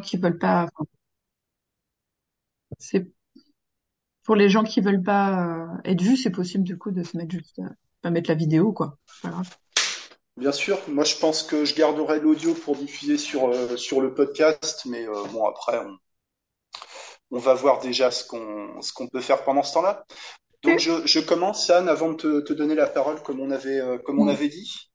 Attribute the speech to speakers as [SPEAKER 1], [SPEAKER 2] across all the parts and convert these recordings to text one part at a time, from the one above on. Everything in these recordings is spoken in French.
[SPEAKER 1] qui veulent pas, enfin, c'est pour les gens qui veulent pas euh, être vus, c'est possible du coup de se mettre juste, euh, pas mettre la vidéo quoi.
[SPEAKER 2] Bien sûr, moi je pense que je garderai l'audio pour diffuser sur, euh, sur le podcast, mais euh, bon après on, on va voir déjà ce qu'on ce qu'on peut faire pendant ce temps-là. Donc je, je commence Anne avant de te, te donner la parole comme on avait euh, comme on avait dit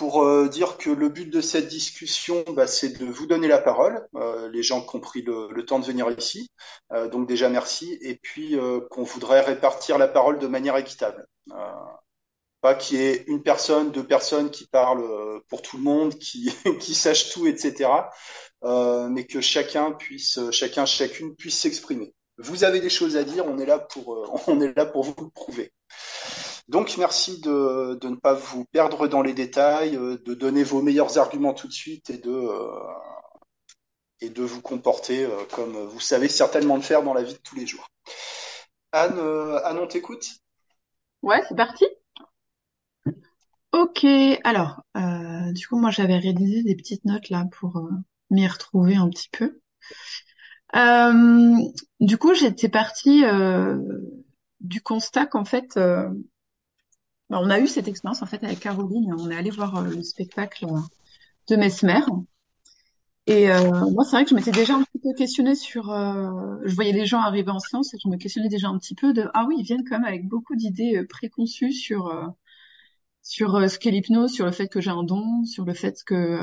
[SPEAKER 2] pour euh, dire que le but de cette discussion bah, c'est de vous donner la parole euh, les gens qui ont pris le, temps de venir ici Euh, donc déjà merci et puis qu'on voudrait répartir la parole de manière équitable pas qu'il y ait une personne, deux personnes qui parlent pour tout le monde, qui, qui sachent tout, etc. Mais que chacun puisse, chacun, chacune puisse s'exprimer. Vous avez des choses à dire, on est là pour, on est là pour vous le prouver. Donc merci de, ne pas vous perdre dans les détails, euh, de donner vos meilleurs arguments tout de suite et de, euh, et de vous comporter euh, comme vous savez certainement le faire dans la vie de tous les jours. Anne, Anne, on t'écoute?
[SPEAKER 1] Ouais, c'est parti. Ok, alors, du coup, moi, j'avais rédigé des petites notes là pour m'y retrouver un petit peu. Du coup, j'étais partie du constat qu'en fait, on a eu cette expérience en fait avec Caroline. On est allé voir euh, le spectacle euh, de Mesmer. Et euh, moi, c'est vrai que je m'étais déjà un petit peu questionnée sur. je voyais les gens arriver en séance et je me questionnais déjà un petit peu de ah oui, ils viennent quand même avec beaucoup d'idées préconçues sur sur ce qu'est l'hypnose, sur le fait que j'ai un don, sur le fait que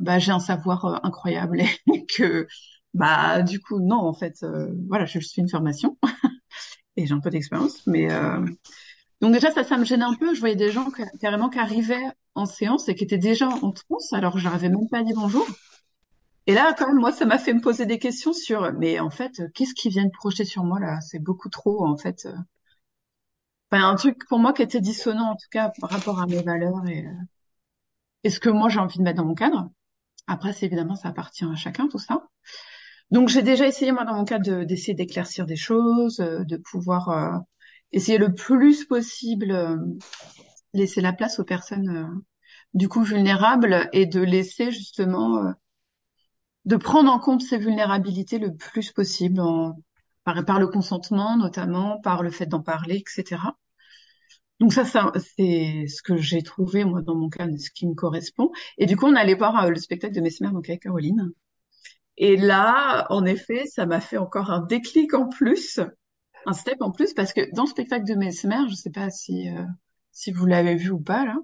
[SPEAKER 1] bah, j'ai un savoir incroyable et que bah du coup non en fait voilà je suis une formation et j'ai un peu d'expérience mais donc déjà ça ça me gênait un peu. Je voyais des gens ca- carrément qui arrivaient en séance et qui étaient déjà en transe alors je leur avais même pas dit bonjour. Et là quand même moi ça m'a fait me poser des questions sur mais en fait qu'est-ce qu'ils viennent projeter sur moi là? C'est beaucoup trop en fait euh. enfin un truc pour moi qui était dissonant en tout cas par rapport à mes valeurs et euh, et ce que moi j'ai envie de mettre dans mon cadre. Après c'est évidemment ça appartient à chacun tout ça. Donc j'ai déjà essayé moi dans mon cas de- d'essayer d'éclaircir des choses, euh, de pouvoir essayer le plus possible euh, laisser la place aux personnes euh, du coup vulnérables et de laisser justement euh, de prendre en compte ces vulnérabilités le plus possible en, par, par le consentement notamment, par le fait d'en parler, etc. Donc ça, ça c'est ce que j'ai trouvé moi dans mon cas, ce qui me correspond. Et du coup on allait voir le spectacle de Mesmer donc avec Caroline. Et là, en effet, ça m'a fait encore un déclic en plus, un step en plus, parce que dans le spectacle de Mesmer, je sais pas si euh, si vous l'avez vu ou pas là,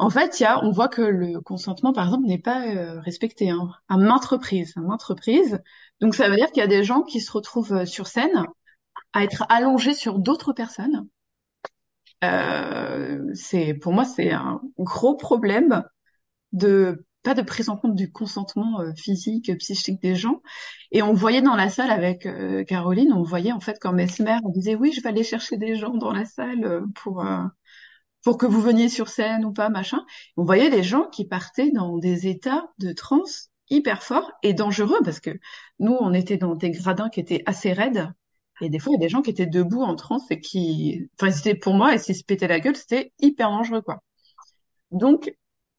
[SPEAKER 1] en fait, il y a, on voit que le consentement, par exemple, n'est pas euh, respecté hein, à maintes reprises, à maintes reprises. Donc ça veut dire qu'il y a des gens qui se retrouvent euh, sur scène à être allongés sur d'autres personnes. Euh, c'est pour moi c'est un gros problème de pas de prise en compte du consentement euh, physique, psychique des gens. Et on voyait dans la salle avec euh, Caroline, on voyait en fait quand Mesmer on disait oui, je vais aller chercher des gens dans la salle euh, pour pour que vous veniez sur scène ou pas, machin. On voyait des gens qui partaient dans des états de transe hyper forts et dangereux parce que nous, on était dans des gradins qui étaient assez raides. Et des fois, il y a des gens qui étaient debout en transe et qui, enfin, c'était pour moi, et s'ils se pétaient la gueule, c'était hyper dangereux, quoi. Donc,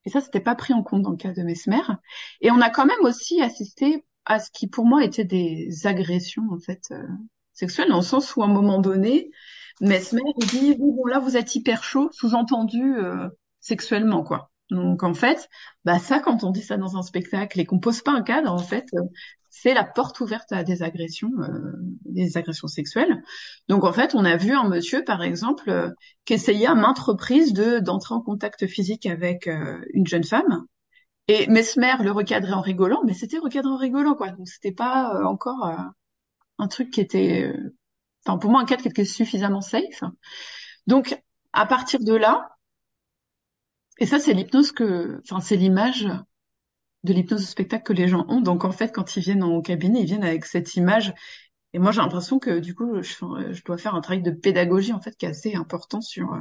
[SPEAKER 1] et ça, c'était pas pris en compte dans le cas de Mesmer. Et on a quand même aussi assisté à ce qui, pour moi, étaient des agressions, en fait, euh, sexuelles, dans le sens où, à un moment donné, Mesmer, dit, bon, là, vous êtes hyper chaud, sous-entendu, euh, sexuellement, quoi. Donc, en fait, bah, ça, quand on dit ça dans un spectacle et qu'on pose pas un cadre, en fait, euh, c'est la porte ouverte à des agressions, euh, des agressions sexuelles. Donc, en fait, on a vu un monsieur, par exemple, euh, qui essayait à maintes reprises de d'entrer en contact physique avec euh, une jeune femme. Et Mesmer le recadrait en rigolant, mais c'était recadré en rigolant, quoi. Donc, c'était pas encore un truc qui était, enfin, pour moi, un cadre qui était suffisamment safe. Donc, à partir de là, et ça, c'est l'hypnose que, enfin, c'est l'image de l'hypnose de spectacle que les gens ont. Donc, en fait, quand ils viennent en cabinet, ils viennent avec cette image. Et moi, j'ai l'impression que, du coup, je, dois faire un travail de pédagogie, en fait, qui est assez important sur, euh,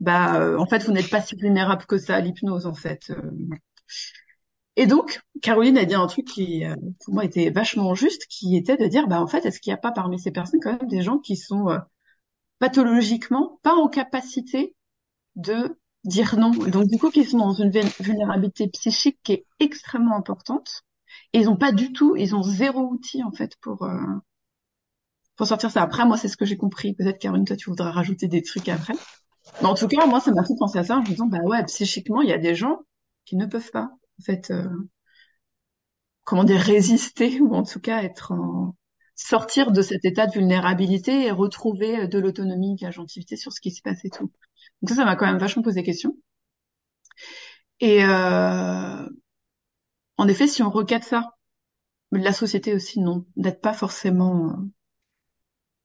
[SPEAKER 1] bah, euh, en fait, vous n'êtes pas si vulnérable que ça à l'hypnose, en fait. Euh, et donc, Caroline a dit un truc qui, euh, pour moi, était vachement juste, qui était de dire, bah, en fait, est-ce qu'il n'y a pas parmi ces personnes quand même des gens qui sont pathologiquement pas en capacité de dire non. Donc du coup, qui sont dans une vulnérabilité psychique qui est extrêmement importante Et ils ont pas du tout, ils ont zéro outil en fait pour euh, pour sortir ça. Après, moi, c'est ce que j'ai compris. Peut-être Caroline, toi, tu voudras rajouter des trucs après. Mais en tout cas, moi, ça m'a fait penser à ça en me disant, bah ouais, psychiquement, il y a des gens qui ne peuvent pas, en fait, euh, comment dire, résister ou en tout cas être en sortir de cet état de vulnérabilité et retrouver de l'autonomie, de la gentilité sur ce qui se passe et tout. Donc ça, ça m'a quand même vachement posé question. Et euh, en effet, si on recadre ça, la société aussi, non, d'être pas forcément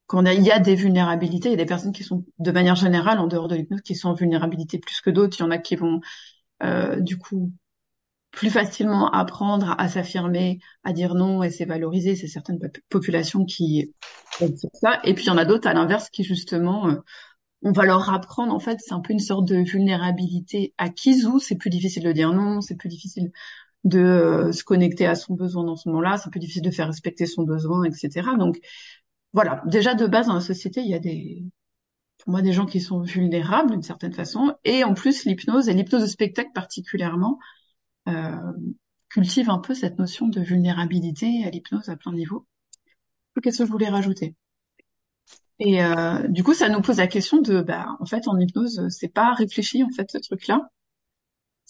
[SPEAKER 1] quand il y a des vulnérabilités, il y a des personnes qui sont de manière générale en dehors de l'hypnose qui sont en vulnérabilité plus que d'autres. Il y en a qui vont euh, du coup plus facilement apprendre à, s'affirmer, à dire non et c'est valorisé. C'est certaines populations qui font ça. Et puis il y en a d'autres à l'inverse qui justement, euh, on va leur apprendre en fait, c'est un peu une sorte de vulnérabilité acquise où c'est plus difficile de dire non, c'est plus difficile de euh, se connecter à son besoin dans ce moment-là, c'est plus difficile de faire respecter son besoin, etc. Donc voilà, déjà de base dans la société, il y a des, pour moi, des gens qui sont vulnérables d'une certaine façon, et en plus l'hypnose et l'hypnose de spectacle particulièrement euh, cultive un peu cette notion de vulnérabilité à l'hypnose à plein niveau. Qu'est-ce que je voulais rajouter? Et euh, du coup, ça nous pose la question de, bah, en fait, en hypnose, c'est pas réfléchi en fait ce truc-là.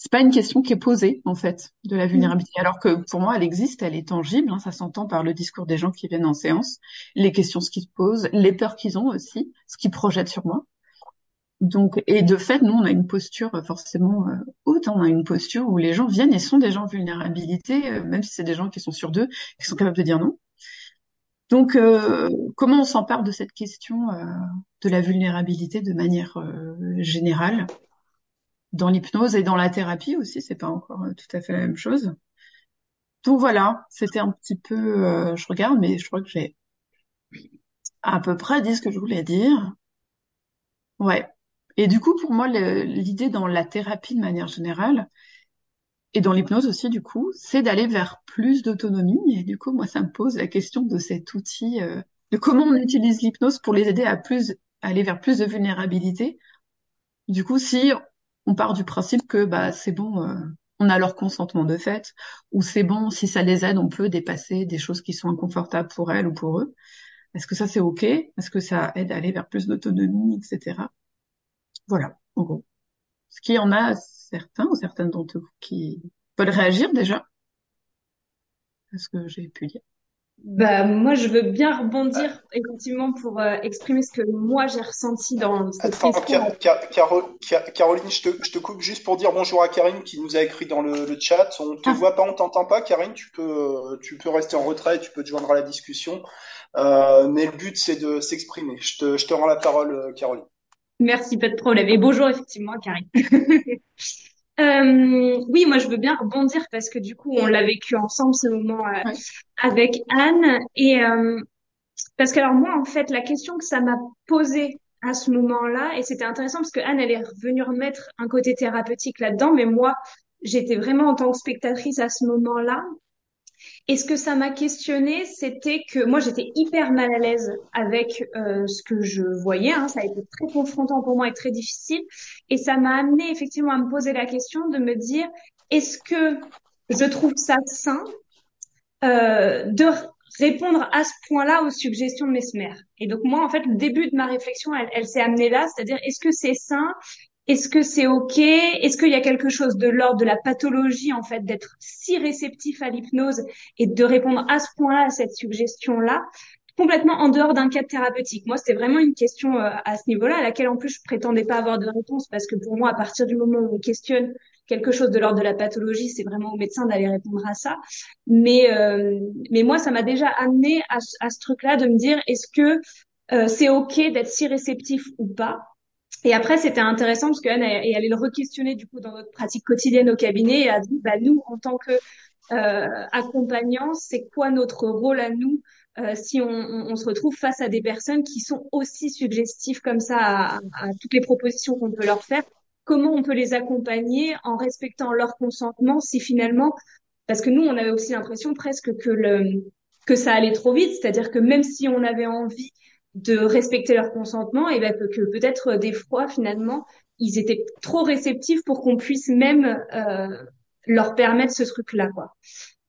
[SPEAKER 1] C'est pas une question qui est posée en fait de la vulnérabilité. Alors que pour moi elle existe elle est tangible hein, ça s'entend par le discours des gens qui viennent en séance les questions qu'ils se posent les peurs qu'ils ont aussi ce qu'ils projettent sur moi. Donc et de fait nous on a une posture forcément euh, haute hein. on a une posture où les gens viennent et sont des gens en vulnérabilité euh, même si c'est des gens qui sont sur d'eux qui sont capables de dire non donc euh, comment on s'empare de cette question de la vulnérabilité de manière générale? Dans l'hypnose et dans la thérapie aussi, c'est pas encore euh, tout à fait la même chose. Donc voilà, c'était un petit peu, euh, je regarde, mais je crois que j'ai à peu près dit ce que je voulais dire. Ouais. Et du coup, pour moi, l'idée dans la thérapie de manière générale, et dans l'hypnose aussi, du coup, c'est d'aller vers plus d'autonomie. Et du coup, moi, ça me pose la question de cet outil, euh, de comment on utilise l'hypnose pour les aider à plus, aller vers plus de vulnérabilité. Du coup, si on part du principe que bah c'est bon, euh, on a leur consentement de fait, ou c'est bon, si ça les aide, on peut dépasser des choses qui sont inconfortables pour elles ou pour eux. Est-ce que ça c'est ok? Est-ce que ça aide à aller vers plus d'autonomie, etc. Voilà, en gros. Est-ce qu'il y en a certains ou certaines d'entre vous qui veulent réagir déjà Est-ce que j'ai pu dire?
[SPEAKER 3] Bah, moi, je veux bien rebondir effectivement pour euh, exprimer ce que moi j'ai ressenti dans cette Attends,
[SPEAKER 2] Caroline, je te, je te, coupe juste pour dire bonjour à Karine qui nous a écrit dans le, le chat. On te ah. voit pas, on t'entend pas, Karine? Tu peux, tu peux rester en retrait, tu peux te joindre à la discussion. Euh, mais le but c'est de s'exprimer. Je te, je te rends la parole, euh, Caroline.
[SPEAKER 3] Merci, pas de problème. Et bonjour effectivement, Karine. Euh, oui, moi je veux bien rebondir parce que du coup on l'a vécu ensemble ce moment euh, avec Anne et euh, parce que alors moi en fait la question que ça m'a posée à ce moment-là et c'était intéressant parce que Anne elle est revenue remettre un côté thérapeutique là-dedans mais moi j'étais vraiment en tant que spectatrice à ce moment-là et ce que ça m'a questionné, c'était que moi j'étais hyper mal à l'aise avec euh, ce que je voyais. Hein. Ça a été très confrontant pour moi et très difficile. Et ça m'a amené effectivement à me poser la question de me dire est-ce que je trouve ça sain euh, de répondre à ce point-là aux suggestions de Mesmer? Et donc moi, en fait, le début de ma réflexion, elle, elle s'est amenée là, c'est-à-dire est-ce que c'est sain est-ce que c'est OK? Est-ce qu'il y a quelque chose de l'ordre de la pathologie, en fait, d'être si réceptif à l'hypnose et de répondre à ce point-là, à cette suggestion-là, complètement en dehors d'un cadre thérapeutique? Moi, c'était vraiment une question euh, à ce niveau-là, à laquelle, en plus, je prétendais pas avoir de réponse, parce que pour moi, à partir du moment où on questionne quelque chose de l'ordre de la pathologie, c'est vraiment au médecin d'aller répondre à ça. Mais, euh, mais moi, ça m'a déjà amené à, ce truc-là de me dire, est-ce que euh, c'est OK d'être si réceptif ou pas? Et après, c'était intéressant parce qu'Anne est allée le re-questionner du coup dans notre pratique quotidienne au cabinet et a dit, bah, nous, en tant que euh, accompagnants, c'est quoi notre rôle à nous euh, si on, on, se retrouve face à des personnes qui sont aussi suggestives comme ça à, à toutes les propositions qu'on peut leur faire? Comment on peut les accompagner en respectant leur consentement si finalement, parce que nous, on avait aussi l'impression presque que le que ça allait trop vite, c'est-à-dire que même si on avait envie de respecter leur consentement et ben, que peut-être euh, des fois finalement ils étaient trop réceptifs pour qu'on puisse même euh, leur permettre ce truc-là quoi.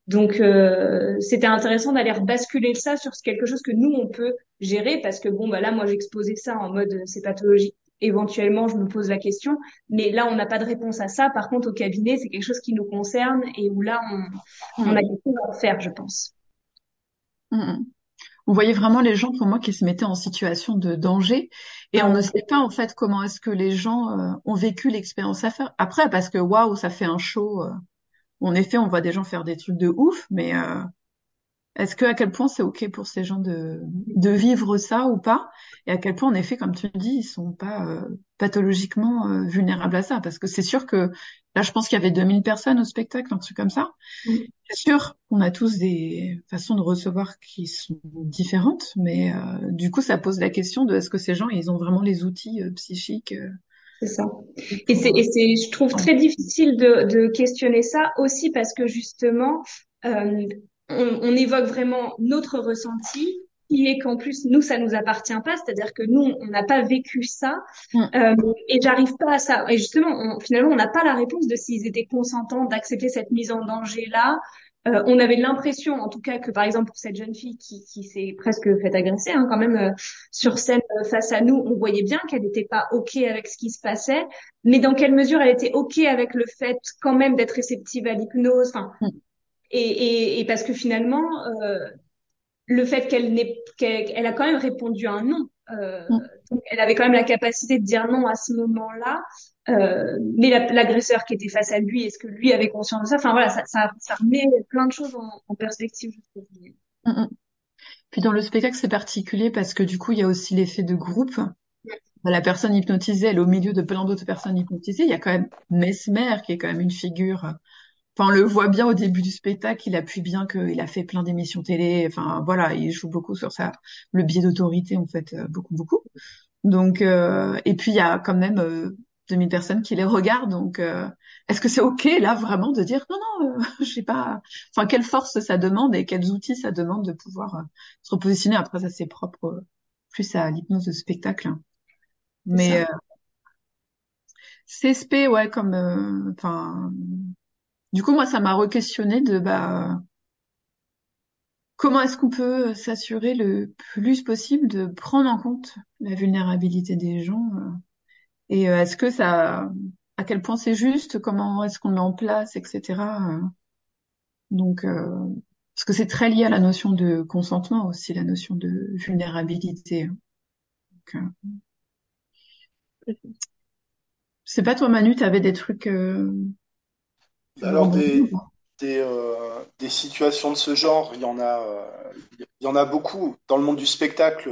[SPEAKER 3] Donc euh, c'était intéressant d'aller basculer ça sur quelque chose que nous on peut gérer parce que bon bah là moi j'exposais ça en mode euh, c'est pathologique. Éventuellement je me pose la question, mais là on n'a pas de réponse à ça. Par contre au cabinet c'est quelque chose qui nous concerne et où là on, on a quelque chose à faire je pense.
[SPEAKER 1] Mmh. On voyait vraiment les gens pour moi qui se mettaient en situation de danger. Et on ne sait pas en fait comment est-ce que les gens euh, ont vécu l'expérience à faire. Après parce que waouh ça fait un show en effet, on voit des gens faire des trucs de ouf, mais euh, est-ce que à quel point c'est ok pour ces gens de, de vivre ça ou pas? Et à quel point, en effet, comme tu dis, ils sont pas euh, pathologiquement euh, vulnérables à ça? Parce que c'est sûr que là, je pense qu'il y avait 2000 personnes au spectacle, un truc comme ça. C'est sûr qu'on a tous des façons de recevoir qui sont différentes, mais du coup, ça pose la question de est-ce que ces gens, ils ont vraiment les outils psychiques
[SPEAKER 3] c'est ça. Et c'est, et c'est, je trouve très difficile de, de questionner ça aussi parce que justement, euh, on, on, évoque vraiment notre ressenti, qui est qu'en plus nous ça nous appartient pas, c'est-à-dire que nous on n'a pas vécu ça, euh, et j'arrive pas à ça. Et justement, on, finalement, on n'a pas la réponse de s'ils étaient consentants d'accepter cette mise en danger là, euh, on avait l'impression, en tout cas, que par exemple pour cette jeune fille qui, qui s'est presque fait agresser, hein, quand même euh, sur scène euh, face à nous, on voyait bien qu'elle n'était pas ok avec ce qui se passait, mais dans quelle mesure elle était ok avec le fait quand même d'être réceptive à l'hypnose, enfin. Et, et, et, parce que finalement, le fait qu'elle n'ait, qu'elle a quand même répondu un non. Mm. donc elle avait quand même la capacité de dire non à ce moment-là. Euh, mais l'agresseur qui était face à lui, est-ce que lui avait conscience de ça? Enfin voilà, ça, ça, ça, remet plein de choses en, en perspective. Je trouve.
[SPEAKER 1] Mm, mm. Puis dans le spectacle, c'est particulier parce que du coup, il y a aussi l'effet de groupe. La personne hypnotisée, elle est au milieu de plein d'autres personnes hypnotisées. Il y a quand même Mesmer qui est quand même une figure. Enfin, on le voit bien au début du spectacle. Il appuie bien qu'il a fait plein d'émissions télé. Enfin, voilà, il joue beaucoup sur ça, le biais d'autorité en fait, euh, beaucoup, beaucoup. Donc, euh, et puis il y a quand même euh, 2000 personnes qui les regardent. Donc, euh, est-ce que c'est ok là vraiment de dire non, non, euh, je sais pas. Enfin, quelle force ça demande et quels outils ça demande de pouvoir se repositionner? Après, ça c'est propre plus à l'hypnose de spectacle. Hein. Mais CSP, ouais, comme, enfin, du coup, moi, ça m'a re-questionné de bah comment est-ce qu'on peut s'assurer le plus possible de prendre en compte la vulnérabilité des gens et euh, est-ce que ça, à quel point c'est juste, comment est-ce qu'on met en place, etc. Euh. Donc, euh, parce que c'est très lié à la notion de consentement aussi, la notion de vulnérabilité. Donc, euh... sais pas toi Manu, tu avais des trucs. Euh...
[SPEAKER 2] Alors des des, euh, des, situations de ce genre, il y en a il y en a beaucoup dans le monde du spectacle.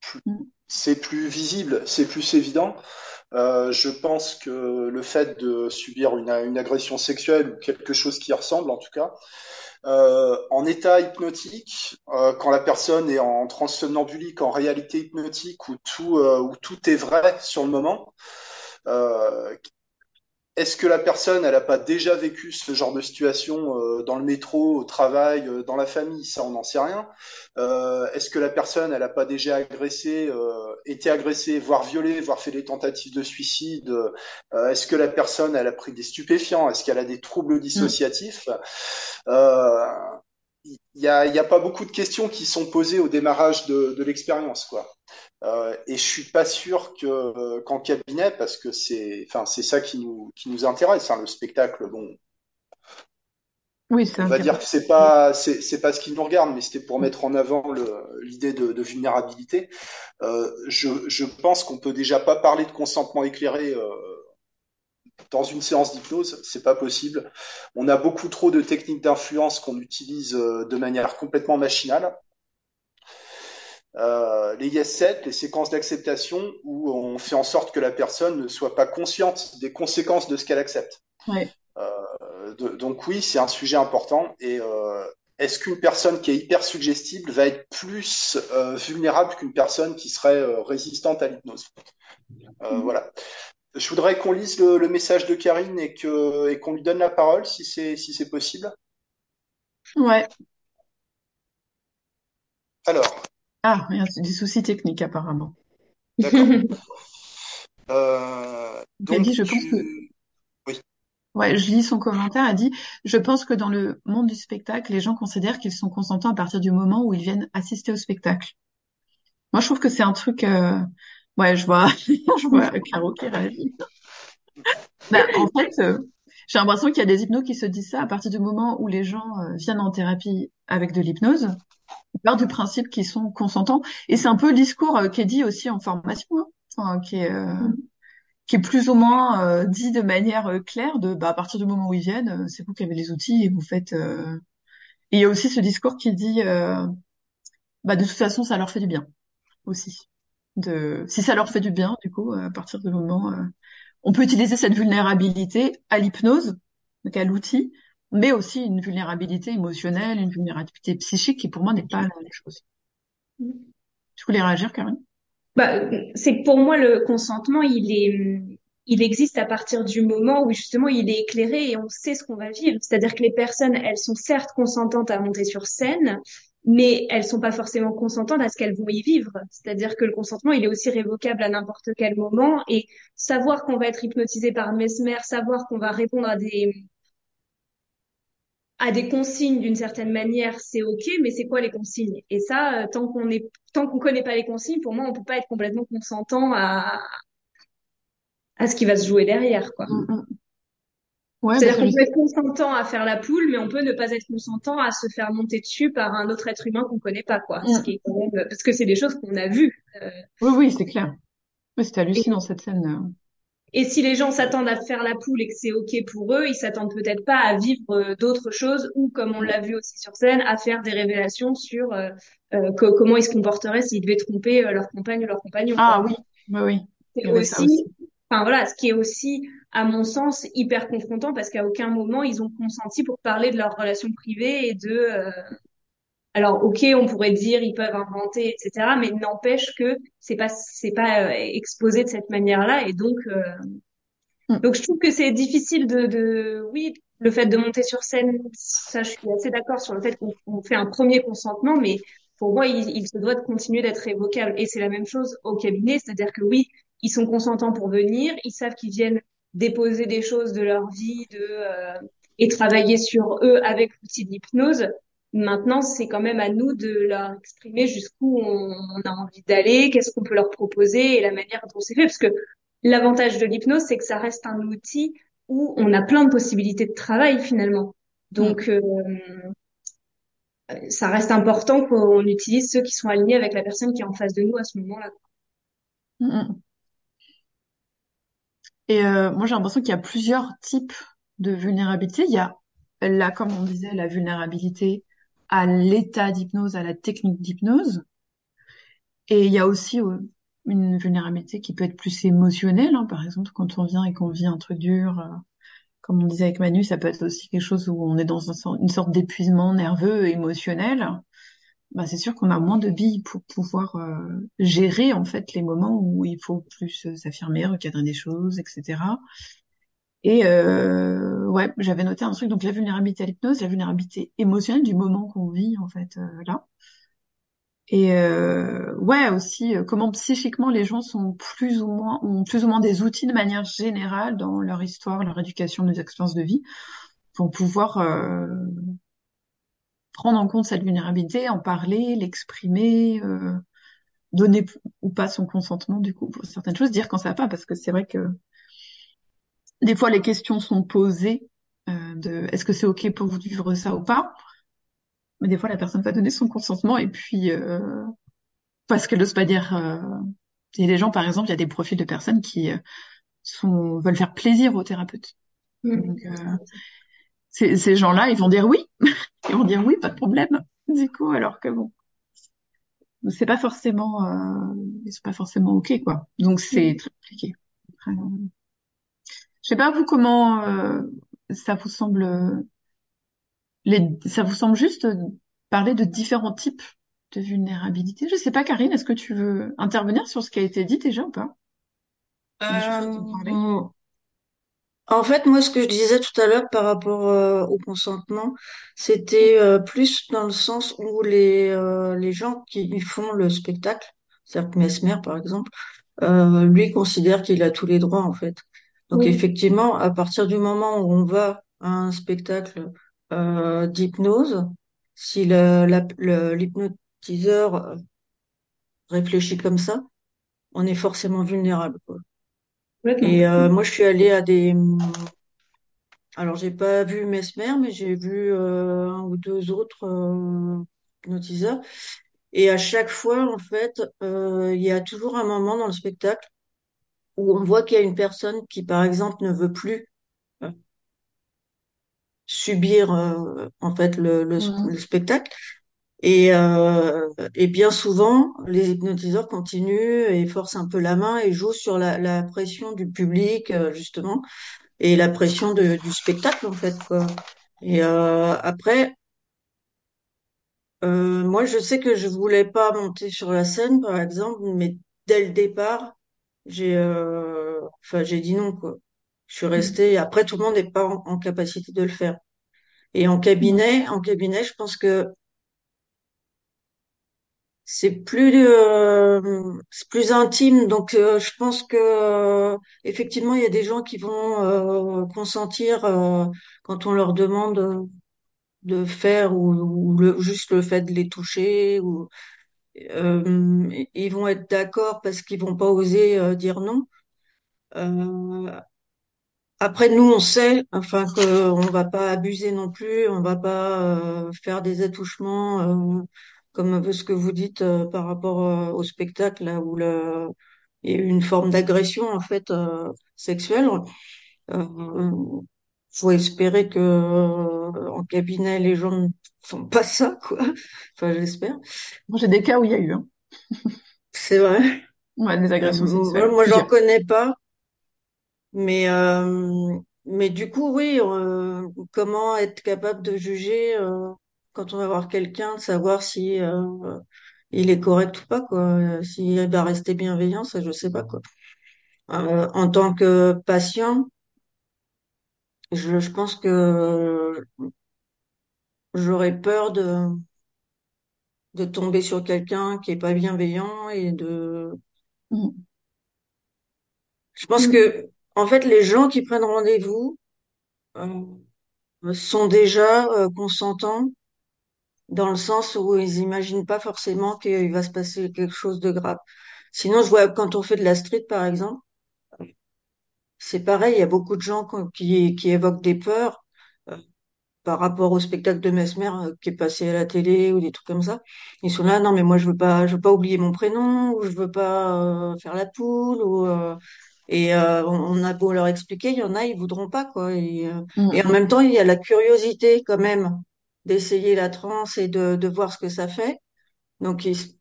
[SPEAKER 2] Plus, mm c'est plus visible, c'est plus évident. Euh, je pense que le fait de subir une, une, agression sexuelle ou quelque chose qui ressemble, en tout cas, euh, en état hypnotique, euh, quand la personne est en transe somnambulique, en réalité hypnotique, où tout, euh, où tout est vrai sur le moment, euh, est-ce que la personne, elle n'a pas déjà vécu ce genre de situation euh, dans le métro, au travail, euh, dans la famille? Ça, on n'en sait rien. Euh, est-ce que la personne, elle n'a pas déjà agressé, été agressée, voire violée, voire fait des tentatives de suicide? Est-ce que la personne, elle a pris des stupéfiants? Est-ce qu'elle a des troubles dissociatifs? Il n'y a, y a, pas beaucoup de questions qui sont posées au démarrage de, de l'expérience, quoi. Euh, et je suis pas sûr que euh, qu'en cabinet, parce que c'est, enfin, c'est ça qui nous qui nous intéresse, hein, le spectacle. Bon,
[SPEAKER 1] oui,
[SPEAKER 2] on va dire que c'est pas c'est, c'est pas ce qui nous regarde, mais c'était pour mettre en avant l'idée de, de, vulnérabilité. Euh, je, je pense qu'on peut déjà pas parler de consentement éclairé. Euh, dans une séance d'hypnose, c'est pas possible. On a beaucoup trop de techniques d'influence qu'on utilise euh, de manière complètement machinale. Euh, les yes 7, les séquences d'acceptation où on fait en sorte que la personne ne soit pas consciente des conséquences de ce qu'elle accepte. Euh, de, donc oui, c'est un sujet important. Et euh, est-ce qu'une personne qui est hyper suggestible va être plus vulnérable qu'une personne qui serait résistante à l'hypnose? Mm-hmm. Voilà. Je voudrais qu'on lise le, le, message de Karine et qu'on lui donne la parole si c'est si c'est possible.
[SPEAKER 1] Ouais.
[SPEAKER 2] Alors.
[SPEAKER 1] Ah, il y a des soucis techniques apparemment.
[SPEAKER 2] D'accord. euh, donc,
[SPEAKER 1] je pense que.
[SPEAKER 2] Oui.
[SPEAKER 1] Ouais, je lis son commentaire. Elle dit, je pense que dans le monde du spectacle, les gens considèrent qu'ils sont consentants à partir du moment où ils viennent assister au spectacle. Moi, je trouve que c'est un truc. Euh... Ouais, je vois, je vois Caro qui réagit. bah, en fait, euh, j'ai l'impression qu'il y a des hypnos qui se disent ça à partir du moment où les gens euh, viennent en thérapie avec de l'hypnose. Partent du principe qu'ils sont consentants. Et c'est un peu le discours euh, qui est dit aussi en formation, hein. enfin, qui est mm qui est plus ou moins euh, dit de manière euh, claire de bah à partir du moment où ils viennent, euh, c'est vous qui avez les outils et vous faites. Et il y a aussi ce discours qui dit bah de toute façon ça leur fait du bien aussi. De si ça leur fait du bien, du coup à partir du moment on peut utiliser cette vulnérabilité à l'hypnose, donc à l'outil, mais aussi une vulnérabilité émotionnelle, une vulnérabilité psychique qui pour moi n'est pas la même chose. Tu voulais réagir, Karine?
[SPEAKER 3] Bah, c'est que pour moi, le consentement, il est, il existe à partir du moment où justement il est éclairé et on sait ce qu'on va vivre. C'est-à-dire que les personnes, elles sont certes consentantes à monter sur scène, mais elles sont pas forcément consentantes à ce qu'elles vont y vivre. C'est-à-dire que le consentement, il est aussi révocable à n'importe quel moment et savoir qu'on va être hypnotisé par Mesmer, savoir qu'on va répondre à des, à des consignes d'une certaine manière, c'est ok, mais c'est quoi les consignes? Et ça, euh, tant qu'on est, tant qu'on connaît pas les consignes, pour moi, on peut pas être complètement consentant à à ce qui va se jouer derrière, quoi. Mm, mm. Ouais, C'est-à-dire qu'on peut être consentant à faire la poule, mais on peut ne pas être consentant à se faire monter dessus par un autre être humain qu'on connaît pas, quoi. Ce mm. qui est quand même... parce que c'est des choses qu'on a vues.
[SPEAKER 1] Euh... Oui, oui, c'est clair. Oui, c'était hallucinant cette scène. Euh.
[SPEAKER 3] Et si les gens s'attendent à faire la poule et que c'est ok pour eux, ils s'attendent peut-être pas à vivre euh, d'autres choses ou, comme on l'a vu aussi sur scène, à faire des révélations sur euh, euh comment ils se comporteraient s'ils devaient tromper euh, leur compagne ou leur compagnon.
[SPEAKER 1] Ah oui, oui, oui.
[SPEAKER 3] C'est aussi, enfin voilà, ce qui est aussi, à mon sens, hyper confrontant parce qu'à aucun moment ils ont consenti pour parler de leur relation privée et de alors, ok, on pourrait dire ils peuvent inventer, etc. Mais n'empêche que c'est pas c'est pas euh, exposé de cette manière-là, et donc euh, mm. donc je trouve que c'est difficile de, de oui le fait de monter sur scène, ça je suis assez d'accord sur le fait qu'on fait un premier consentement, mais pour moi il, il se doit de continuer d'être évocable, et c'est la même chose au cabinet, c'est-à-dire que oui ils sont consentants pour venir, ils savent qu'ils viennent déposer des choses de leur vie, de euh, et travailler sur eux avec l'outil d'hypnose. Maintenant, c'est quand même à nous de leur exprimer jusqu'où on, a envie d'aller, qu'est-ce qu'on peut leur proposer et la manière dont c'est fait. Parce que l'avantage de l'hypnose, c'est que ça reste un outil où on a plein de possibilités de travail finalement. Donc, mm. euh, ça reste important qu'on utilise ceux qui sont alignés avec la personne qui est en face de nous à ce moment-là.
[SPEAKER 1] Mm, mm. Et euh, moi, j'ai l'impression qu'il y a plusieurs types de vulnérabilité. Il y a là, comme on disait, la vulnérabilité à l'état d'hypnose, à la technique d'hypnose. Et il y a aussi euh, une vulnérabilité qui peut être plus émotionnelle. Hein. Par exemple, quand on vient et qu'on vit un truc dur, euh, comme on disait avec Manu, ça peut être aussi quelque chose où on est dans une sorte d'épuisement nerveux, émotionnel. Bah, c'est sûr qu'on a moins de billes pour pouvoir euh, gérer en fait les moments où il faut plus s'affirmer, recadrer des choses, etc. Et euh, ouais, j'avais noté un truc, donc la vulnérabilité à l'hypnose, la vulnérabilité émotionnelle du moment qu'on vit en fait euh, là. Et euh, ouais aussi euh, comment psychiquement les gens sont plus ou moins ont plus ou moins des outils de manière générale dans leur histoire, leur éducation, leurs expériences de vie pour pouvoir euh, prendre en compte cette vulnérabilité, en parler, l'exprimer, donner ou pas son consentement du coup pour certaines choses, dire quand ça va pas parce que c'est vrai que des fois, les questions sont posées euh, de est-ce que c'est ok pour vous de vivre ça ou pas? Mais des fois, la personne va donner son consentement et puis euh, parce qu'elle n'ose pas dire. Euh... Il y a des gens, par exemple, il y a des profils de personnes qui sont veulent faire plaisir aux thérapeutes. Mmh. Donc, euh, ces, ces gens-là, ils vont dire oui, ils vont dire oui, pas de problème. Du coup, alors que bon, c'est pas forcément, euh, ils sont pas forcément ok quoi. Donc c'est mmh. très compliqué. Je sais pas vous comment euh, ça vous semble les, ça vous semble juste parler de différents types de vulnérabilité? Je sais pas, Karine, est-ce que tu veux intervenir sur ce qui a été dit déjà ou pas?
[SPEAKER 4] Euh, En fait, moi, ce que je disais tout à l'heure par rapport euh, au consentement, c'était plus dans le sens où les les gens qui font le spectacle, c'est-à-dire Mesmer par exemple, lui considère qu'il a tous les droits en fait. Donc effectivement, à partir du moment où on va à un spectacle euh, d'hypnose, si l'hypnotiseur réfléchit comme ça, on est forcément vulnérable, quoi. Et euh, moi, je suis allée à des... Alors, j'ai pas vu Mesmer, mais j'ai vu euh, un ou deux autres euh, hypnotiseurs. Et à chaque fois, en fait, euh, il y a toujours un moment dans le spectacle où on voit qu'il y a une personne qui, par exemple, ne veut plus euh, subir euh, en fait le, le, le spectacle. Et, euh, et bien souvent, les hypnotiseurs continuent et forcent un peu la main et jouent sur la, la pression du public, euh, justement, et la pression de, du spectacle, en fait, quoi. Et euh, après, euh, moi, je sais que je voulais pas monter sur la scène, par exemple, mais dès le départ, j'ai, euh, enfin, j'ai dit non, quoi. Je suis restée. Après, tout le monde n'est pas en, en capacité de le faire. Et en
[SPEAKER 1] Mhm.
[SPEAKER 4] cabinet, en cabinet, je pense que c'est plus, euh, c'est plus intime. Donc, euh, je pense que euh, effectivement, il y a des gens qui vont euh, consentir euh, quand on leur demande de faire ou, ou le, juste le fait de les toucher ou euh, ils vont être d'accord parce qu'ils vont pas oser euh, dire non. Euh, après nous on sait enfin que on va pas abuser non plus, on va pas faire des attouchements comme ce que vous dites par rapport au spectacle là où il y a eu une forme d'agression en fait sexuelle. Euh, faut espérer que euh, en cabinet les gens ne font pas ça quoi. Enfin j'espère.
[SPEAKER 1] Moi, j'ai des cas où il y a eu, hein.
[SPEAKER 4] C'est vrai.
[SPEAKER 1] Ouais, des
[SPEAKER 4] Euh,
[SPEAKER 1] agressions
[SPEAKER 4] moi,
[SPEAKER 1] sexuelles,
[SPEAKER 4] moi, j'en connais pas, mais euh, mais du coup, oui, euh, comment être capable de juger euh, quand on va voir quelqu'un, de savoir si euh, il est correct ou pas, quoi, euh, s'il va rester bienveillant, ça, je sais pas, quoi. Euh, en tant que patient, je, je pense que j'aurais peur de de tomber sur quelqu'un qui est pas bienveillant et de.
[SPEAKER 1] Mhm.
[SPEAKER 4] Je pense que en fait, les gens qui prennent rendez-vous euh, sont déjà euh, consentants dans le sens où ils imaginent pas forcément qu'il va se passer quelque chose de grave. Sinon, je vois quand on fait de la street, par exemple, c'est pareil, il y a beaucoup de gens qui, qui évoquent des peurs euh, par rapport au spectacle de Mesmer euh, qui est passé à la télé ou des trucs comme ça. Ils sont là, non, mais moi je veux pas, je veux pas oublier mon prénom ou je veux pas euh, faire la poule ou euh, et euh, on a beau leur expliquer, il y en a, ils voudront pas quoi. Et, euh, et en même temps, il y a la curiosité quand même d'essayer la transe et de, de voir ce que ça fait. Donc ils-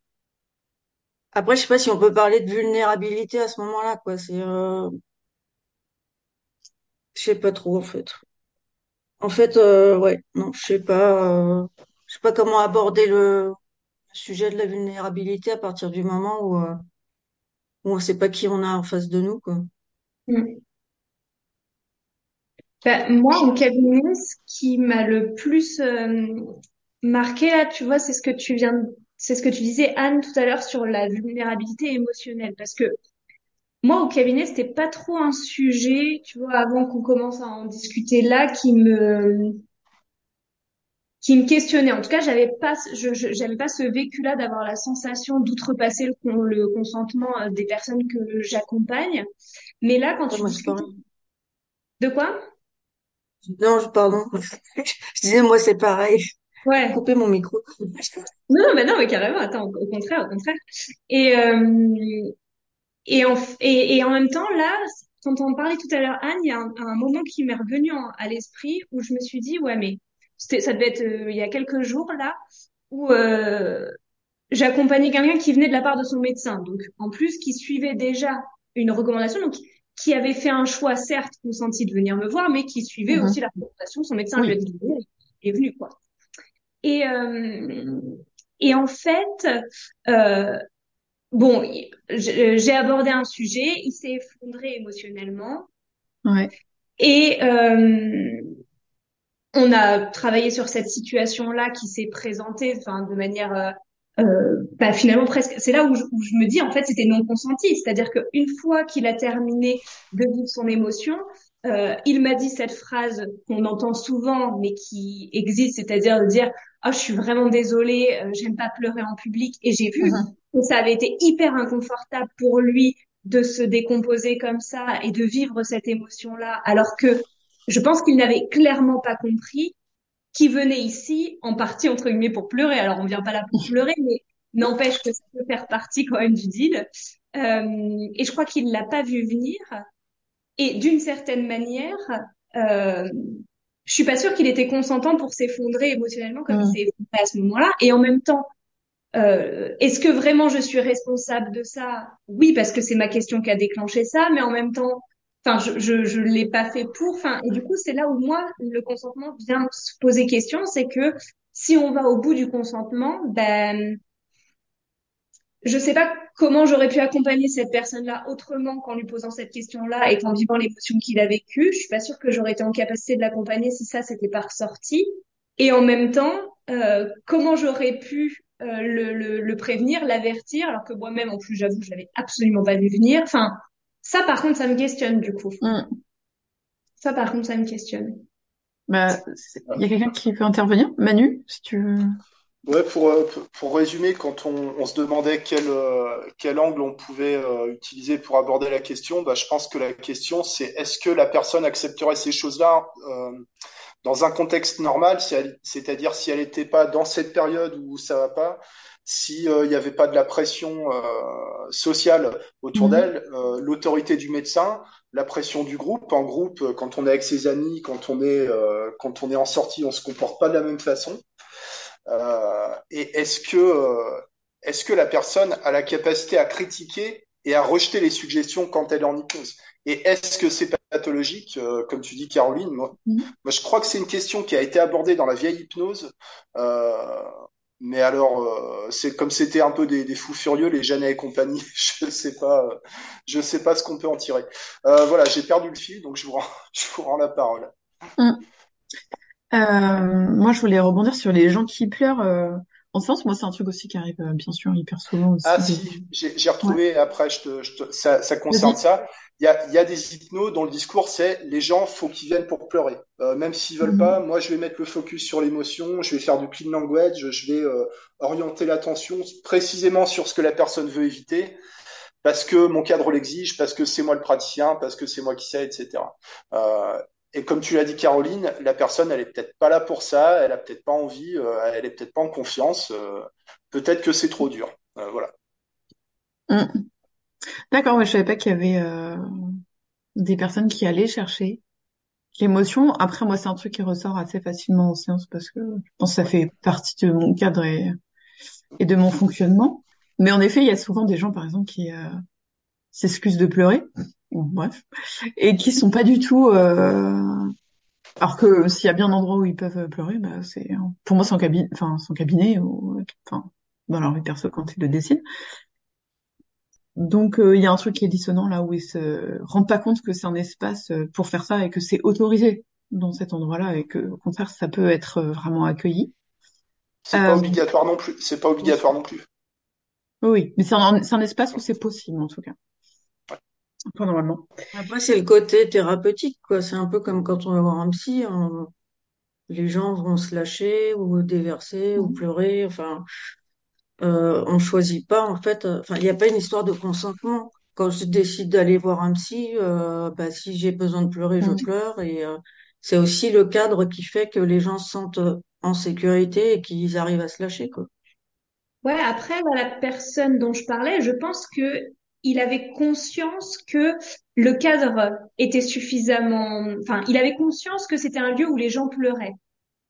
[SPEAKER 4] après, je sais pas si on peut parler de vulnérabilité à ce moment-là, quoi. C'est, euh, je sais pas trop en fait. En fait, euh, ouais, non, je sais pas, euh, je sais pas comment aborder le sujet de la vulnérabilité à partir du moment où, euh, où on sait pas qui on a en face de nous, quoi.
[SPEAKER 3] Mm. Bah, moi, en cabinet, ce qui m'a le plus euh, marqué là, tu vois, c'est ce que tu viens de... c'est ce que tu disais, Anne, tout à l'heure sur la vulnérabilité émotionnelle. Parce que moi, au cabinet, c'était pas trop un sujet, tu vois, avant qu'on commence à en discuter là, qui me qui me questionnait. En tout cas, j'avais pas, je, je- j'avais pas ce vécu-là d'avoir la sensation d'outrepasser le, con- le consentement euh, des personnes que j'accompagne. Mais là, quand
[SPEAKER 4] Ouais,
[SPEAKER 3] tu
[SPEAKER 4] pareil.
[SPEAKER 3] de quoi?
[SPEAKER 4] Non, je- pardon. Je disais, moi, c'est pareil.
[SPEAKER 3] Ouais.
[SPEAKER 4] Couper mon micro.
[SPEAKER 3] Non, non, mais non, mais carrément, attends, au au contraire, au contraire. Et, euh, et, en, f- et, et en même temps, là, quand on parlait tout à l'heure, Anne, il y a un, un moment qui m'est revenu en- à l'esprit où je me suis dit, ouais, mais c'était, ça devait être euh, il y a quelques jours, là, où euh, j'accompagnais quelqu'un qui venait de la part de son médecin. Donc, en plus, qui suivait déjà une recommandation, donc qui avait fait un choix, certes, consenti de venir me voir, mais qui suivait aussi
[SPEAKER 1] Mhm.
[SPEAKER 3] la recommandation. Son médecin lui a dit il est venu, quoi. Et, euh, et en fait, euh, bon, j'ai abordé un sujet, il s'est effondré émotionnellement
[SPEAKER 1] Ouais.
[SPEAKER 3] et euh, on a travaillé sur cette situation-là qui s'est présentée, enfin, de manière euh, euh, bah, finalement presque c'est là où je, où je, me dis en fait c'était non consenti c'est-à-dire qu'une fois qu'il a terminé de vivre son émotion euh, il m'a dit cette phrase qu'on entend souvent mais qui existe c'est-à-dire de dire oh, je suis vraiment désolée euh, j'aime pas pleurer en public et j'ai vu uh-huh. que ça avait été hyper inconfortable pour lui de se décomposer comme ça et de vivre cette émotion là alors que je pense qu'il n'avait clairement pas compris qui venait ici en partie entre guillemets pour pleurer. Alors on vient pas là pour pleurer, mais n'empêche que ça peut faire partie quand même du deal. Euh, et je crois qu'il l'a pas vu venir. Et d'une certaine manière, euh, je suis pas sûre qu'il était consentant pour s'effondrer émotionnellement comme il s'est effondré à ce moment-là. Et en même temps, euh, est-ce que vraiment je suis responsable de ça? Oui, parce que c'est ma question qui a déclenché ça, mais en même temps, Enfin, je je, je l'ai pas fait pour. Enfin, et du coup, c'est là où moi le consentement vient se poser question, c'est que si on va au bout du consentement, ben je sais pas comment j'aurais pu accompagner cette personne-là autrement qu'en lui posant cette question-là et qu'en vivant l'émotion qu'il a vécue. Je suis pas sûre que j'aurais été en capacité de l'accompagner si ça c'était pas ressorti. Et en même temps, euh, comment j'aurais pu euh, le, le, le, prévenir, l'avertir, alors que moi-même, en plus, j'avoue, je l'avais absolument pas vu venir. Enfin, ça, par contre, ça me questionne, du coup. Mm. Ça, par contre, ça me questionne.
[SPEAKER 1] Bah, il y a quelqu'un qui peut intervenir? Manu, si tu veux.
[SPEAKER 2] Ouais, pour, euh, pour résumer, quand on, on se demandait quel, euh, quel angle on pouvait euh, utiliser pour aborder la question, bah, je pense que la question, c'est est-ce que la personne accepterait ces choses-là dans un contexte normal, c'est-à-dire si elle n'était pas dans cette période où ça va pas, s'il n'y avait pas de la pression sociale autour mmh. d'elle, l'autorité du médecin, la pression du groupe. En groupe, quand on est avec ses amis, quand on est quand on est en sortie, on se comporte pas de la même façon. Et est-ce que est-ce que la personne a la capacité à critiquer et à rejeter les suggestions quand elle est en hypnose? Et est-ce que c'est pathologique, comme tu dis, Caroline? Moi, mmh. moi, je crois que c'est une question qui a été abordée dans la vieille hypnose. Euh, mais alors, euh, c'est comme c'était un peu des, des, fous furieux, les Jeannet et compagnie. Je sais pas, euh, je sais pas ce qu'on peut en tirer. Euh, voilà, j'ai perdu le fil, donc je vous rends, je vous rends la parole.
[SPEAKER 1] Hum. moi, je voulais rebondir sur les gens qui pleurent. En sens, moi, c'est un truc aussi qui arrive bien sûr hyper souvent aussi.
[SPEAKER 2] Ah si, j'ai retrouvé. Après, je te, je te, ça, ça concerne ça il y a, y a, des hypnos dont le discours c'est les gens faut qu'ils viennent pour pleurer euh, même s'ils veulent pas moi je vais mettre le focus sur l'émotion je vais faire du clean language je vais euh, orienter l'attention précisément sur ce que la personne veut éviter parce que mon cadre l'exige parce que c'est moi le praticien parce que c'est moi qui sais etc euh, et comme tu l'as dit Caroline la personne elle est peut-être pas là pour ça elle a peut-être pas envie euh, elle est peut-être pas en confiance peut-être que c'est trop dur voilà
[SPEAKER 1] mm. D'accord, mais je savais pas qu'il y avait euh, des personnes qui allaient chercher l'émotion. Après, moi, c'est un truc qui ressort assez facilement en séance parce que je pense que ça fait partie de mon cadre et, de mon fonctionnement. Mais en effet, il y a souvent des gens, par exemple, qui euh, s'excusent de pleurer, bref, et qui sont pas du tout. Euh... Alors que s'il y a bien un endroit où ils peuvent pleurer, bah c'est pour moi son cabinet, enfin son cabinet ou enfin dans leur vie perso quand ils le décident. Donc euh, il y a un truc qui est dissonant là où ils se rendent pas compte que c'est un espace euh, pour faire ça et que c'est autorisé dans cet endroit-là et que au contraire ça peut être euh, vraiment accueilli.
[SPEAKER 2] C'est pas obligatoire non plus. C'est pas obligatoire non plus.
[SPEAKER 1] Oui, mais c'est un, un, espace où c'est possible en tout cas. Pas normalement.
[SPEAKER 4] Après c'est le côté thérapeutique quoi. C'est un peu comme quand on va voir un psy. Les gens vont se lâcher ou déverser ou mmh. pleurer. Enfin, euh, on choisit pas en fait. Euh, enfin, il n'y a pas une histoire de consentement. Quand je décide d'aller voir un psy, euh, bah, si j'ai besoin de pleurer, je pleure. Et euh, c'est aussi le cadre qui fait que les gens se sentent en sécurité et qu'ils arrivent à se lâcher, quoi.
[SPEAKER 3] Ouais. Après, la personne dont je parlais, je pense que il avait conscience que le cadre était suffisamment. Enfin, il avait conscience que c'était un lieu où les gens pleuraient.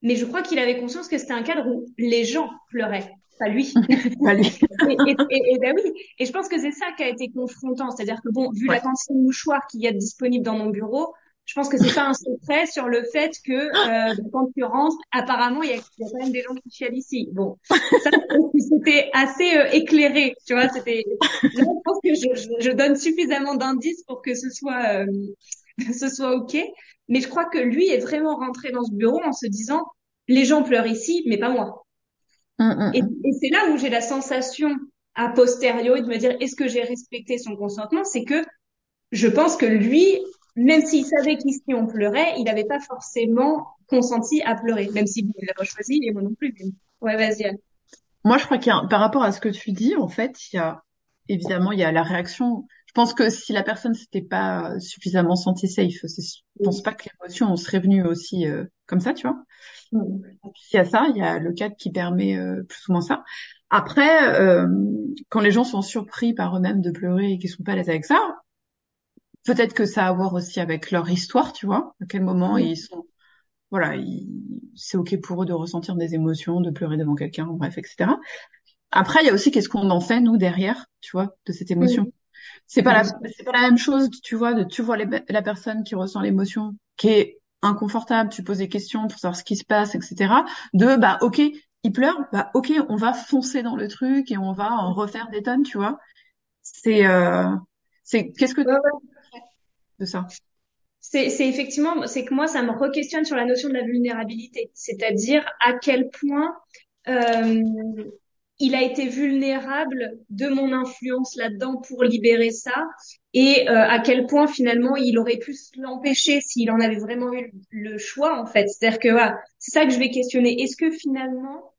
[SPEAKER 3] Mais je crois qu'il avait conscience que c'était un cadre où les gens pleuraient pas lui.
[SPEAKER 1] pas lui.
[SPEAKER 3] et, et, et, ben oui. Et je pense que c'est ça qui a été confrontant. C'est-à-dire que bon, vu la quantité de mouchoirs qu'il y a disponible dans mon bureau, je pense que c'est pas un secret sur le fait que, euh, de concurrence, apparemment, il y, a, il y a quand même des gens qui chialent ici. Bon, ça, c'était assez euh, éclairé, tu vois. C'était, je pense que je, je, donne suffisamment d'indices pour que ce soit, euh, ce soit ok. Mais je crois que lui est vraiment rentré dans ce bureau en se disant, les gens pleurent ici, mais pas moi.
[SPEAKER 1] Hum, hum,
[SPEAKER 3] Et,
[SPEAKER 1] hum.
[SPEAKER 3] et c'est là où j'ai la sensation a posteriori de me dire est-ce que j'ai respecté son consentement? C'est que je pense que lui, même s'il savait qu'ici on pleurait, il n'avait pas forcément consenti à pleurer, même si il n'a pas choisi et moi non plus. Ouais, vas-y. Anne.
[SPEAKER 1] Moi, je crois qu'il y a, par rapport à ce que tu dis, en fait, il y a, évidemment, il y a la réaction. Je pense que si la personne s'était pas suffisamment sentie safe, c'est- je pense pas que l'émotion serait venue aussi euh, comme ça, tu vois.
[SPEAKER 3] Mm.
[SPEAKER 1] Il y a ça, il y a le cadre qui permet euh, plus ou moins ça. Après, euh, quand les gens sont surpris par eux-mêmes de pleurer et qu'ils sont pas à l'aise avec ça, peut-être que ça a à voir aussi avec leur histoire, tu vois. À quel moment ils sont, voilà, ils- c'est ok pour eux de ressentir des émotions, de pleurer devant quelqu'un, bref, etc. Après, il y a aussi qu'est-ce qu'on en fait nous derrière, tu vois, de cette émotion. C'est pas la, c'est pas la même chose, tu vois, de tu vois les- la personne qui ressent l'émotion, qui est inconfortable, tu poses des questions pour savoir ce qui se passe, etc. De bah ok, il pleure, bah ok, on va foncer dans le truc et on va en refaire des tonnes, tu vois. C'est euh, c'est qu'est-ce que tu
[SPEAKER 3] Ouais, ouais.
[SPEAKER 1] De ça?
[SPEAKER 3] C'est, effectivement, c'est que moi, ça me re-questionne sur la notion de la vulnérabilité, c'est-à-dire à quel point euh, il a été vulnérable de mon influence là-dedans pour libérer ça, et euh, à quel point finalement il aurait pu l'empêcher s'il en avait vraiment eu le choix, en fait. C'est-à-dire que voilà, c'est ça que je vais questionner. Est-ce que finalement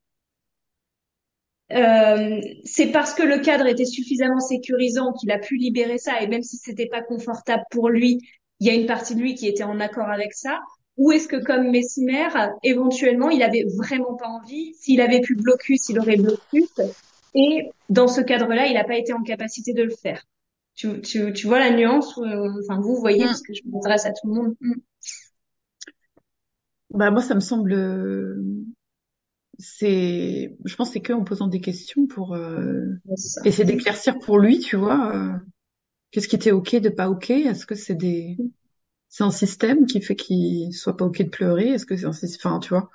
[SPEAKER 3] euh, c'est parce que le cadre était suffisamment sécurisant qu'il a pu libérer ça, et même si c'était pas confortable pour lui, il y a une partie de lui qui était en accord avec ça. Ou est-ce que, comme Messimer, éventuellement, il avait vraiment pas envie, s'il avait pu blocus, il aurait blocus, et dans ce cadre-là, il n'a pas été en capacité de le faire. Tu, tu, tu vois la nuance, euh, enfin vous voyez, parce que je m'adresse à tout le monde? Mm.
[SPEAKER 1] Bah moi ça me semble c'est je pense c'est que en posant des questions pour euh, essayer d'éclaircir pour lui, tu vois, euh, qu'est-ce qui était ok, de pas ok, est-ce que c'est des c'est un système qui fait qu'il soit pas ok de pleurer, est-ce que c'est un système enfin tu vois.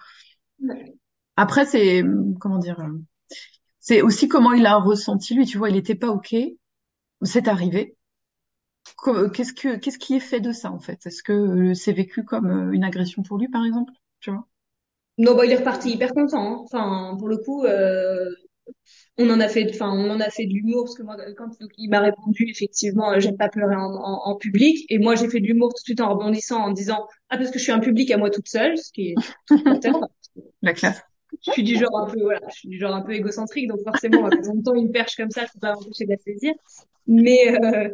[SPEAKER 1] Après c'est comment dire euh, c'est aussi comment il a ressenti lui, tu vois, il était pas ok, c'est arrivé. Qu'est-ce que qu'est-ce qui est fait de ça en fait? Est-ce que euh, c'est vécu comme euh, une agression pour lui par exemple, tu vois?
[SPEAKER 3] Non, bah, il est reparti hyper content. hein. Enfin, pour le coup, euh, on en a fait, enfin, on en a fait de l'humour parce que moi, quand il m'a répondu, effectivement, euh, j'aime pas pleurer en, en, en public. Et moi, j'ai fait de l'humour tout de suite en rebondissant en disant, ah, parce que je suis un public à moi toute seule, ce qui est tout.
[SPEAKER 1] La classe.
[SPEAKER 3] Je suis du genre un peu, voilà, je suis du genre un peu égocentrique, donc forcément, quand on me tend une perche comme ça, je peux pas m'empêcher de la saisir. Mais, euh,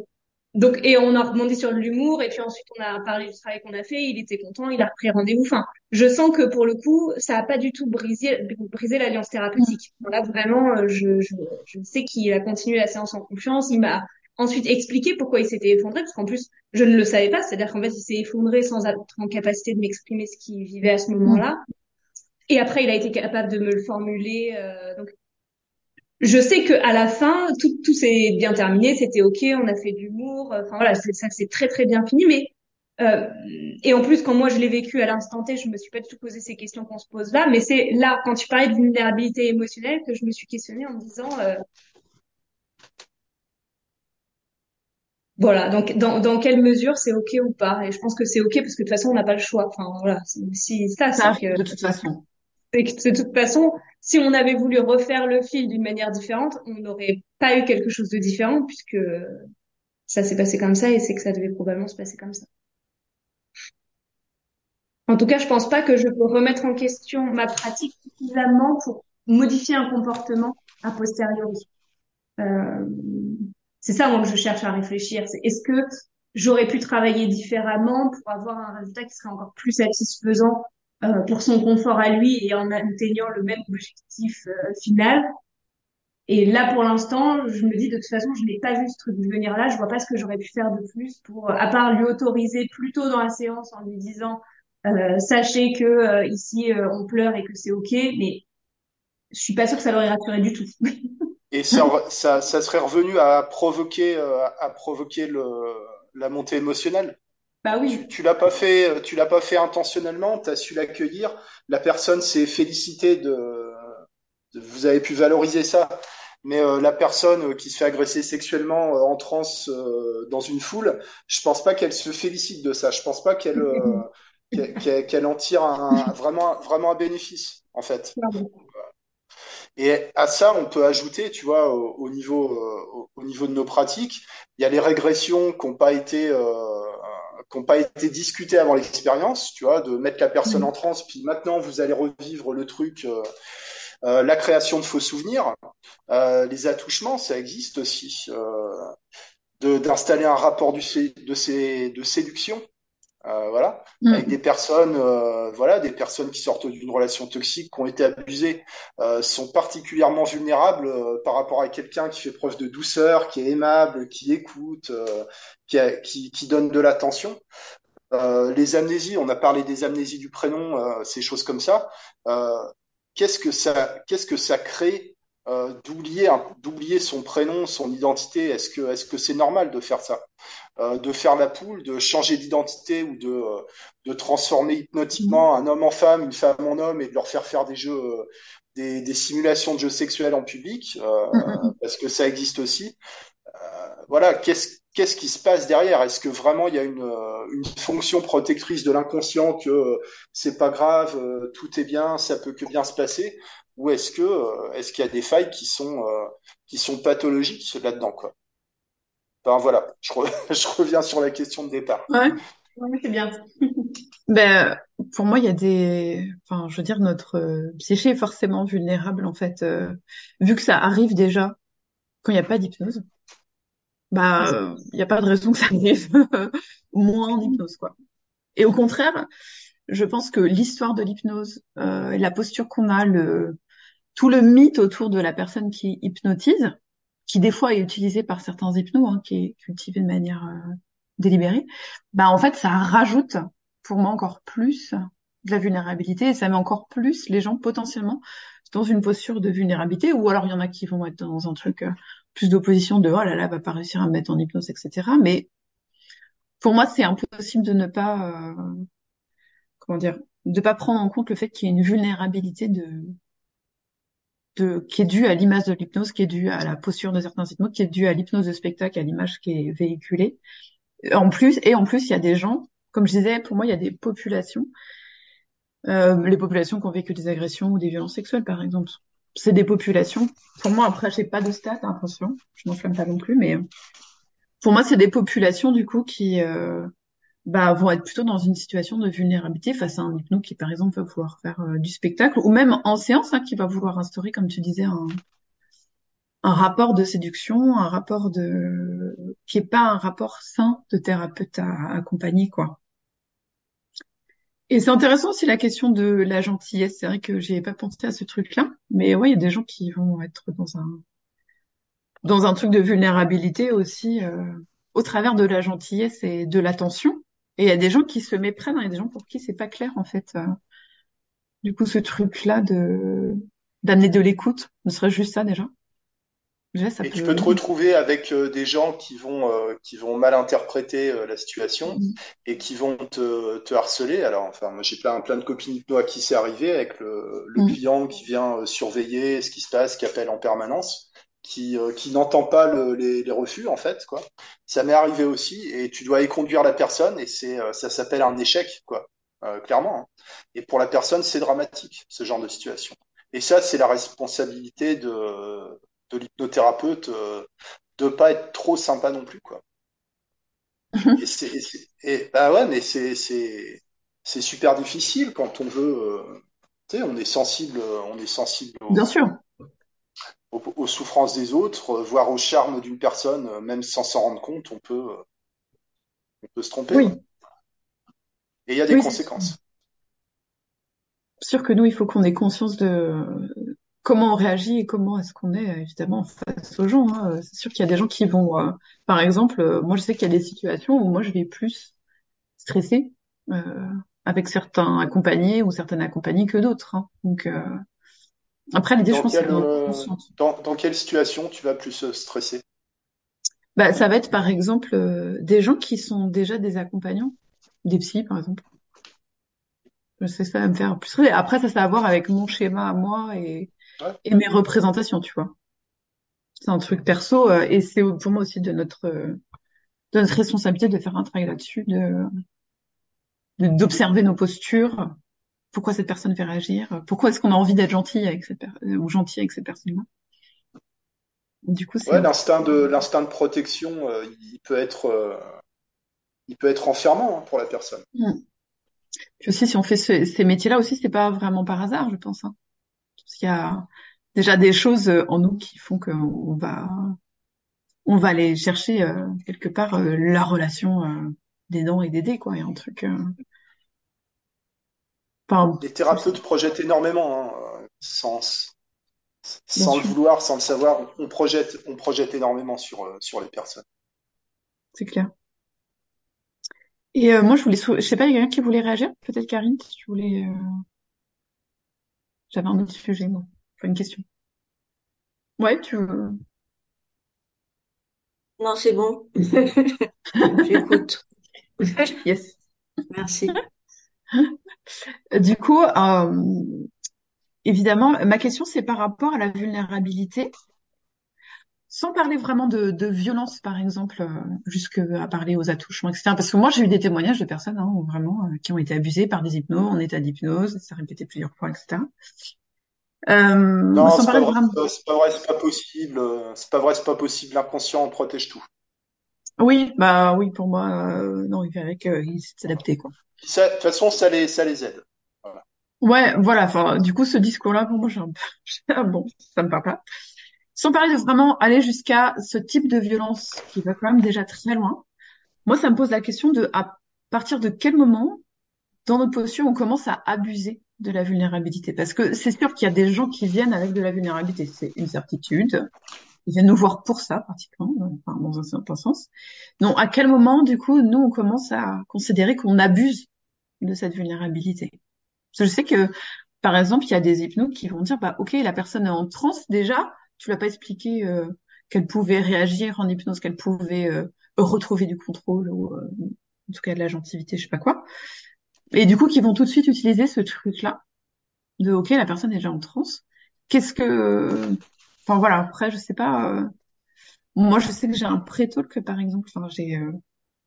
[SPEAKER 3] donc, et on a rebondi sur de l'humour, et puis ensuite on a parlé du travail qu'on a fait, il était content, il a repris rendez-vous. Enfin, je sens que pour le coup, ça a pas du tout brisé, brisé l'alliance thérapeutique. Là, vraiment, euh, je, je, je sais qu'il a continué la séance en confiance, il m'a ensuite expliqué pourquoi il s'était effondré, parce qu'en plus, je ne le savais pas, c'est-à-dire qu'en fait, il s'est effondré sans être en capacité de m'exprimer ce qu'il vivait à ce moment-là. Et après, il a été capable de me le formuler. euh, donc, je sais que à la fin, tout, tout s'est bien terminé, c'était ok, on a fait de l'humour. euh, Enfin voilà, c'est- ça s'est très très bien fini. Mais euh, et en plus, quand moi je l'ai vécu à l'instant T, je me suis pas du tout posé ces questions qu'on se pose là. Mais c'est là, quand tu parlais de vulnérabilité émotionnelle, que je me suis questionnée en me disant, euh, voilà, donc dans dans quelle mesure c'est ok ou pas. Et je pense que c'est ok parce que de toute façon, on n'a pas le choix. Enfin voilà, c'est aussi ça, c'est que
[SPEAKER 1] de toute façon.
[SPEAKER 3] Et que de toute façon, si on avait voulu refaire le fil d'une manière différente, on n'aurait pas eu quelque chose de différent puisque ça s'est passé comme ça et c'est que ça devait probablement se passer comme ça. En tout cas, je pense pas que je peux remettre en question ma pratique suffisamment pour modifier un comportement a posteriori. Euh, c'est ça moi que je cherche à réfléchir. Est-ce que j'aurais pu travailler différemment pour avoir un résultat qui serait encore plus satisfaisant euh, pour son confort à lui et en atteignant le même objectif euh, final. Et là, pour l'instant, je me dis de toute façon, je n'ai pas vu ce truc venir là. Je vois pas ce que j'aurais pu faire de plus pour, à part lui autoriser plus tôt dans la séance en lui disant, euh, sachez que euh, ici euh, on pleure et que c'est ok, mais je suis pas sûre que ça l'aurait rassuré du tout.
[SPEAKER 2] Et ça, ça, ça serait revenu à provoquer, à provoquer le, la montée émotionnelle?
[SPEAKER 3] Bah oui.
[SPEAKER 2] Tu, tu l'as pas fait, tu l'as pas fait intentionnellement. Tu as su l'accueillir. La personne s'est félicitée de, de, vous avez pu valoriser ça. Mais euh, la personne qui se fait agresser sexuellement euh, en transe euh, dans une foule, je pense pas qu'elle se félicite de ça. Je pense pas qu'elle euh, qu'elle en tire un, vraiment vraiment un bénéfice en fait. Et à ça, on peut ajouter, tu vois, au, niveau, euh, au, niveau de nos pratiques, il y a les régressions qui n'ont pas été, euh, qui n'ont pas été discutées avant l'expérience, tu vois, de mettre la personne en transe, puis maintenant vous allez revivre le truc, euh, euh la création de faux souvenirs, euh, les attouchements, ça existe aussi, d'installer un rapport de séduction euh, voilà, mm. avec des personnes, euh, voilà, des personnes qui sortent d'une relation toxique, qui ont été abusées, euh, sont particulièrement vulnérables euh, par rapport à quelqu'un qui fait preuve de douceur, qui est aimable, qui écoute, euh, qui, qui, qui, donne de l'attention. les amnésies, on a parlé des amnésies du prénom, ces choses comme ça. qu'est-ce que ça, qu'est-ce que ça crée euh, d'oublier d'oublier son prénom, son identité. Est-ce que est-ce que c'est normal de faire ça, euh, de faire la poule, de changer d'identité ou de euh, de transformer hypnotiquement un homme en femme, une femme en homme et de leur faire faire des jeux, des, des simulations de jeux sexuels en public, parce que ça existe aussi. voilà, qu'est-ce qu'est-ce qui se passe derrière? Est-ce que vraiment il y a une, une fonction protectrice de l'inconscient que c'est pas grave, tout est bien, ça peut que bien se passer? Ou est-ce que euh, est-ce qu'il y a des failles qui sont euh, qui sont pathologiques là-dedans quoi? Enfin voilà, je, reviens sur la question de départ.
[SPEAKER 1] Ouais, c'est bien. ben pour moi il y a des, enfin je veux dire notre euh, psyché est forcément vulnérable en fait, vu que ça arrive déjà quand il n'y a pas d'hypnose. Bah il n'y a pas de raison que ça arrive moins en hypnose quoi. Et au contraire, je pense que l'histoire de l'hypnose, la posture qu'on a, le, tout le mythe autour de la personne qui hypnotise, qui des fois est utilisé par certains hypnos, hein, qui est cultivé de manière euh, délibérée, bah en fait ça rajoute pour moi encore plus de la vulnérabilité et ça met encore plus les gens potentiellement dans une posture de vulnérabilité ou alors il y en a qui vont être dans un truc euh, plus d'opposition de oh là là va pas réussir à me mettre en hypnose etc mais pour moi c'est impossible de ne pas euh, comment dire de pas prendre en compte le fait qu'il y ait une vulnérabilité de qui est dû à l'image de l'hypnose, qui est dû à la posture de certains hypnos, qui est dû à l'hypnose de spectacle, à l'image qui est véhiculée. En plus, et en plus, il y a des gens, comme je disais, pour moi, il y a des populations, euh, les populations qui ont vécu des agressions ou des violences sexuelles, par exemple. C'est des populations. Pour moi, après, j'ai pas de stats, attention, je n'enflamme pas non plus, mais pour moi, c'est des populations du coup qui euh, bah, vont être plutôt dans une situation de vulnérabilité face à un hypno qui, par exemple, va vouloir faire euh, du spectacle, ou même en séance, hein, qui va vouloir instaurer, comme tu disais, un, rapport de séduction, un rapport de qui est pas un rapport sain de thérapeute à, accompagner, quoi. Et c'est intéressant aussi la question de la gentillesse. C'est vrai que j'ai pas pensé à ce truc-là, mais ouais, il y a des gens qui vont être dans un dans un truc de vulnérabilité aussi euh, au travers de la gentillesse et de l'attention et il y a des gens qui se méprennent, il y a des gens pour qui c'est pas clair en fait. Euh. Du coup, ce truc-là de d'amener de l'écoute, ce serait juste ça déjà.
[SPEAKER 2] déjà ça et tu peux te retrouver avec euh, des gens qui vont euh, qui vont mal interpréter la situation mm-hmm. et qui vont te, te harceler. Alors enfin, moi j'ai plein plein de copines hypno à qui c'est arrivé avec le, le mm. client qui vient surveiller ce qui se passe, qui appelle en permanence qui, euh, qui n'entend pas le, les, les, refus en fait quoi. Ça m'est arrivé aussi et tu dois y conduire la personne et c'est euh, ça s'appelle un échec quoi, euh, clairement. Hein. Et pour la personne c'est dramatique ce genre de situation. Et ça c'est la responsabilité de de l'hypnothérapeute de pas être trop sympa non plus quoi. et c'est et, bah ouais mais c'est c'est c'est super difficile quand on veut tu sais on est sensible on est sensible
[SPEAKER 1] Bien sûr
[SPEAKER 2] aux, souffrances des autres, euh, voire au charme d'une personne, euh, même sans s'en rendre compte, on peut, euh, on peut se tromper.
[SPEAKER 1] Oui.
[SPEAKER 2] Et il y a des conséquences.
[SPEAKER 1] Sûr que nous, il faut qu'on ait conscience de comment on réagit et comment est-ce qu'on est évidemment face aux gens. Hein. C'est sûr qu'il y a des gens qui vont, par exemple, moi je sais qu'il y a des situations où moi je vais plus stresser euh, avec certains accompagnés ou certaines accompagnées que d'autres. Hein. Donc après, l'idée, je pense,
[SPEAKER 2] euh, dans, dans quelle situation tu vas plus euh, stresser?
[SPEAKER 1] Bah, ça va être par exemple euh, des gens qui sont déjà des accompagnants, des psys par exemple. Je sais ça va me faire plus stresser. Après, ça, ça a à voir avec mon schéma à moi et, et mes représentations, tu vois. C'est un truc perso et c'est pour moi aussi de notre de notre responsabilité de faire un travail là-dessus, de d'observer nos postures pourquoi cette personne fait réagir, pourquoi est-ce qu'on a envie d'être gentil avec cette personne ou gentil avec cette personne-là.
[SPEAKER 2] Du coup, c'est ouais, l'instinct de l'instinct de protection, euh, il peut être euh, il peut être enfermant hein, pour la personne. Mm.
[SPEAKER 1] Puis aussi, si on fait ces métiers-là aussi, c'est pas vraiment par hasard, je pense. Hein. Parce qu'il y a déjà des choses en nous qui font qu'on va on va aller chercher euh, quelque part euh, la relation euh, des dents et des dés, quoi. Il y a un truc.
[SPEAKER 2] Les thérapeutes projettent énormément, hein, sans, sans le vouloir, sans le savoir. On projette, on projette énormément sur, sur les personnes.
[SPEAKER 1] C'est clair. Et moi, je voulais, je sais pas, il y a quelqu'un qui voulait réagir? Peut-être Karine, si tu voulais. J'avais un autre sujet, moi. Enfin, une question. Ouais, tu veux?
[SPEAKER 4] Non, c'est bon. J'écoute.
[SPEAKER 1] Yes.
[SPEAKER 4] Merci.
[SPEAKER 1] Du coup, euh, évidemment, ma question, c'est par rapport à la vulnérabilité. Sans parler vraiment de, de violence, par exemple, euh, jusqu'à parler aux attouchements, etc. Parce que moi, j'ai eu des témoignages de personnes hein, vraiment euh, qui ont été abusées par des hypnos, en état d'hypnose, ça s'est répété plusieurs fois, etc.
[SPEAKER 2] Euh, non, c'est pas, vrai, c'est pas vrai, c'est pas possible. C'est pas vrai, c'est pas possible. L'inconscient protège tout.
[SPEAKER 1] Oui, bah oui, pour moi, euh, non, il fallait qu'ils s'adaptent, quoi.
[SPEAKER 2] De toute façon, ça les, ça les aide.
[SPEAKER 1] Voilà. Ouais, voilà. Enfin, du coup, ce discours-là, pour moi, j'ai un peu, bon, ça me parle pas. Sans parler de vraiment aller jusqu'à ce type de violence qui va quand même déjà très loin. Moi, ça me pose la question de à partir de quel moment, dans notre posture, on commence à abuser de la vulnérabilité? Parce que c'est sûr qu'il y a des gens qui viennent avec de la vulnérabilité, c'est une certitude. Ils viennent nous voir pour ça, pratiquement, enfin, dans un certain sens. Non, à quel moment, du coup, nous, on commence à considérer qu'on abuse de cette vulnérabilité? Parce que je sais que, par exemple, il y a des hypnos qui vont dire, bah, ok, la personne est en transe déjà, tu l'as pas expliqué euh, qu'elle pouvait réagir en hypnose, qu'elle pouvait euh, retrouver du contrôle ou euh, en tout cas de la gentilité, je sais pas quoi. Et du coup, qui vont tout de suite utiliser ce truc-là de OK, la personne est déjà en transe. Qu'est-ce que, enfin voilà. Après, je sais pas. Euh, moi, je sais que j'ai un pré-talk, par exemple. Enfin, j'ai. Euh,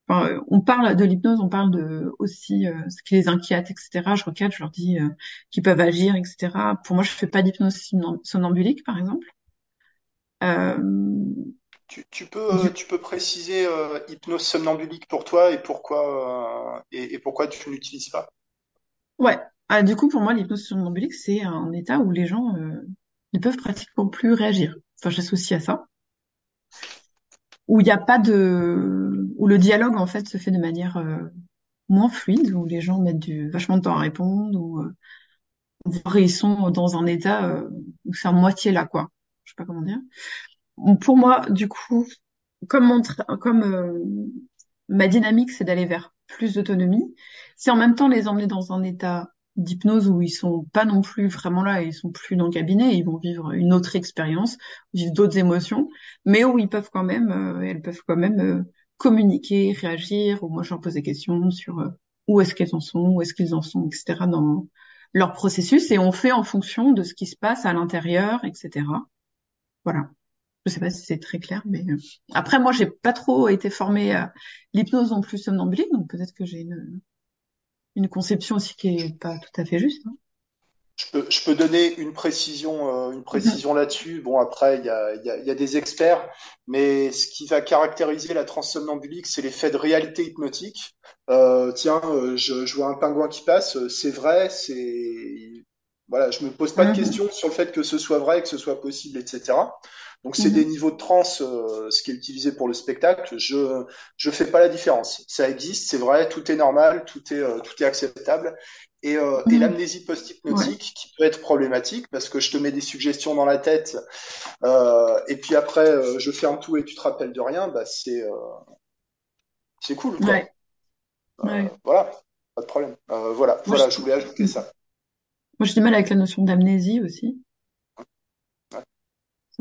[SPEAKER 1] enfin, on parle de l'hypnose, on parle de aussi euh, ce qui les inquiète, etc. Je recadre, je leur dis qu'ils peuvent agir, etc. Pour moi, je fais pas d'hypnose somnambulique, par exemple.
[SPEAKER 2] Tu, tu, peux, tu peux préciser hypnose somnambulique pour toi et pourquoi, et, et, pourquoi tu l'utilises pas?
[SPEAKER 1] Ouais. Ah, du coup, pour moi, l'hypnose somnambulique, c'est un état où les gens euh, ne peuvent pratiquement plus réagir. Enfin, j'associe à ça. Où il n'y a pas de... où le dialogue, en fait, se fait de manière moins fluide, où les gens mettent du vachement de temps à répondre, ou ils sont dans un état où c'est à moitié là, quoi. Je sais pas comment dire pour moi, du coup, comme, mon comme euh, ma dynamique, c'est d'aller vers plus d'autonomie, c'est en même temps les emmener dans un état d'hypnose où ils sont pas non plus vraiment là, ils sont plus dans le cabinet, ils vont vivre une autre expérience, vivre d'autres émotions, mais où ils peuvent quand même, euh, elles peuvent quand même euh, communiquer, réagir, ou moi je leur pose des questions sur où est-ce qu'elles en sont, où est-ce qu'ils en sont, etc. dans leur processus, et on fait en fonction de ce qui se passe à l'intérieur, etc. Voilà. Je sais pas si c'est très clair, mais euh, après moi j'ai pas trop été formée à l'hypnose non plus somnambulique, donc peut-être que j'ai une une conception aussi qui est pas tout à fait juste. Hein.
[SPEAKER 2] Je peux, je peux donner une précision, euh, une précision là-dessus. Bon, après, il y a, y, a, y a, des experts, mais ce qui va caractériser la transe somnambulique, c'est l'effet de réalité hypnotique. Euh, tiens, euh, je, je, vois un pingouin qui passe, c'est vrai, c'est voilà, je me pose pas de questions sur le fait que ce soit vrai, que ce soit possible, etc. Donc c'est des mhm. niveaux de trans, euh, ce qui est utilisé pour le spectacle. Je je fais pas la différence. Ça existe, c'est vrai, tout est normal, tout est euh, tout est acceptable. Et, euh, et mhm. l'amnésie post-hypnotique qui peut être problématique parce que je te mets des suggestions dans la tête et puis après je ferme tout et tu te rappelles de rien, bah c'est c'est cool. Quoi. Ouais. Voilà, pas de problème. voilà, voilà, je voulais ajouter ça.
[SPEAKER 1] Moi j'ai du mal avec la notion d'amnésie aussi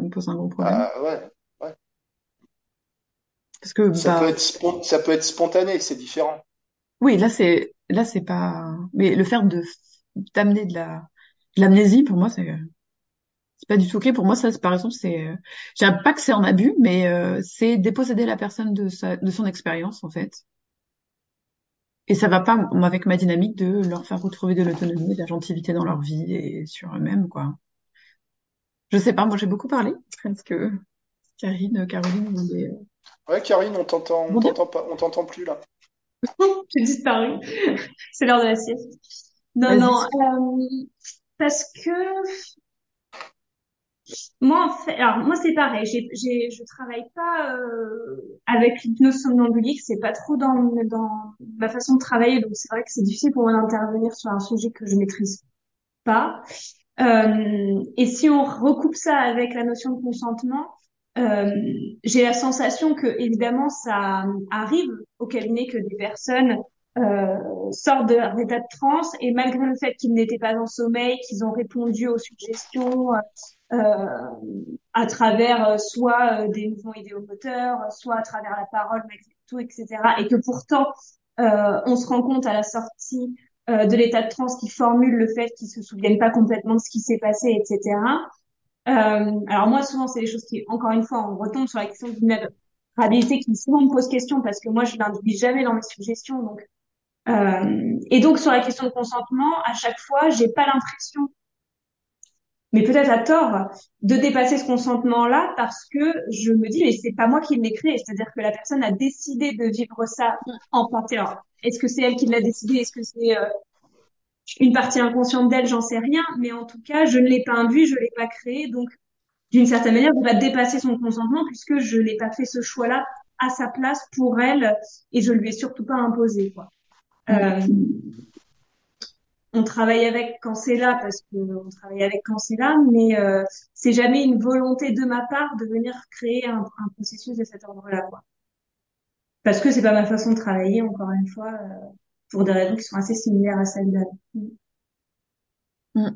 [SPEAKER 1] ça me pose un gros problème.
[SPEAKER 2] Ah, ouais, ouais.
[SPEAKER 1] Parce que
[SPEAKER 2] ça, bah peut être ça peut être spontané, c'est différent.
[SPEAKER 1] Oui, là c'est là c'est pas. Mais le faire de d'amener de la de l'amnésie pour moi c'est c'est pas du tout ok. Pour moi ça par exemple c'est je pas que c'est un abus, mais euh, c'est déposséder la personne de sa de son expérience en fait et ça va pas avec ma dynamique de leur faire retrouver de l'autonomie, de la gentilité dans leur vie et sur eux-mêmes, quoi. Je sais pas, moi j'ai beaucoup parlé. Est-ce que Karine, Caroline, vous voulez...
[SPEAKER 2] Ouais, Karine, on t'entend, on t'entend pas, on t'entend plus là.
[SPEAKER 3] J'ai disparu. C'est l'heure de la sieste. Non, non, euh, parce que moi, en fait, alors moi c'est pareil. J'ai, j'ai, je travaille pas euh, avec l'hypnose somnambulique. C'est pas trop dans dans ma façon de travailler. Donc c'est vrai que c'est difficile pour moi d'intervenir sur un sujet que je maîtrise pas. Euh, et si on recoupe ça avec la notion de consentement, euh, j'ai la sensation que évidemment ça arrive au cabinet que des personnes euh, sortent de leur état de transe et malgré le fait qu'ils n'étaient pas en sommeil, qu'ils ont répondu aux suggestions à travers soit des mouvements idéomoteurs, soit à travers la parole, etc. Et que pourtant on se rend compte à la sortie de l'état de transe qui formule le fait qu'ils se souviennent pas complètement de ce qui s'est passé, etc. Euh, alors moi, souvent, c'est des choses qui, encore une fois, on retombe sur la question de vulnérabilité qui souvent me pose question parce que moi, je n'induis jamais dans mes suggestions. Donc, euh, et donc sur la question de consentement, à chaque fois, j'ai pas l'impression, mais peut-être à tort, de dépasser ce consentement-là parce que je me dis, mais c'est pas moi qui l'ai créé. C'est-à-dire que la personne a décidé de vivre ça en partie. est-ce que c'est elle qui l'a décidé? Est-ce que c'est euh, une partie inconsciente d'elle, j'en sais rien, mais en tout cas, je ne l'ai pas induit, je l'ai pas créé, donc d'une certaine manière, elle va dépasser son consentement puisque je n'ai pas fait ce choix-là à sa place pour elle et je lui ai surtout pas imposé. Quoi. Euh, on travaille avec quand c'est là parce qu'on travaille avec quand c'est là, mais euh, c'est jamais une volonté de ma part de venir créer un, processus de cet ordre-là, quoi. Parce que c'est pas ma façon de travailler, encore une fois. Euh, pour des raisons qui sont assez similaires à celles d'Anne.
[SPEAKER 1] Mm.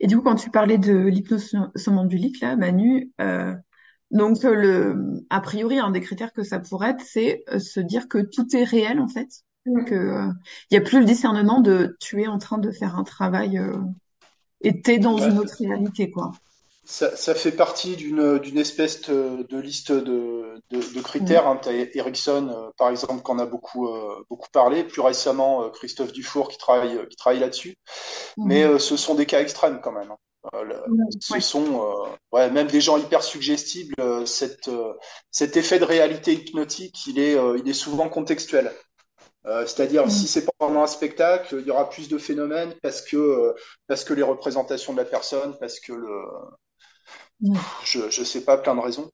[SPEAKER 1] Et du coup, quand tu parlais de l'hypnose somnambulique, là, Manu, euh, donc le, a priori, un des critères que ça pourrait être, c'est euh, se dire que tout est réel en fait, mm. Que il euh, y a plus le discernement de tu es en train de faire un travail euh, et t'es dans une autre réalité, quoi.
[SPEAKER 2] Ça, ça, fait partie d'une espèce de, liste de, de, de critères. Mmh. Hein. Tu as Ericsson, euh, par exemple, qu'on a beaucoup euh, beaucoup parlé. Plus récemment, euh, Christophe Dufour qui travaille qui travaille là-dessus. Mmh. Mais ce sont des cas extrêmes quand même. Hein. ce sont ouais, même des gens hyper suggestibles. cette, cet effet de réalité hypnotique, il est, il est souvent contextuel. C'est-à-dire, mmh. si c'est pendant un spectacle, il y aura plus de phénomènes parce que parce que les représentations de la personne, parce que le je ne sais pas, plein de raisons.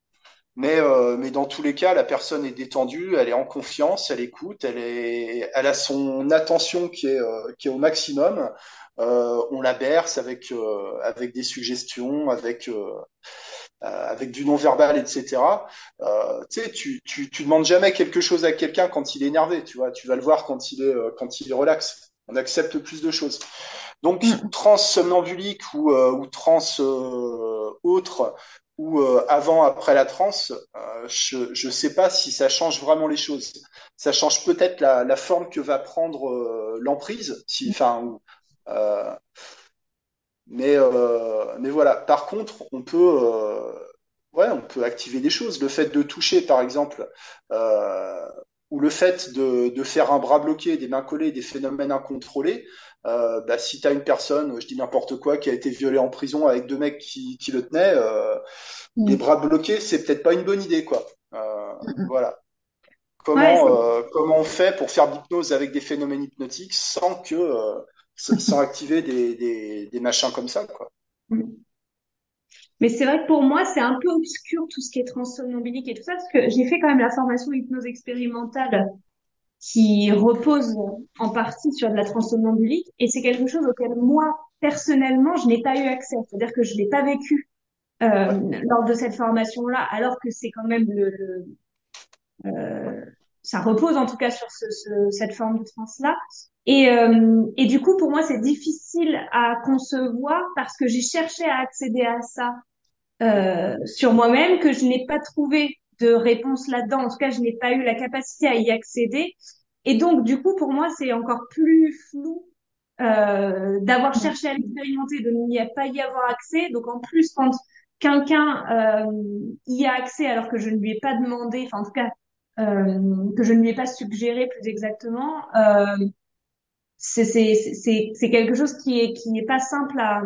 [SPEAKER 2] Mais, euh, mais dans tous les cas, la personne est détendue, elle est en confiance, elle écoute, elle, est, elle a son attention qui est, euh, qui est au maximum. Euh, on la berce avec, euh, avec des suggestions, avec, euh, avec du non-verbal, etc. tu sais, tu, tu, tu demandes jamais quelque chose à quelqu'un quand il est énervé, tu vois. Tu vas le voir quand il est, quand il est relax. On accepte plus de choses. Donc, mm. trans somnambulique ou, ou trans autre ou euh, avant, après la transe, euh, je ne sais pas si ça change vraiment les choses. Ça change peut-être la, la, forme que va prendre euh, l'emprise, si, enfin, mais mais voilà. Par contre, on peut ouais, on peut activer des choses. Le fait de toucher, par exemple, ou le fait de, de faire un bras bloqué, des mains collées, des phénomènes incontrôlés, euh, bah, si tu as une personne, je dis n'importe quoi, qui a été violée en prison avec deux mecs qui, qui le tenaient, euh, mm. des bras bloqués, c'est peut-être pas une bonne idée, quoi. Euh, voilà. Comment, euh, comment on fait pour faire de l'hypnose avec des phénomènes hypnotiques sans que euh, sans activer des, des, des, machins comme ça, quoi.
[SPEAKER 3] Mais c'est vrai que pour moi, c'est un peu obscur tout ce qui est transsomnambulique et tout ça, parce que j'ai fait quand même la formation hypnose expérimentale qui repose en partie sur de la transsomnambulique et c'est quelque chose auquel moi personnellement je n'ai pas eu accès. C'est-à-dire que je l'ai pas vécu euh, lors de cette formation là alors que c'est quand même le, le euh, ça repose en tout cas sur ce, ce, cette forme de trans là et, euh, et du coup pour moi c'est difficile à concevoir parce que j'ai cherché à accéder à ça euh, sur moi-même que je n'ai pas trouvé de réponse là-dedans. En tout cas, je n'ai pas eu la capacité à y accéder. Et donc, du coup, pour moi, c'est encore plus flou euh, d'avoir cherché à l'expérimenter, de n'y pas y avoir accès. Donc, en plus, quand quelqu'un euh, y a accès alors que je ne lui ai pas demandé, enfin, en tout cas, que je ne lui ai pas suggéré plus exactement, euh, c'est quelque chose qui est qui n'est pas simple à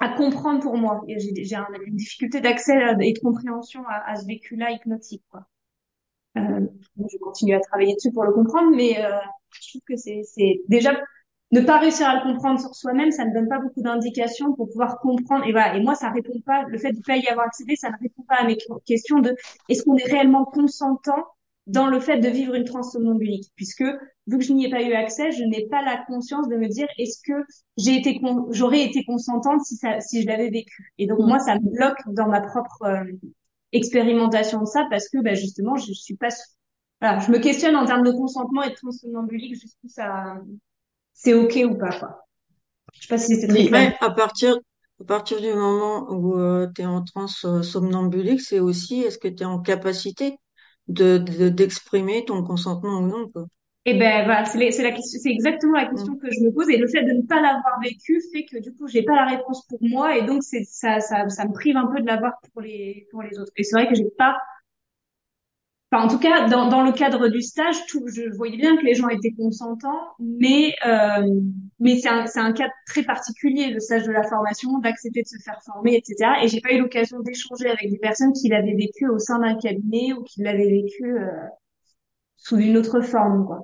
[SPEAKER 3] à comprendre pour moi. J'ai j'ai une difficulté d'accès et de compréhension à, à ce vécu-là hypnotique, quoi. Euh, je continue à travailler dessus pour le comprendre, mais euh, je trouve que c'est déjà ne pas réussir à le comprendre sur soi-même, ça ne donne pas beaucoup d'indications pour pouvoir comprendre. Et voilà. Et moi, ça répond pas. Le fait de pas y avoir accédé, ça ne répond pas à mes questions de est-ce qu'on est réellement consentant dans le fait de vivre une transsomnambulique, puisque vu que je n'y ai pas eu accès, je n'ai pas la conscience de me dire est-ce que j'ai été j'aurais été consentante si ça si je l'avais vécu? Et donc moi, ça me bloque dans ma propre euh, expérimentation de ça parce que bah, justement, je, suis pas voilà, je me questionne en termes de consentement et de transsomnambulique jusqu'où ça c'est ok ou pas quoi. Je sais pas si c'était très clair.
[SPEAKER 4] à partir à partir du moment où euh, tu es en transe euh, somnambulique, c'est aussi est-ce que tu es en capacité de d'exprimer ton consentement ou non quoi?
[SPEAKER 3] Et eh ben voilà, c'est c'est la question, c'est exactement la question mm. que je me pose et le fait de ne pas l'avoir vécu fait que du coup j'ai pas la réponse pour moi et donc c'est ça, ça ça me prive un peu de l'avoir pour les pour les autres. Et c'est vrai que j'ai pas Enfin, en tout cas, dans, dans le cadre du stage, tout, je voyais bien que les gens étaient consentants, mais euh, mais c'est un, c'est un cas très particulier, le stage de la formation, d'accepter de se faire former, etc. Et j'ai pas eu l'occasion d'échanger avec des personnes qui l'avaient vécu au sein d'un cabinet ou qui l'avaient vécu euh, sous une autre forme, quoi.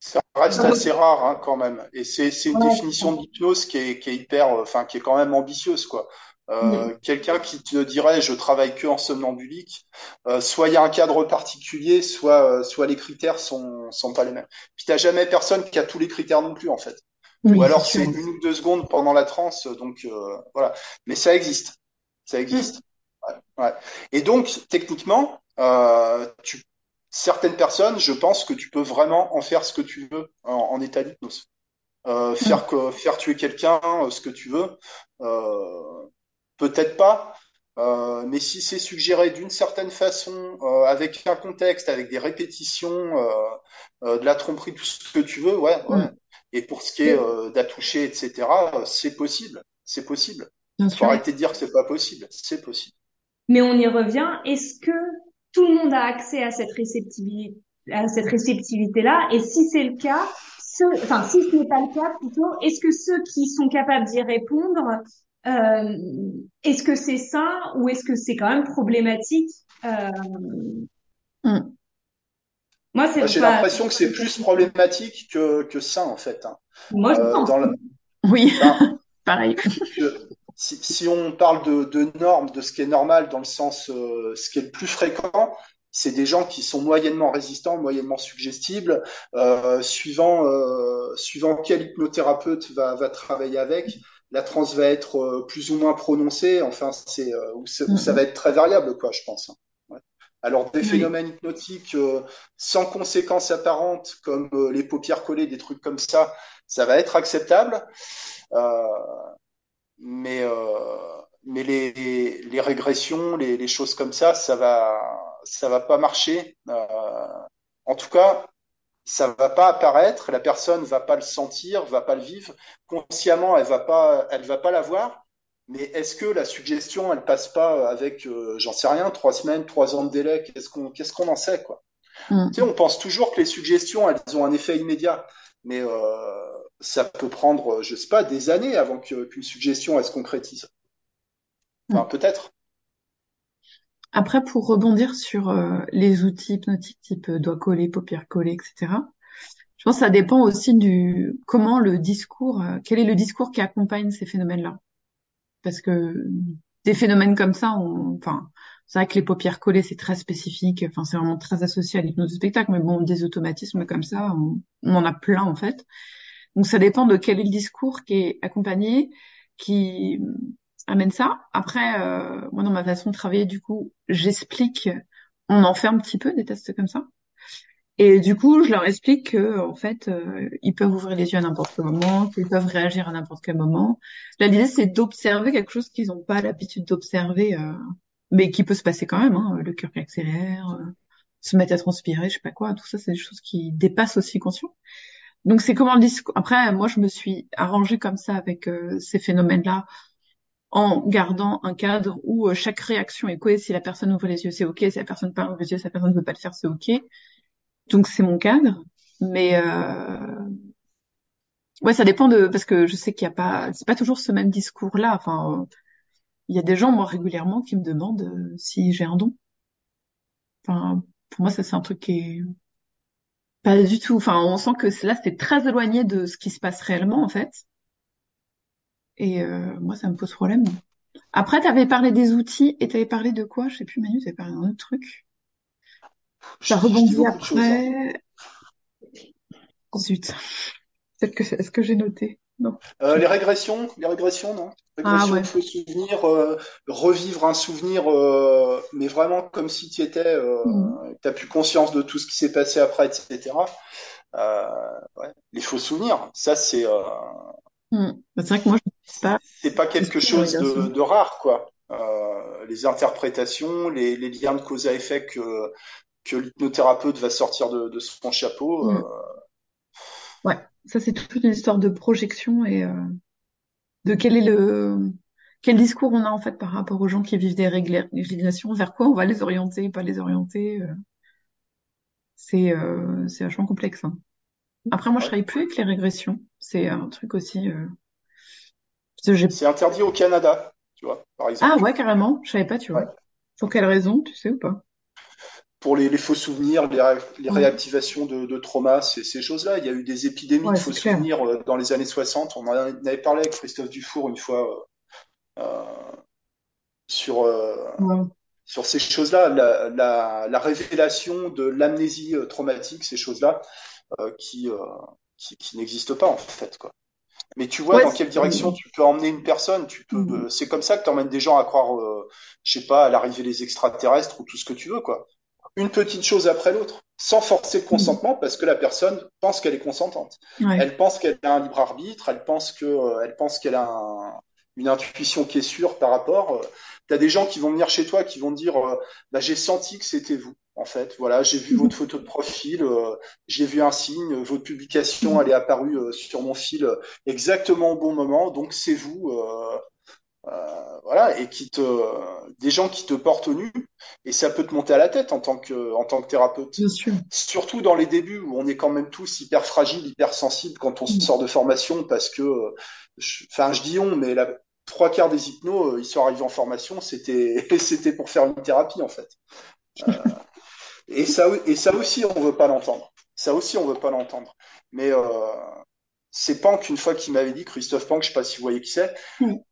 [SPEAKER 2] Ça reste assez rare hein, quand même, et c'est c'est une définition d'hypnose qui est qui est hyper, enfin qui est quand même ambitieuse, quoi. Euh, quelqu'un qui te dirait je travaille que en somnambulique, euh, soit il y a un cadre particulier, soit euh, soit les critères sont sont pas les mêmes. Puis t'as jamais personne qui a tous les critères non plus en fait. ou alors c'est une ou deux secondes pendant la transe, donc voilà. Mais ça existe, ça existe. Ouais, Et donc techniquement, tu certaines personnes, je pense que tu peux vraiment en faire ce que tu veux en, état d'hypnose. faire que faire tuer quelqu'un, ce que tu veux. Euh, peut-être pas. Euh, mais si c'est suggéré d'une certaine façon, euh, avec un contexte, avec des répétitions, euh, de la tromperie, tout ce que tu veux, ouais. ouais. Mm. Et pour ce qui est euh, d'attoucher, etc., c'est possible. C'est possible. Il faut arrêter de dire que c'est pas possible. C'est possible.
[SPEAKER 3] Mais on y revient. Est-ce que tout le monde a accès à cette réceptivité, à cette réceptivité-là? Et si c'est le cas, enfin si ce n'est pas le cas plutôt, est-ce que ceux qui sont capables d'y répondre euh, est-ce que c'est sain ou est-ce que c'est quand même problématique euh...
[SPEAKER 2] mm. Moi, c'est J'ai l'impression que c'est plus problématique que, que sain, en fait. Hein.
[SPEAKER 3] Moi, je euh, pense. Dans
[SPEAKER 1] Oui, pareil.
[SPEAKER 2] si, si, on parle de, de, normes, de ce qui est normal dans le sens, euh, ce qui est le plus fréquent, c'est des gens qui sont moyennement résistants, moyennement suggestibles, euh, suivant, euh, suivant quel hypnothérapeute va, va travailler avec la transe va être euh, plus ou moins prononcée. Enfin, c'est euh, où, ça va être très variable, quoi, je pense. Hein. Alors des phénomènes hypnotiques euh, sans conséquences apparentes, comme les paupières collées, des trucs comme ça, ça va être acceptable. mais mais les, les régressions, les, les, choses comme ça, ça va ça va pas marcher. en tout cas, ça va pas apparaître, la personne va pas le sentir, va pas le vivre consciemment, elle va pas, elle va pas l'avoir. Mais est-ce que la suggestion, elle passe pas avec, euh, j'en sais rien, trois semaines, trois ans de délai? Qu'est-ce qu'on, qu'est-ce qu'on en sait quoi? Mm. Tu sais, on pense toujours que les suggestions, elles ont un effet immédiat, mais euh, ça peut prendre, je sais pas, des années avant qu'une suggestion elle se concrétise. Enfin, mm. peut-être.
[SPEAKER 1] Après, pour rebondir sur euh, les outils hypnotiques type euh, doigt collé, paupières collées, etc., je pense que ça dépend aussi du comment le discours, euh, quel est le discours qui accompagne ces phénomènes-là. Parce que des phénomènes comme ça, on, enfin, c'est vrai que les paupières collées, c'est très spécifique, enfin, c'est vraiment très associé à l'hypnose de spectacle, mais bon, des automatismes comme ça, on, on en a plein en fait. Donc ça dépend de quel est le discours qui est accompagné, qui amène ça. Après, euh, moi, dans ma façon de travailler, du coup, j'explique, on en fait un petit peu des tests comme ça. Et du coup, je leur explique que, en fait, euh, ils peuvent ouvrir les yeux à n'importe quel moment, qu'ils peuvent réagir à n'importe quel moment. Là, l'idée, c'est d'observer quelque chose qu'ils n'ont pas l'habitude d'observer, euh, mais qui peut se passer quand même. Hein, le cœur qui accélère, euh, se mettre à transpirer, je sais pas quoi. Tout ça, c'est des choses qui dépassent aussi conscient. Donc, c'est comment le discours. Après, moi, je me suis arrangée comme ça avec ces phénomènes-là en gardant un cadre où euh, chaque réaction est quoi. Si la personne ouvre les yeux, c'est ok. Si la personne parle les yeux, si la personne ne veut pas le faire, c'est ok. Donc c'est mon cadre. Mais euh... ouais, ça dépend de parce que je sais qu'il y a pas, c'est pas toujours ce même discours-là. Enfin, il y a des gens moi régulièrement qui me demandent euh, si j'ai un don. Enfin, pour moi, ça c'est un truc qui est pas du tout. Enfin, on sent que là, c'est très éloigné de ce qui se passe réellement en fait. Et euh, moi, ça me pose problème. Après, tu avais parlé des outils et tu avais parlé de quoi? Je sais plus, Manu, tu avais parlé d'un autre truc? Ça rebondit après. Zut. Peut-être que est-ce que j'ai noté Non.
[SPEAKER 2] Euh, les régressions, les régressions, non?
[SPEAKER 1] Ah,
[SPEAKER 2] Régression,
[SPEAKER 1] ouais.
[SPEAKER 2] il faut souvenir, euh, revivre un souvenir, euh, mais vraiment comme si tu étais, euh,
[SPEAKER 1] Mhm.
[SPEAKER 2] tu as plus conscience de tout ce qui s'est passé après, etc. Euh, ouais. Les faux souvenirs, ça c'est
[SPEAKER 1] Mhm. Bah, c'est vrai que moi, je ne sais pas.
[SPEAKER 2] c'est pas
[SPEAKER 1] C'est
[SPEAKER 2] quelque chose de, de rare, quoi. Euh, les interprétations, les, les liens de cause à effet que, que l'hypnothérapeute va sortir de, de son chapeau. Euh,
[SPEAKER 1] Ouais, ça c'est toute une histoire de projection et euh, de quel est le quel discours on a en fait par rapport aux gens qui vivent des régressions, vers quoi on va les orienter, pas les orienter. C'est c'est vachement complexe. hein. Après, moi, je travaille plus avec les régressions. C'est un truc aussi. Euh...
[SPEAKER 2] C'est interdit au Canada, tu vois, par
[SPEAKER 1] Ah
[SPEAKER 2] exemple.
[SPEAKER 1] ouais, carrément. Je savais pas, tu
[SPEAKER 2] Ouais.
[SPEAKER 1] vois. Pour quelle raison, tu sais ou pas?
[SPEAKER 2] Pour les, les faux souvenirs, les, ré- les
[SPEAKER 1] Ouais,
[SPEAKER 2] réactivations de, de trauma, ces, choses-là. Il y a eu des épidémies
[SPEAKER 1] ouais,
[SPEAKER 2] de faux
[SPEAKER 1] clair.
[SPEAKER 2] souvenirs euh, dans les années 60. On en avait parlé avec Christophe Dufour une fois euh, sur, euh, sur ces choses-là, la, la, la révélation de l'amnésie traumatique, ces choses-là, euh, qui, qui, qui n'existent pas en fait, quoi. Mais tu vois
[SPEAKER 1] Ouais,
[SPEAKER 2] dans quelle direction tu peux emmener une personne. Tu peux, euh, c'est comme ça que tu emmènes des gens à croire, euh, je sais pas, à l'arrivée des extraterrestres ou tout ce que tu veux, quoi. Une petite chose après l'autre, sans forcer le
[SPEAKER 1] Mhm.
[SPEAKER 2] consentement, parce que la personne pense qu'elle est consentante.
[SPEAKER 1] Ouais.
[SPEAKER 2] Elle pense qu'elle a un libre arbitre, elle pense que, euh, elle pense qu'elle a un- une intuition qui est sûre par rapport. euh, T'as des gens qui vont venir chez toi, qui vont dire, euh, bah, j'ai senti que c'était vous. En fait, voilà, j'ai vu votre photo de profil, euh, j'ai vu un signe, votre publication, elle est apparue euh, sur mon fil euh, exactement au bon moment, donc c'est vous. euh, euh, voilà, et qui te, des gens qui te portent au nu, et ça peut te monter à la tête en tant que, en tant que thérapeute.
[SPEAKER 1] Bien sûr.
[SPEAKER 2] Surtout dans les débuts où on est quand même tous hyper fragiles, hyper sensibles quand on sort de formation, parce que, euh, je- enfin, je dis on, mais la trois quarts des hypnos, ils sont arrivés en formation, c'était, c'était pour faire une thérapie en fait. Et ça, et ça aussi, on veut pas l'entendre. Ça aussi, on veut pas l'entendre. Mais euh, c'est Pank, une fois qu'il m'avait dit, Christophe Pank, je sais pas si vous voyez qui c'est,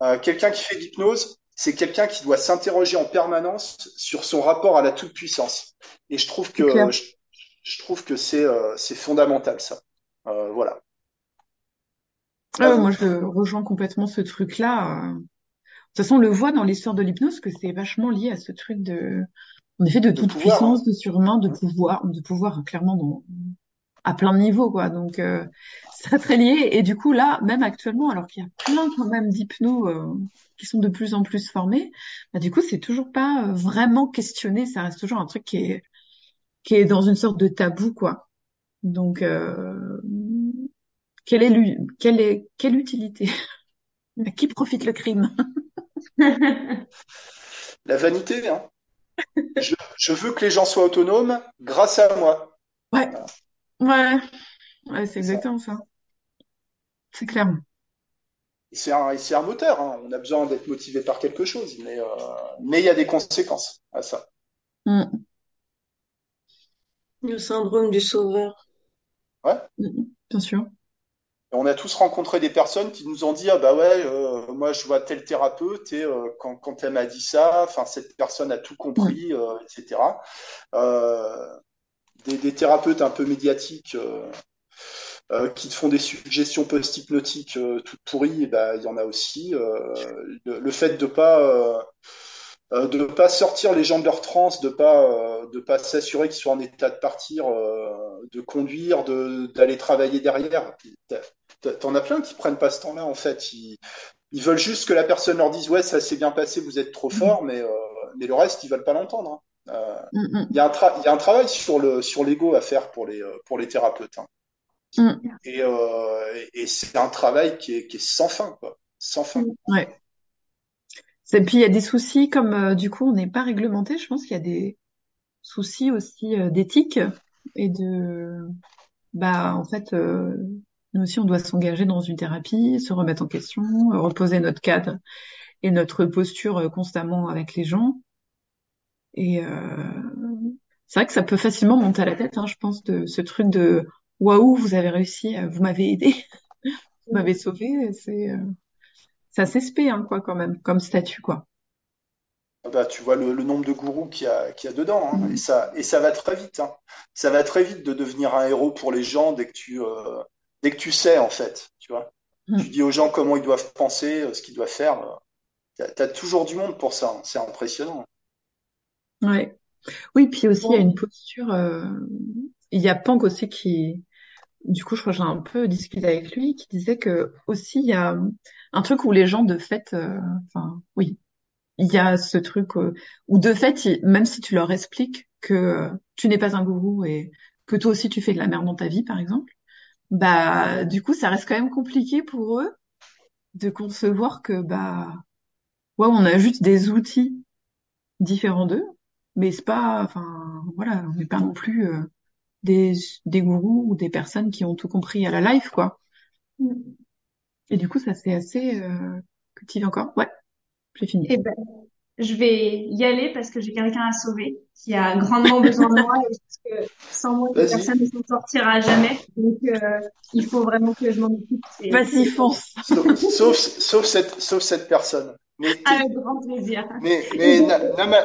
[SPEAKER 2] euh, quelqu'un qui fait de l'hypnose, c'est quelqu'un qui doit s'interroger en permanence sur son rapport à la toute-puissance. Et je trouve que je, je trouve que c'est euh, c'est fondamental ça. Voilà.
[SPEAKER 1] Ah ouais, moi, je rejoins complètement ce truc-là. De toute façon, on le voit dans l'histoire de l'hypnose que c'est vachement lié à ce truc de, en effet, de
[SPEAKER 2] De
[SPEAKER 1] toute
[SPEAKER 2] pouvoir.
[SPEAKER 1] puissance, de surhumain, de
[SPEAKER 2] Hein.
[SPEAKER 1] pouvoir, de pouvoir hein, clairement dans, à plein de niveaux, quoi. Donc, euh, c'est très très lié. Et du coup, là, même actuellement, alors qu'il y a plein quand même d'hypnos euh, qui sont de plus en plus formés, bah, du coup, c'est toujours pas euh, vraiment questionné. Ça reste toujours un truc qui est qui est dans une sorte de tabou, quoi. Donc, euh, quelle est quelle est quelle utilité? À qui profite le crime?
[SPEAKER 2] La vanité. Hein. Je, je veux que les gens soient autonomes grâce à moi.
[SPEAKER 1] Ouais,
[SPEAKER 2] Voilà,
[SPEAKER 1] ouais, ouais, c'est
[SPEAKER 2] ça.
[SPEAKER 1] exactement ça. C'est clair.
[SPEAKER 2] Et C'est un, un moteur. Hein. On a besoin d'être motivé par quelque chose, mais euh, mais il y a des conséquences à ça.
[SPEAKER 1] Mm,
[SPEAKER 4] Le syndrome du sauveur.
[SPEAKER 2] Ouais.
[SPEAKER 1] mm, bien sûr.
[SPEAKER 2] Et on a tous rencontré des personnes qui nous ont dit ah bah ouais euh, moi je vois tel thérapeute et euh, quand quand elle m'a dit ça enfin cette personne a tout
[SPEAKER 1] Mm,
[SPEAKER 2] compris euh, etc des, des thérapeutes un peu médiatiques qui te font des suggestions post-hypnotiques toutes pourries, bah, il y en a aussi. Le, le fait de pas de pas sortir les gens de leur transe, de pas de pas s'assurer qu'ils soient en état de partir, de conduire, de d'aller travailler derrière. T'en as plein qui prennent pas ce temps-là en fait. Ils, ils veulent juste que la personne leur dise ouais ça s'est bien passé, vous êtes trop
[SPEAKER 1] mm,
[SPEAKER 2] fort, mais euh, mais le reste ils veulent pas l'entendre. hein. Euh,
[SPEAKER 1] mm, mm,
[SPEAKER 2] Il y a un tra- il y a un travail sur le sur l'ego à faire pour les euh, pour les thérapeutes. hein.
[SPEAKER 1] mm.
[SPEAKER 2] Et, euh, et c'est un travail qui est, qui est sans fin, quoi. Sans fin.
[SPEAKER 1] Ouais. Et puis il y a des soucis comme du coup on n'est pas réglementé. Je pense qu'il y a des soucis aussi d'éthique et de bah en fait euh, nous aussi on doit s'engager dans une thérapie, se remettre en question, reposer notre cadre et notre posture constamment avec les gens. Et c'est vrai que ça peut facilement monter à la tête, hein, je pense, de ce truc de waouh, vous avez réussi, vous m'avez aidé, vous m'avez sauvé. C'est ça s'espère hein, quoi quand même comme statut quoi.
[SPEAKER 2] Ah bah, tu vois le, nombre de gourous qu'il y a, qu'il y a dedans hein, et ça et ça va très vite. Hein. Ça va très vite de devenir un héros pour les gens dès que tu euh, dès que tu sais en fait, tu vois. Mm. Tu dis aux gens comment ils doivent penser, euh, ce qu'ils doivent faire. Tu as, toujours du monde pour ça. Hein. C'est impressionnant.
[SPEAKER 1] Ouais. Oui, puis aussi il y a une posture. Euh... Il y a Pank aussi qui du coup, je crois que j'ai un peu discuté avec lui, qui disait que aussi il y a un truc où les gens de fait, euh, enfin oui, il y a ce truc euh, où de fait, même si tu leur expliques que tu n'es pas un gourou et que toi aussi tu fais de la merde dans ta vie, par exemple, bah du coup ça reste quand même compliqué pour eux de concevoir que bah ouais on a juste des outils différents d'eux, mais c'est pas, enfin voilà, on n'est pas non plus euh, des, des gourous ou des personnes qui ont tout compris à la life, quoi. Et du coup, ça c'est assez euh, cultivé encore. Ouais, j'ai fini.
[SPEAKER 3] Eh ben, je vais y aller parce que j'ai quelqu'un à sauver qui a grandement besoin de moi et que sans moi, personne ne s'en sortira jamais. Donc, euh, il faut vraiment que je m'en occupe.
[SPEAKER 1] Vas-y, fonce.
[SPEAKER 2] Sauf, sauf, cette, sauf cette personne.
[SPEAKER 3] Mais Avec grand plaisir.
[SPEAKER 2] Mais, mais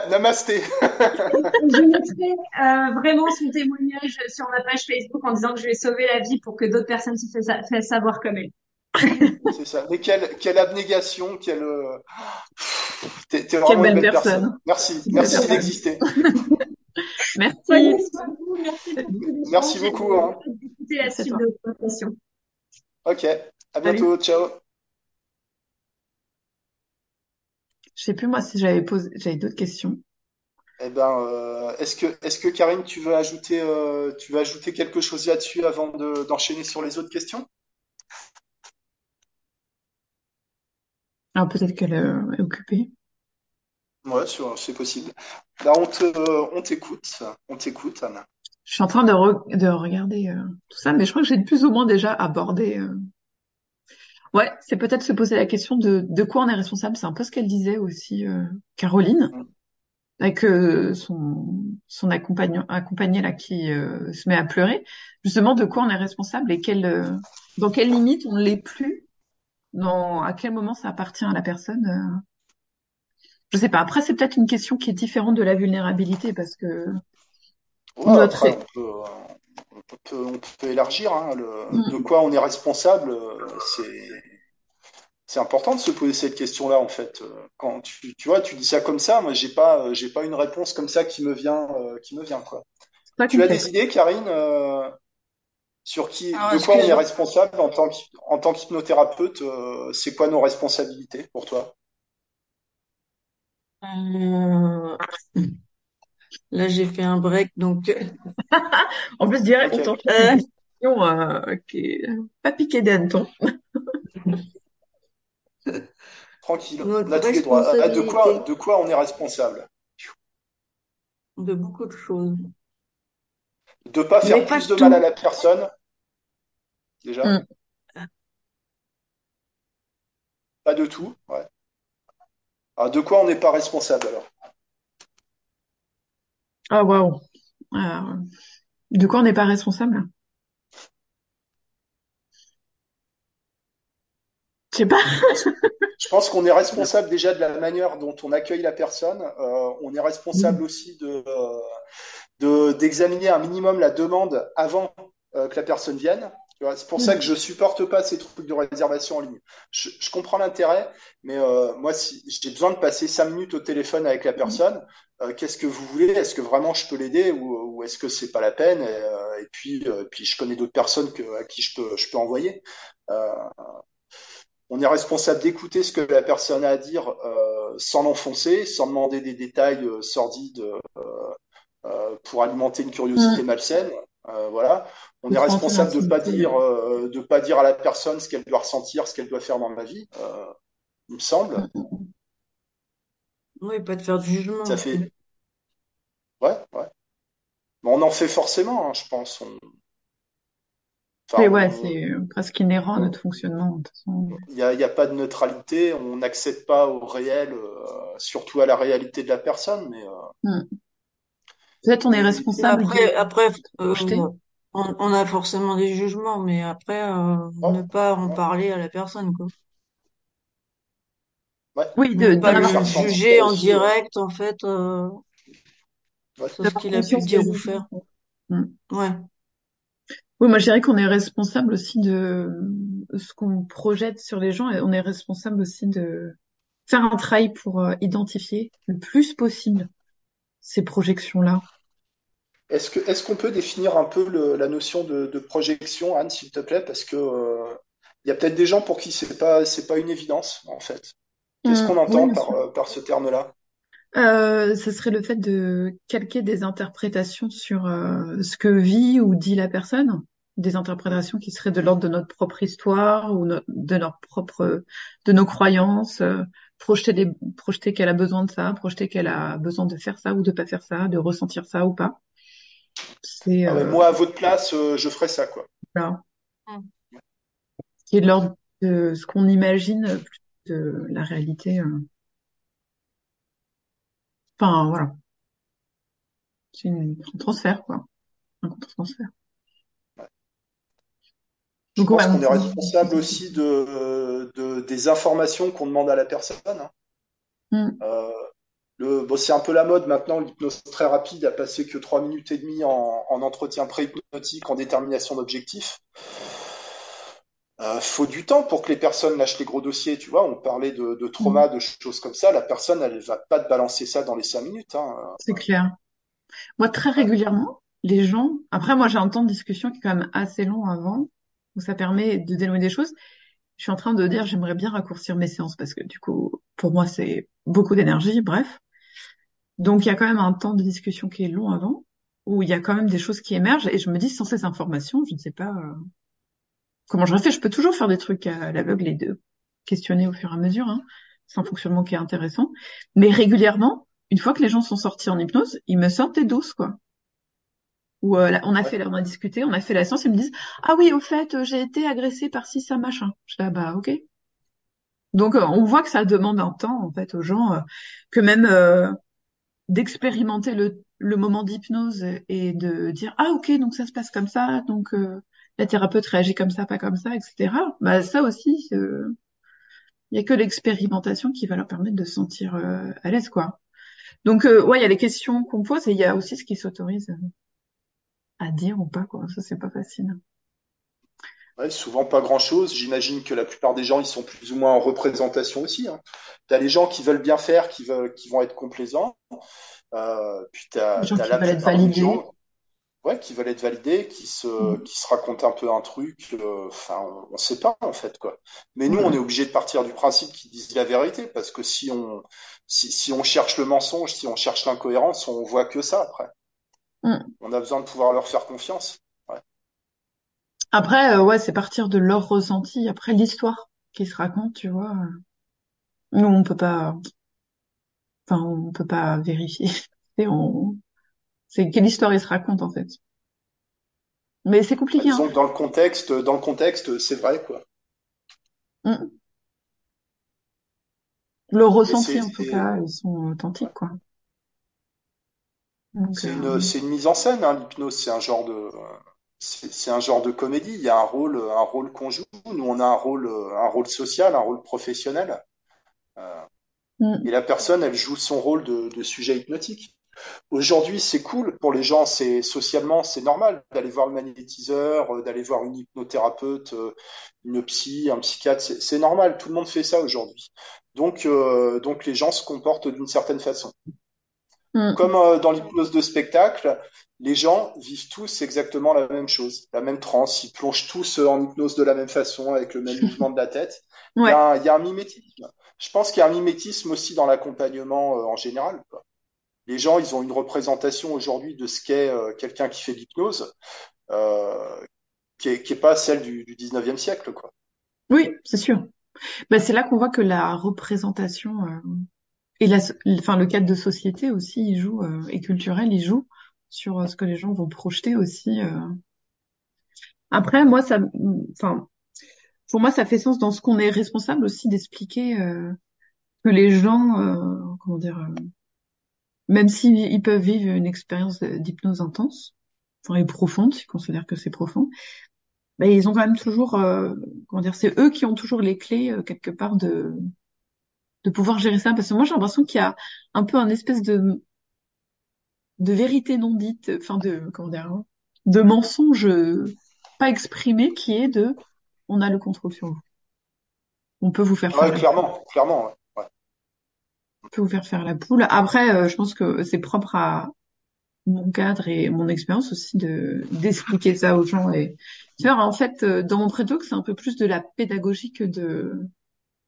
[SPEAKER 2] namasté.
[SPEAKER 3] je mettrai euh, vraiment son témoignage sur ma page Facebook en disant que je vais sauver la vie pour que d'autres personnes se fassent savoir comme elle.
[SPEAKER 2] C'est ça. Mais quelle, quelle abnégation, quelle. Euh,
[SPEAKER 1] t'es, t'es vraiment quelle belle, belle personne. personne.
[SPEAKER 2] Merci, merci d'exister.
[SPEAKER 1] merci.
[SPEAKER 3] Merci,
[SPEAKER 2] merci beaucoup. Hein.
[SPEAKER 3] la suite de votre
[SPEAKER 2] Ok. À bientôt. Salut. Ciao.
[SPEAKER 1] Je sais plus moi si j'avais posé, j'avais d'autres questions.
[SPEAKER 2] Eh ben, euh, est-ce que, est-ce que Karine, tu veux ajouter, euh, tu veux ajouter quelque chose là-dessus avant de, d'enchaîner sur les autres questions?
[SPEAKER 1] Alors peut-être qu'elle euh, est occupée.
[SPEAKER 2] Ouais, c'est possible. Là, on te, on t'écoute, on t'écoute, Anna.
[SPEAKER 1] Je suis en train de, de regarder euh, tout ça, mais je crois que j'ai plus ou moins déjà abordé euh, Ouais, c'est peut-être se poser la question de, de quoi on est responsable. C'est un peu ce qu'elle disait aussi, euh, Caroline, mm. avec euh, son, son accompagnant, accompagné là qui euh, se met à pleurer. Justement, de quoi on est responsable et quelle, dans quelle limite on ne l'est plus. Dans, à quel moment ça appartient à la personne. je sais pas. Après, c'est peut-être une question qui est différente de la vulnérabilité parce que
[SPEAKER 2] après, on peut, on peut élargir hein, le, mm. de quoi on est responsable. Euh, c'est c'est important de se poser cette question-là en fait. Quand tu, tu vois, tu dis ça comme ça, moi j'ai pas j'ai pas une réponse comme ça qui me vient euh, qui me vient quoi. tu as des idées, Karine, euh, sur qui ah, de quoi on est responsable en tant en tant qu'hypnothérapeute euh, C'est quoi nos responsabilités pour toi?
[SPEAKER 4] Euh... Là, j'ai fait un break, donc.
[SPEAKER 1] en plus, dirais, on euh, qui pas piqué d'hanneton.
[SPEAKER 2] Tranquille. Là, tu es droit. Ah, de quoi, de quoi on est responsable?
[SPEAKER 4] De beaucoup de choses.
[SPEAKER 2] De pas faire plus de mal à la personne. Déjà. Mm. Pas de tout. Ouais. Alors, de quoi on n'est pas responsable alors?
[SPEAKER 1] Ah waouh. Euh, de quoi on n'est pas responsable? Je sais pas.
[SPEAKER 2] Je pense qu'on est responsable déjà de la manière dont on accueille la personne. Euh, on est responsable aussi de, euh, de d'examiner un minimum la demande avant que la personne vienne. C'est pour ça que je supporte pas ces trucs de réservation en ligne. Je, je comprends l'intérêt, mais euh, moi, si j'ai besoin de passer cinq minutes au téléphone avec la personne, euh, qu'est-ce que vous voulez? Est-ce que vraiment je peux l'aider ou, ou est-ce que c'est pas la peine? Et, euh, et, puis, euh, puis je connais d'autres personnes que, à qui je peux, je peux envoyer. on est responsable d'écouter ce que la personne a à dire sans l'enfoncer, sans demander des détails sordides pour alimenter une curiosité mm. malsaine. Euh, voilà. On est responsable de pas dire, euh, de pas dire à la personne ce qu'elle doit ressentir, ce qu'elle doit faire dans la vie. Euh, il me semble.
[SPEAKER 4] Oui, pas de faire de jugement.
[SPEAKER 2] Ça fait, ouais, ouais. Mais on en fait forcément, hein, je pense. On... Enfin,
[SPEAKER 1] C'est ouais,
[SPEAKER 2] on-
[SPEAKER 1] c'est presque inhérent à notre fonctionnement.
[SPEAKER 2] Il n'y a, a pas de neutralité, on n'accède pas au réel, surtout à la réalité de la personne, mais,
[SPEAKER 1] Hmm. Peut-être on est responsable de
[SPEAKER 4] après, après, euh, on, on a forcément des jugements, mais après, euh, ne pas en parler à la personne, quoi.
[SPEAKER 2] ouais.
[SPEAKER 1] Oui,
[SPEAKER 4] Ne
[SPEAKER 1] de
[SPEAKER 4] pas le
[SPEAKER 2] faire sentir
[SPEAKER 4] juger en direct, en fait, euh,
[SPEAKER 2] ouais.
[SPEAKER 4] sur ce qu'il a pu dire ou faire.
[SPEAKER 1] Hmm.
[SPEAKER 4] Ouais.
[SPEAKER 1] Oui, moi je dirais qu'on est responsable aussi de ce qu'on projette sur les gens et on est responsable aussi de faire un travail pour euh, identifier le plus possible ces projections-là.
[SPEAKER 2] Est-ce qu'on peut définir un peu le- la notion de, de projection, Anne, s'il te plaît, parce que euh, il y a peut-être des gens pour qui c'est pas, c'est pas une évidence, en fait. Qu'est-ce
[SPEAKER 1] Hmm.
[SPEAKER 2] qu'on entend par, euh, par ce terme-là?
[SPEAKER 1] Euh, ce serait le fait de calquer des interprétations sur euh, ce que vit ou dit la personne, des interprétations qui seraient de l'ordre de notre propre histoire ou no- de notre propre, de nos croyances, euh, projeter des, projeter qu'elle a besoin de ça, projeter qu'elle a besoin de faire ça ou de pas faire ça, de ressentir ça ou pas. C'est
[SPEAKER 2] Ah
[SPEAKER 1] euh,
[SPEAKER 2] moi, à votre place, euh, je ferais ça, quoi.
[SPEAKER 1] voilà,
[SPEAKER 4] Mm.
[SPEAKER 1] qui est de l'ordre de ce qu'on imagine plus de la réalité. euh. Enfin voilà, c'est une- un transfert quoi, un transfert.
[SPEAKER 2] Je pense qu'on est
[SPEAKER 1] on-
[SPEAKER 2] responsable aussi de, de- des informations qu'on demande à la personne. hein.
[SPEAKER 1] Mm.
[SPEAKER 2] Euh, le, bon, c'est un peu la mode maintenant, l'hypnose très rapide a passé que trois minutes et demie en, en entretien pré-hypnotique, en détermination d'objectifs. Euh, faut du temps pour que les personnes lâchent les gros dossiers, tu vois. On parlait de, de
[SPEAKER 1] Mm.
[SPEAKER 2] trauma, de choses comme ça. La personne, elle va pas te balancer ça dans les cinq minutes. Hein.
[SPEAKER 1] C'est clair. Moi, très régulièrement, les gens. Après, moi, j'ai un temps de discussion qui est quand même assez long avant, où ça permet de dénouer des choses. Je suis en train de dire, j'aimerais bien raccourcir mes séances parce que du coup, pour moi, c'est beaucoup d'énergie. Bref. Donc, il y a quand même un temps de discussion qui est long avant, où il y a quand même des choses qui émergent. Et je me dis, sans ces informations, je ne sais pas euh, comment je fais. Je peux toujours faire des trucs à l'aveugle et de questionner au fur et à mesure. Hein. C'est un fonctionnement qui est intéressant. Mais régulièrement, une fois que les gens sont sortis en hypnose, ils me sortent des doses, quoi. Ou euh, là, on a
[SPEAKER 2] Ouais.
[SPEAKER 1] fait, on a discuté, on a fait la séance, ils me disent ah oui au fait euh, j'ai été agressée par ci ça machin. Je dis ah bah ok. Donc euh, on voit que ça demande un temps en fait aux gens euh, que même euh, d'expérimenter le le moment d'hypnose et de dire ah ok donc ça se passe comme ça donc euh, la thérapeute réagit comme ça pas comme ça etc. Bah ça aussi euh, il y a que l'expérimentation qui va leur permettre de se sentir euh, à l'aise quoi. Donc euh, ouais il y a les questions qu'on pose et il y a aussi ce qui s'autorise à dire ou pas quoi. Ça c'est pas facile.
[SPEAKER 2] Ouais, souvent pas grand-chose. J'imagine que la plupart des gens, ils sont plus ou moins en représentation aussi. Hein. Tu as les gens qui veulent bien faire, qui veulent, qui vont être complaisants. Euh, puis tu
[SPEAKER 1] Les
[SPEAKER 2] as,
[SPEAKER 1] gens qui
[SPEAKER 2] la
[SPEAKER 1] veulent être validés.
[SPEAKER 2] gens ouais, qui veulent être validés, qui se,
[SPEAKER 1] Mm.
[SPEAKER 2] qui se racontent un peu un truc. euh, Enfin, on, on sait pas en fait quoi. Mais nous, on
[SPEAKER 1] Ouais.
[SPEAKER 2] est obligé de partir du principe qu'ils disent la vérité, parce que si on, si, si on cherche le mensonge, si on cherche l'incohérence, on voit que ça après.
[SPEAKER 1] Mm.
[SPEAKER 2] On a besoin de pouvoir leur faire confiance. Ouais.
[SPEAKER 1] Après, euh, ouais, c'est partir de leur ressenti. Après, l'histoire qui se raconte, tu vois. Nous, on peut pas, enfin, on peut pas vérifier. Et on, c'est quelle histoire il se raconte, en fait. Mais c'est
[SPEAKER 2] Bah,
[SPEAKER 1] compliqué, hein.
[SPEAKER 2] disons que dans le contexte, dans le contexte, c'est vrai quoi.
[SPEAKER 1] Mm. Le ressenti, en tout cas, ils sont authentiques, quoi.
[SPEAKER 2] C'est
[SPEAKER 1] euh,
[SPEAKER 2] une, c'est une mise en scène, hein, l'hypnose, c'est un genre de, c'est c'est un genre de comédie. Il y a un rôle, un rôle qu'on joue. Nous, on a un rôle, un rôle social, un rôle professionnel. Euh,
[SPEAKER 1] mm.
[SPEAKER 2] et la personne, elle joue son rôle de, de sujet hypnotique. Aujourd'hui, c'est cool pour les gens, c'est socialement, c'est normal d'aller voir le magnétiseur, euh, d'aller voir une hypnothérapeute, une psy, un psychiatre, c'est c'est normal. Tout le monde fait ça aujourd'hui. Donc, euh, donc les gens se comportent d'une certaine façon.
[SPEAKER 1] Mm.
[SPEAKER 2] Comme euh, dans l'hypnose de spectacle, les gens vivent tous exactement la même chose, la même transe. Ils plongent tous euh, en hypnose de la même façon, avec le même mouvement de la tête. Il y
[SPEAKER 1] Ouais.
[SPEAKER 2] a un, il y a un mimétisme. Je pense qu'il y a un mimétisme aussi dans l'accompagnement euh, en général. quoi. Les gens, ils ont une représentation aujourd'hui de ce qu'est euh, quelqu'un qui fait de l'hypnose, euh, qui est, qui est pas celle du, du 19e siècle, quoi.
[SPEAKER 1] Oui, c'est sûr. Ben, c'est là qu'on voit que la représentation, euh, et la, enfin, le cadre de société aussi, il joue, euh, et culturel, il joue sur euh, ce que les gens vont projeter aussi. euh. Après, moi, ça, enfin, pour moi, ça fait sens dans ce qu'on est responsable aussi d'expliquer euh, que les gens, euh, comment dire, même s'ils ils peuvent vivre une expérience d'hypnose intense, enfin, et profonde, ils considèrent que c'est profond, ben, ils ont quand même toujours, comment dire, c'est eux qui ont toujours les clés quelque part de de pouvoir gérer ça. Parce que moi, j'ai l'impression qu'il y a un peu un espèce de de vérité non dite, enfin de comment dire, hein, de mensonge pas exprimé qui est de on a le contrôle sur vous. On peut vous faire
[SPEAKER 2] Ouais,
[SPEAKER 1] faire la,
[SPEAKER 2] clairement, clairement. ouais. Ouais.
[SPEAKER 1] on peut vous faire faire la poule. Après, euh, je pense que c'est propre à mon cadre et mon expérience aussi de d'expliquer ça aux gens. Et tu vois, en fait, euh, dans mon prédoc, c'est un peu plus de la pédagogie que de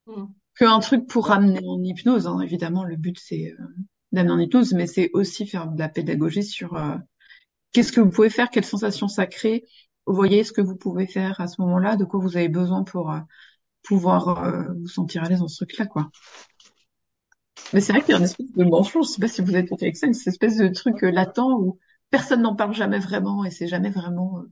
[SPEAKER 4] Mm.
[SPEAKER 1] Que un truc pour ramener en hypnose. hein. Évidemment, le but c'est euh, d'amener en hypnose, mais c'est aussi faire de la pédagogie sur euh, qu'est-ce que vous pouvez faire, quelles sensations ça crée. Vous voyez ce que vous pouvez faire à ce moment-là, de quoi vous avez besoin pour euh, pouvoir euh, vous sentir à l'aise dans ce truc-là, quoi. Mais c'est vrai qu'il y a une espèce de mensonge, je sais pas si vous êtes avec ça, une espèce de truc latent où personne n'en parle jamais vraiment et c'est jamais vraiment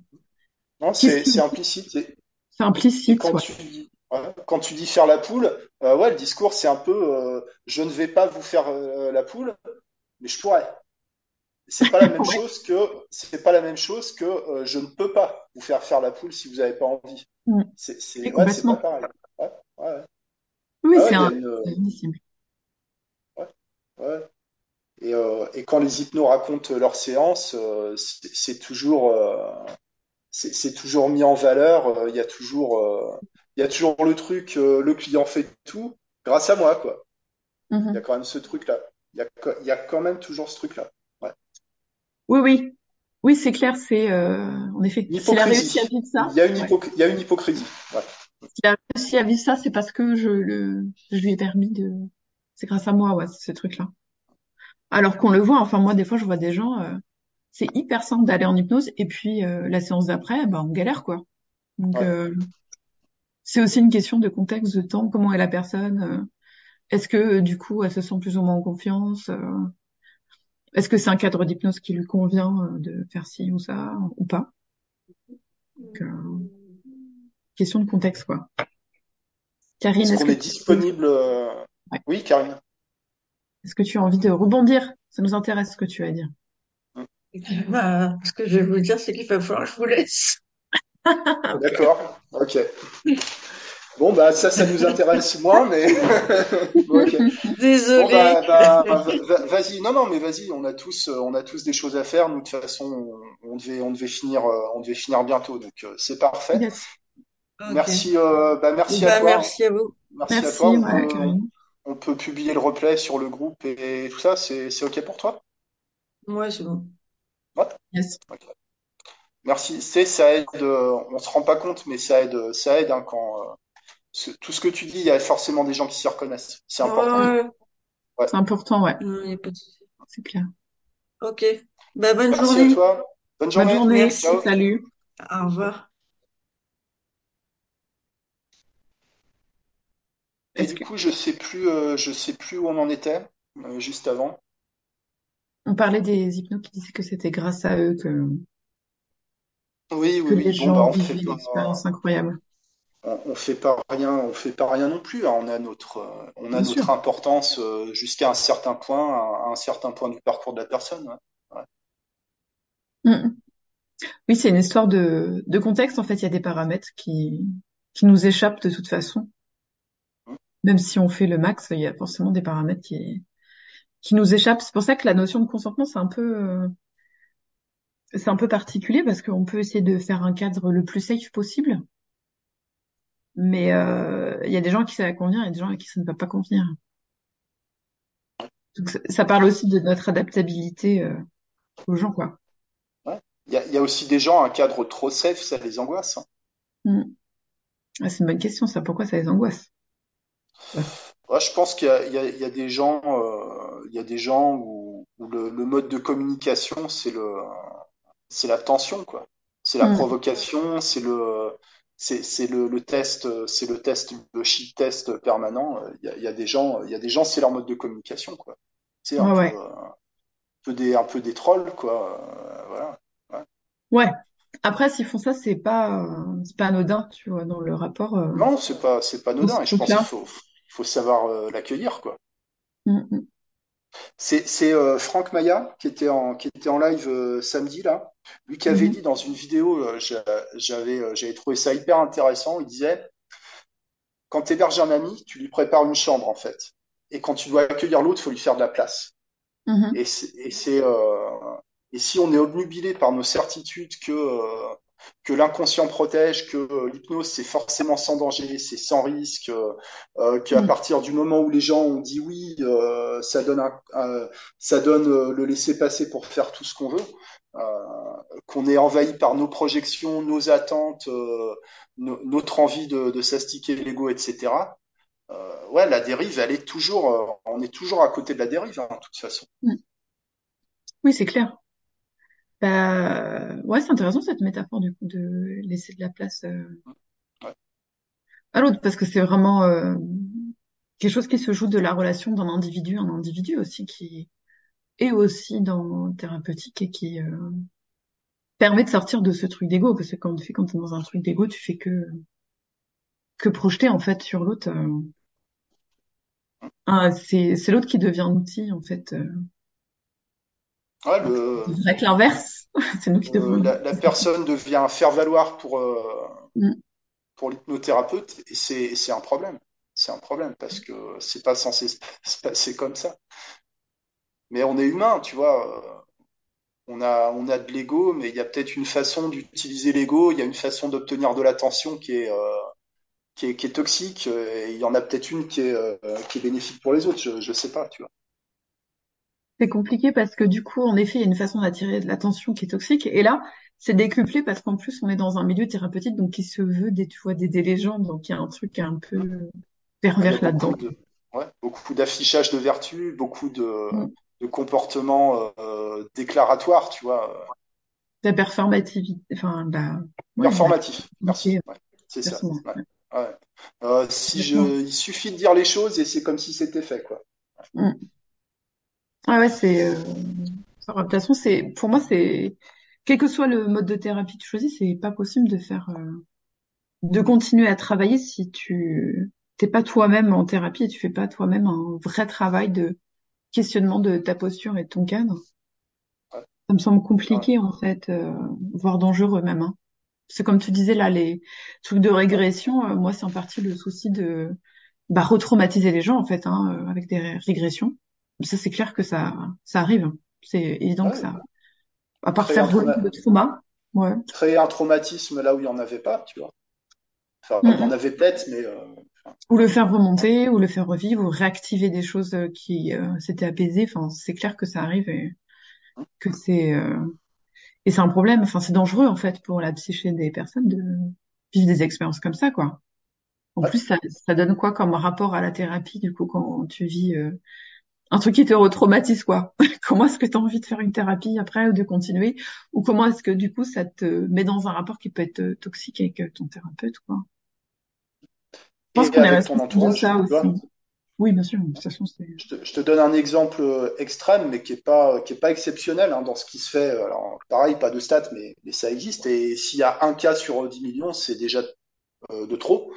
[SPEAKER 2] Non, c'est implicite. Et,
[SPEAKER 1] c'est implicite,
[SPEAKER 2] quand
[SPEAKER 1] ouais.
[SPEAKER 2] tu dis, ouais, quand tu dis faire la poule, euh, ouais, le discours c'est un peu, euh, je ne vais pas vous faire euh, la poule, mais je pourrais. C'est pas la même chose que, c'est pas la même chose que je ne peux pas vous faire faire la poule si vous n'avez pas envie.
[SPEAKER 1] Mm.
[SPEAKER 2] C'est, ouais, pas pareil. Ouais, ouais, ouais.
[SPEAKER 1] Oui,
[SPEAKER 2] Ah
[SPEAKER 1] c'est un
[SPEAKER 2] une,
[SPEAKER 1] c'est indicible.
[SPEAKER 2] ouais, ouais. Et, et quand les hypnos racontent leurs séances, euh, c'est toujours, c'est toujours mis en valeur. Il y a toujours, il y a toujours le truc, euh, le client fait tout grâce à moi, quoi. Il y
[SPEAKER 1] Mhm.
[SPEAKER 2] a quand même ce truc-là. Il y il y a quand même toujours ce truc-là. Ouais.
[SPEAKER 1] Oui, oui. Oui, c'est clair, c'est euh, en effet, s'il a réussi à vivre
[SPEAKER 2] Il
[SPEAKER 1] ça,
[SPEAKER 2] y a une hypoc- il y a une hypocrisie. Ouais.
[SPEAKER 1] S'il a réussi à vivre ça, c'est parce que je le je lui ai permis de c'est grâce à moi, ouais, ce truc-là. Alors qu'on le voit, enfin moi des fois je vois des gens euh, c'est hyper simple d'aller en hypnose et puis euh, la séance d'après, bah on galère quoi. Donc
[SPEAKER 2] Ouais.
[SPEAKER 1] C'est aussi une question de contexte, de temps, comment est la personne, euh, est-ce que du coup elle se sent plus ou moins en confiance, euh, est-ce que c'est un cadre d'hypnose qui lui convient euh, de faire ci ou ça ou pas? Donc euh, question de contexte quoi. Karine,
[SPEAKER 2] Est-ce
[SPEAKER 1] est-ce
[SPEAKER 2] qu'on
[SPEAKER 1] que
[SPEAKER 2] est disponible?
[SPEAKER 1] ouais.
[SPEAKER 2] Oui, Karine.
[SPEAKER 1] est-ce que tu as envie de rebondir? Ça nous intéresse ce que tu as à dire.
[SPEAKER 4] Bah, ce que je vais vous dire, c'est qu'il va falloir que je vous laisse.
[SPEAKER 2] D'accord. Ok. Bon, bah, ça, ça nous intéresse moins, mais bon, ok. Bon,
[SPEAKER 4] Désolée.
[SPEAKER 2] bah, bah, va- vas-y. Non, non, mais vas-y. On a tous, euh, on a tous des choses à faire. Nous, de toute façon, on, devait, on devait finir, euh, on devait finir bientôt. Donc, euh, c'est parfait.
[SPEAKER 1] Yes.
[SPEAKER 2] Merci, euh, bah, merci à
[SPEAKER 4] Bah,
[SPEAKER 2] toi.
[SPEAKER 4] merci à vous.
[SPEAKER 2] Merci à toi. On
[SPEAKER 1] ouais,
[SPEAKER 2] peut,
[SPEAKER 1] Karine.
[SPEAKER 2] on peut publier le replay sur le groupe et tout ça. C'est, ok pour toi?
[SPEAKER 4] Ouais, c'est bon.
[SPEAKER 2] Ouais.
[SPEAKER 1] Yes.
[SPEAKER 2] Ok. Merci. C'est, ça aide. euh, on se rend pas compte, mais ça aide, ça aide hein, quand euh, ce- tout ce que tu dis, il y a forcément des gens qui s'y reconnaissent. C'est important.
[SPEAKER 1] Mm.
[SPEAKER 4] Ouais,
[SPEAKER 2] Ouais.
[SPEAKER 1] C'est important, ouais,
[SPEAKER 4] non, y a pas de souci.
[SPEAKER 1] c'est clair.
[SPEAKER 4] Ok. Bah, bonne
[SPEAKER 2] Merci à
[SPEAKER 4] journée.
[SPEAKER 2] toi. Bonne
[SPEAKER 1] Bonne
[SPEAKER 2] journée.
[SPEAKER 4] Merci.
[SPEAKER 1] Salut.
[SPEAKER 4] Au revoir.
[SPEAKER 2] Et du
[SPEAKER 1] que
[SPEAKER 2] coup, je sais plus, euh, je sais plus où on en était euh, juste avant.
[SPEAKER 1] on parlait des hypnos qui disaient que c'était grâce à eux que,
[SPEAKER 2] Oui,
[SPEAKER 1] que
[SPEAKER 2] oui,
[SPEAKER 1] les
[SPEAKER 2] oui. Bon, bah, on fait
[SPEAKER 1] vivaient
[SPEAKER 2] pas,
[SPEAKER 1] l'expérience incroyable.
[SPEAKER 2] on, on fait pas rien, on fait pas rien non plus. hein. On a notre, euh, on a
[SPEAKER 1] Bien sûr.
[SPEAKER 2] notre importance euh, jusqu'à un certain point, à, un certain point du parcours de la personne. ouais. Ouais.
[SPEAKER 1] Mm. Oui, c'est une histoire de, de contexte. En fait, il y a des paramètres qui, qui nous échappent de toute façon. Même si on fait le max, il y a forcément des paramètres qui, qui nous échappent. C'est pour ça que la notion de consentement, c'est un peu, euh, c'est un peu particulier parce qu'on peut essayer de faire un cadre le plus safe possible. Mais euh, il y a des gens à qui ça va convenir, a des gens à qui ça ne va pas convenir. Donc ça, ça parle aussi de notre adaptabilité euh, aux gens, quoi.
[SPEAKER 2] Ouais. Il y a, il y a aussi des gens, un cadre trop safe, ça les angoisse. hein.
[SPEAKER 1] Mm. Ah, c'est une bonne question, ça. Pourquoi ça les angoisse? Ouais.
[SPEAKER 2] Ouais, je pense qu'il y a, y y des gens, euh, il y a des gens où, où le, le mode de communication, c'est le, c'est la tension, quoi. C'est la
[SPEAKER 1] Mm.
[SPEAKER 2] provocation, c'est le, c'est le, le test, c'est le test, le shit test permanent. Il y a, il y a des gens, il y a des gens, c'est leur mode de communication, quoi. C'est un
[SPEAKER 1] Ouais,
[SPEAKER 2] peu,
[SPEAKER 1] ouais.
[SPEAKER 2] un peu des, un peu des trolls, quoi. Voilà. Ouais.
[SPEAKER 1] Ouais. Après, s'ils font ça, c'est pas, euh, c'est pas anodin, tu vois, dans le rapport, euh,
[SPEAKER 2] Non, c'est pas, c'est pas anodin. Et je pense qu'il faut, faut savoir euh, l'accueillir, quoi.
[SPEAKER 1] Mm, mm.
[SPEAKER 2] C'est euh, Franck Maya qui était en qui était en live euh, samedi là. Lui qui avait
[SPEAKER 1] Mhm.
[SPEAKER 2] dit dans une vidéo, euh, j'a- j'avais j'avais trouvé ça hyper intéressant. Il disait quand tu héberges un ami, tu lui prépares une chambre en fait. Et quand tu dois accueillir l'autre, faut lui faire de la place.
[SPEAKER 1] Mhm.
[SPEAKER 2] Et c'est et et si on est obnubilé par nos certitudes que que l'inconscient protège, que euh, l'hypnose c'est forcément sans danger, c'est sans risque, euh, euh, qu'à
[SPEAKER 1] Mm.
[SPEAKER 2] partir du moment où les gens ont dit oui, euh, ça donne un, un- ça donne le laisser-passer pour faire tout ce qu'on veut, qu'on est envahi par nos projections, nos attentes, no- notre envie de, de s'astiquer l'ego, etc. Ouais, la dérive, elle est toujours, on est toujours à côté de la dérive, hein, de toute façon.
[SPEAKER 1] Mm. Oui, c'est clair. Bah, ouais, c'est intéressant cette métaphore du coup de laisser de la place euh,
[SPEAKER 2] Ouais.
[SPEAKER 1] à l'autre parce que c'est vraiment euh, quelque chose qui se joue de la relation d'un individu à un individu aussi qui est aussi dans thérapeutique et qui euh, permet de sortir de ce truc d'ego parce que quand tu fais quand t'es dans un truc d'ego tu fais que que projeter en fait sur l'autre euh, ah, c'est c'est l'autre qui devient outil en fait euh,
[SPEAKER 2] Ouais, le,
[SPEAKER 1] c'est vrai que l'inverse c'est nous qui
[SPEAKER 2] euh,
[SPEAKER 1] devons
[SPEAKER 2] la, la personne devient faire valoir pour euh,
[SPEAKER 1] Mm.
[SPEAKER 2] pour l'hypnothérapeute et c'est un problème. C'est un problème parce que c'est pas censé se se passer comme ça. Mais on est humain, tu vois. euh, On a on a de l'ego, mais il y a peut-être une façon d'utiliser l'ego. Il y a une façon d'obtenir de l'attention qui est euh, qui est, qui est toxique. Et il y en a peut-être une qui est euh, qui est bénéfique pour les autres. Je je sais pas, tu vois.
[SPEAKER 1] C'est compliqué parce que du coup, en effet, il y a une façon d'attirer de l'attention qui est toxique. Et là, c'est décuplé parce qu'en plus, on est dans un milieu thérapeutique donc qui se veut des, tu vois, d'aider les gens. Donc il y a un truc un peu pervers là-dedans.
[SPEAKER 2] ouais, beaucoup d'affichage de vertu, beaucoup de
[SPEAKER 1] Mm.
[SPEAKER 2] de comportements euh, déclaratoires, tu vois.
[SPEAKER 1] La performativité, enfin, ouais, la
[SPEAKER 2] Performatif, merci. c'est ça. Euh, si je, il suffit de dire les choses et c'est comme si c'était fait, quoi.
[SPEAKER 1] Mm. Ah ouais, c'est, euh, enfin, de toute façon, c'est, pour moi, c'est, quel que soit le mode de thérapie que tu choisis, c'est pas possible de faire, euh, de continuer à travailler si tu t'es pas toi-même en thérapie et tu fais pas toi-même un vrai travail de questionnement de ta posture et de ton cadre.
[SPEAKER 2] Ouais.
[SPEAKER 1] Ça me semble compliqué en fait, euh, voire dangereux même. Hein. C'est comme tu disais là, les trucs de régression. euh, moi, c'est en partie le souci de bah, retraumatiser les gens en fait, hein, euh, avec des ré- régressions. Ça, c'est clair que ça, ça arrive. C'est évident que ça. À part faire
[SPEAKER 2] trauma-
[SPEAKER 1] le trauma. Ouais.
[SPEAKER 2] créer un traumatisme là où il n'y en avait pas, tu vois. Enfin,
[SPEAKER 1] Mm,
[SPEAKER 2] il y en avait peut-être, mais euh,
[SPEAKER 1] Ou le faire remonter, ou le faire revivre, ou réactiver des choses euh, qui euh, s'étaient apaisées. Enfin, c'est clair que ça arrive et que c'est euh, et c'est un problème. Enfin, c'est dangereux en fait pour la psyché des personnes de vivre des expériences comme ça, quoi. En
[SPEAKER 2] ouais.
[SPEAKER 1] plus, ça, ça donne quoi comme rapport à la thérapie du coup quand tu vis euh, un truc qui te retraumatise, quoi. Comment est-ce que tu as envie de faire une thérapie après ou de continuer, ou comment est-ce que du coup ça te met dans un rapport qui peut être euh, toxique avec euh, ton thérapeute, quoi? Je pense qu'on est responsable de ça. Oui, bien sûr. De toute façon, c'est.
[SPEAKER 2] Je te, je te donne un exemple euh, extrême, mais qui est pas qui est pas exceptionnel hein, dans ce qui se fait. Alors, pareil, pas de stats, mais, mais ça existe. Et s'il y a un cas sur euh, 10 millions, c'est déjà de trop.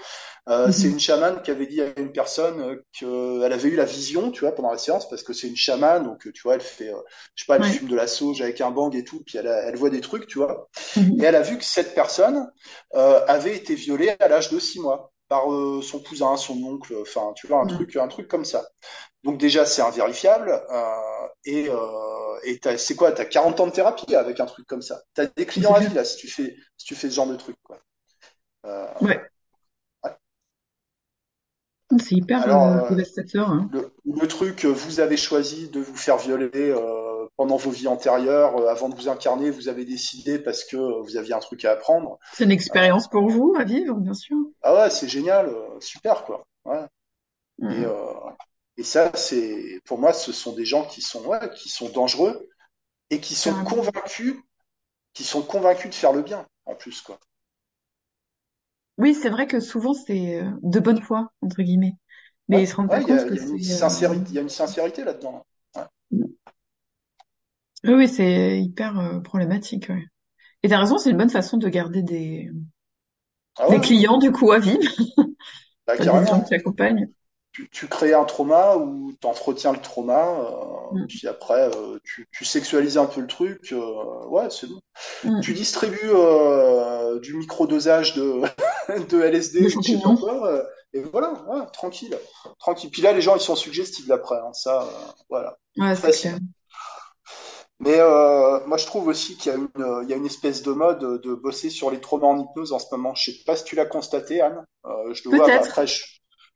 [SPEAKER 2] Euh, c'est
[SPEAKER 1] Mhm.
[SPEAKER 2] une chamane qui avait dit à une personne euh, qu'elle avait eu la vision, tu vois, pendant la séance, parce que c'est une chamane, donc euh, tu vois, elle fait, euh, je sais pas, elle
[SPEAKER 1] Ouais.
[SPEAKER 2] fume de la sauge avec un bang et tout, puis elle, a- elle voit des trucs, tu vois.
[SPEAKER 1] Mhm.
[SPEAKER 2] Et elle a vu que cette personne euh, avait été violée à l'âge de six mois par euh, son cousin, son oncle, enfin, tu vois, un truc, un truc comme ça. Donc déjà, c'est invérifiable. Euh, et euh, et c'est quoi T'as 40 ans de thérapie avec un truc comme ça. T'as des clients à vie là si tu fais si tu fais ce genre de truc, quoi. Euh,
[SPEAKER 1] Ouais.
[SPEAKER 2] ouais.
[SPEAKER 1] C'est hyper
[SPEAKER 2] Alors,
[SPEAKER 1] euh,
[SPEAKER 2] euh,
[SPEAKER 1] dévastateur. Hein.
[SPEAKER 2] le, le truc, vous avez choisi de vous faire violer euh, pendant vos vies antérieures, euh, avant de vous incarner, vous avez décidé parce que vous aviez un truc à apprendre.
[SPEAKER 1] C'est une
[SPEAKER 2] Euh,
[SPEAKER 1] expérience pour vous à vivre, bien sûr.
[SPEAKER 2] ah ouais, c'est génial, euh, super quoi. Ouais. Et, et ça, c'est pour moi, ce sont des gens qui sont ouais, qui sont dangereux et qui sont
[SPEAKER 1] Carrément.
[SPEAKER 2] convaincus, qui sont convaincus de faire le bien en plus quoi.
[SPEAKER 1] Oui, c'est vrai que souvent c'est euh, de bonne foi entre guillemets, mais
[SPEAKER 2] Ouais,
[SPEAKER 1] ils se rendent pas
[SPEAKER 2] ouais,
[SPEAKER 1] compte que
[SPEAKER 2] il y a une
[SPEAKER 1] c'est.
[SPEAKER 2] sincérité, il y a une sincérité là-dedans. Ouais.
[SPEAKER 1] Oui, oui, c'est hyper euh, problématique. Ouais. Et t'as raison, c'est une bonne façon de garder des
[SPEAKER 2] Ah
[SPEAKER 1] des clients du coup à vie.
[SPEAKER 2] Bah,
[SPEAKER 1] qui
[SPEAKER 2] carrément. Tu, tu crées un trauma ou tu entretiens le trauma, euh,
[SPEAKER 1] Mm,
[SPEAKER 2] puis après euh, tu, tu sexualises un peu le truc. euh, ouais, c'est bon. Tu
[SPEAKER 1] mm.
[SPEAKER 2] distribues euh, du microdosage de, de LSD ou je sais pas
[SPEAKER 1] champignons.
[SPEAKER 2] quoi, et voilà, ouais, tranquille, tranquille. Puis là, les gens ils sont suggestibles après, hein, ça, euh, voilà,
[SPEAKER 1] Ouais, c'est clair.
[SPEAKER 2] Mais euh, moi, je trouve aussi qu'il y a une, euh, il y a une espèce de mode de bosser sur les traumas en hypnose en ce moment. Je sais pas si tu l'as constaté, Anne. Euh, je le vois. Bah, après, je-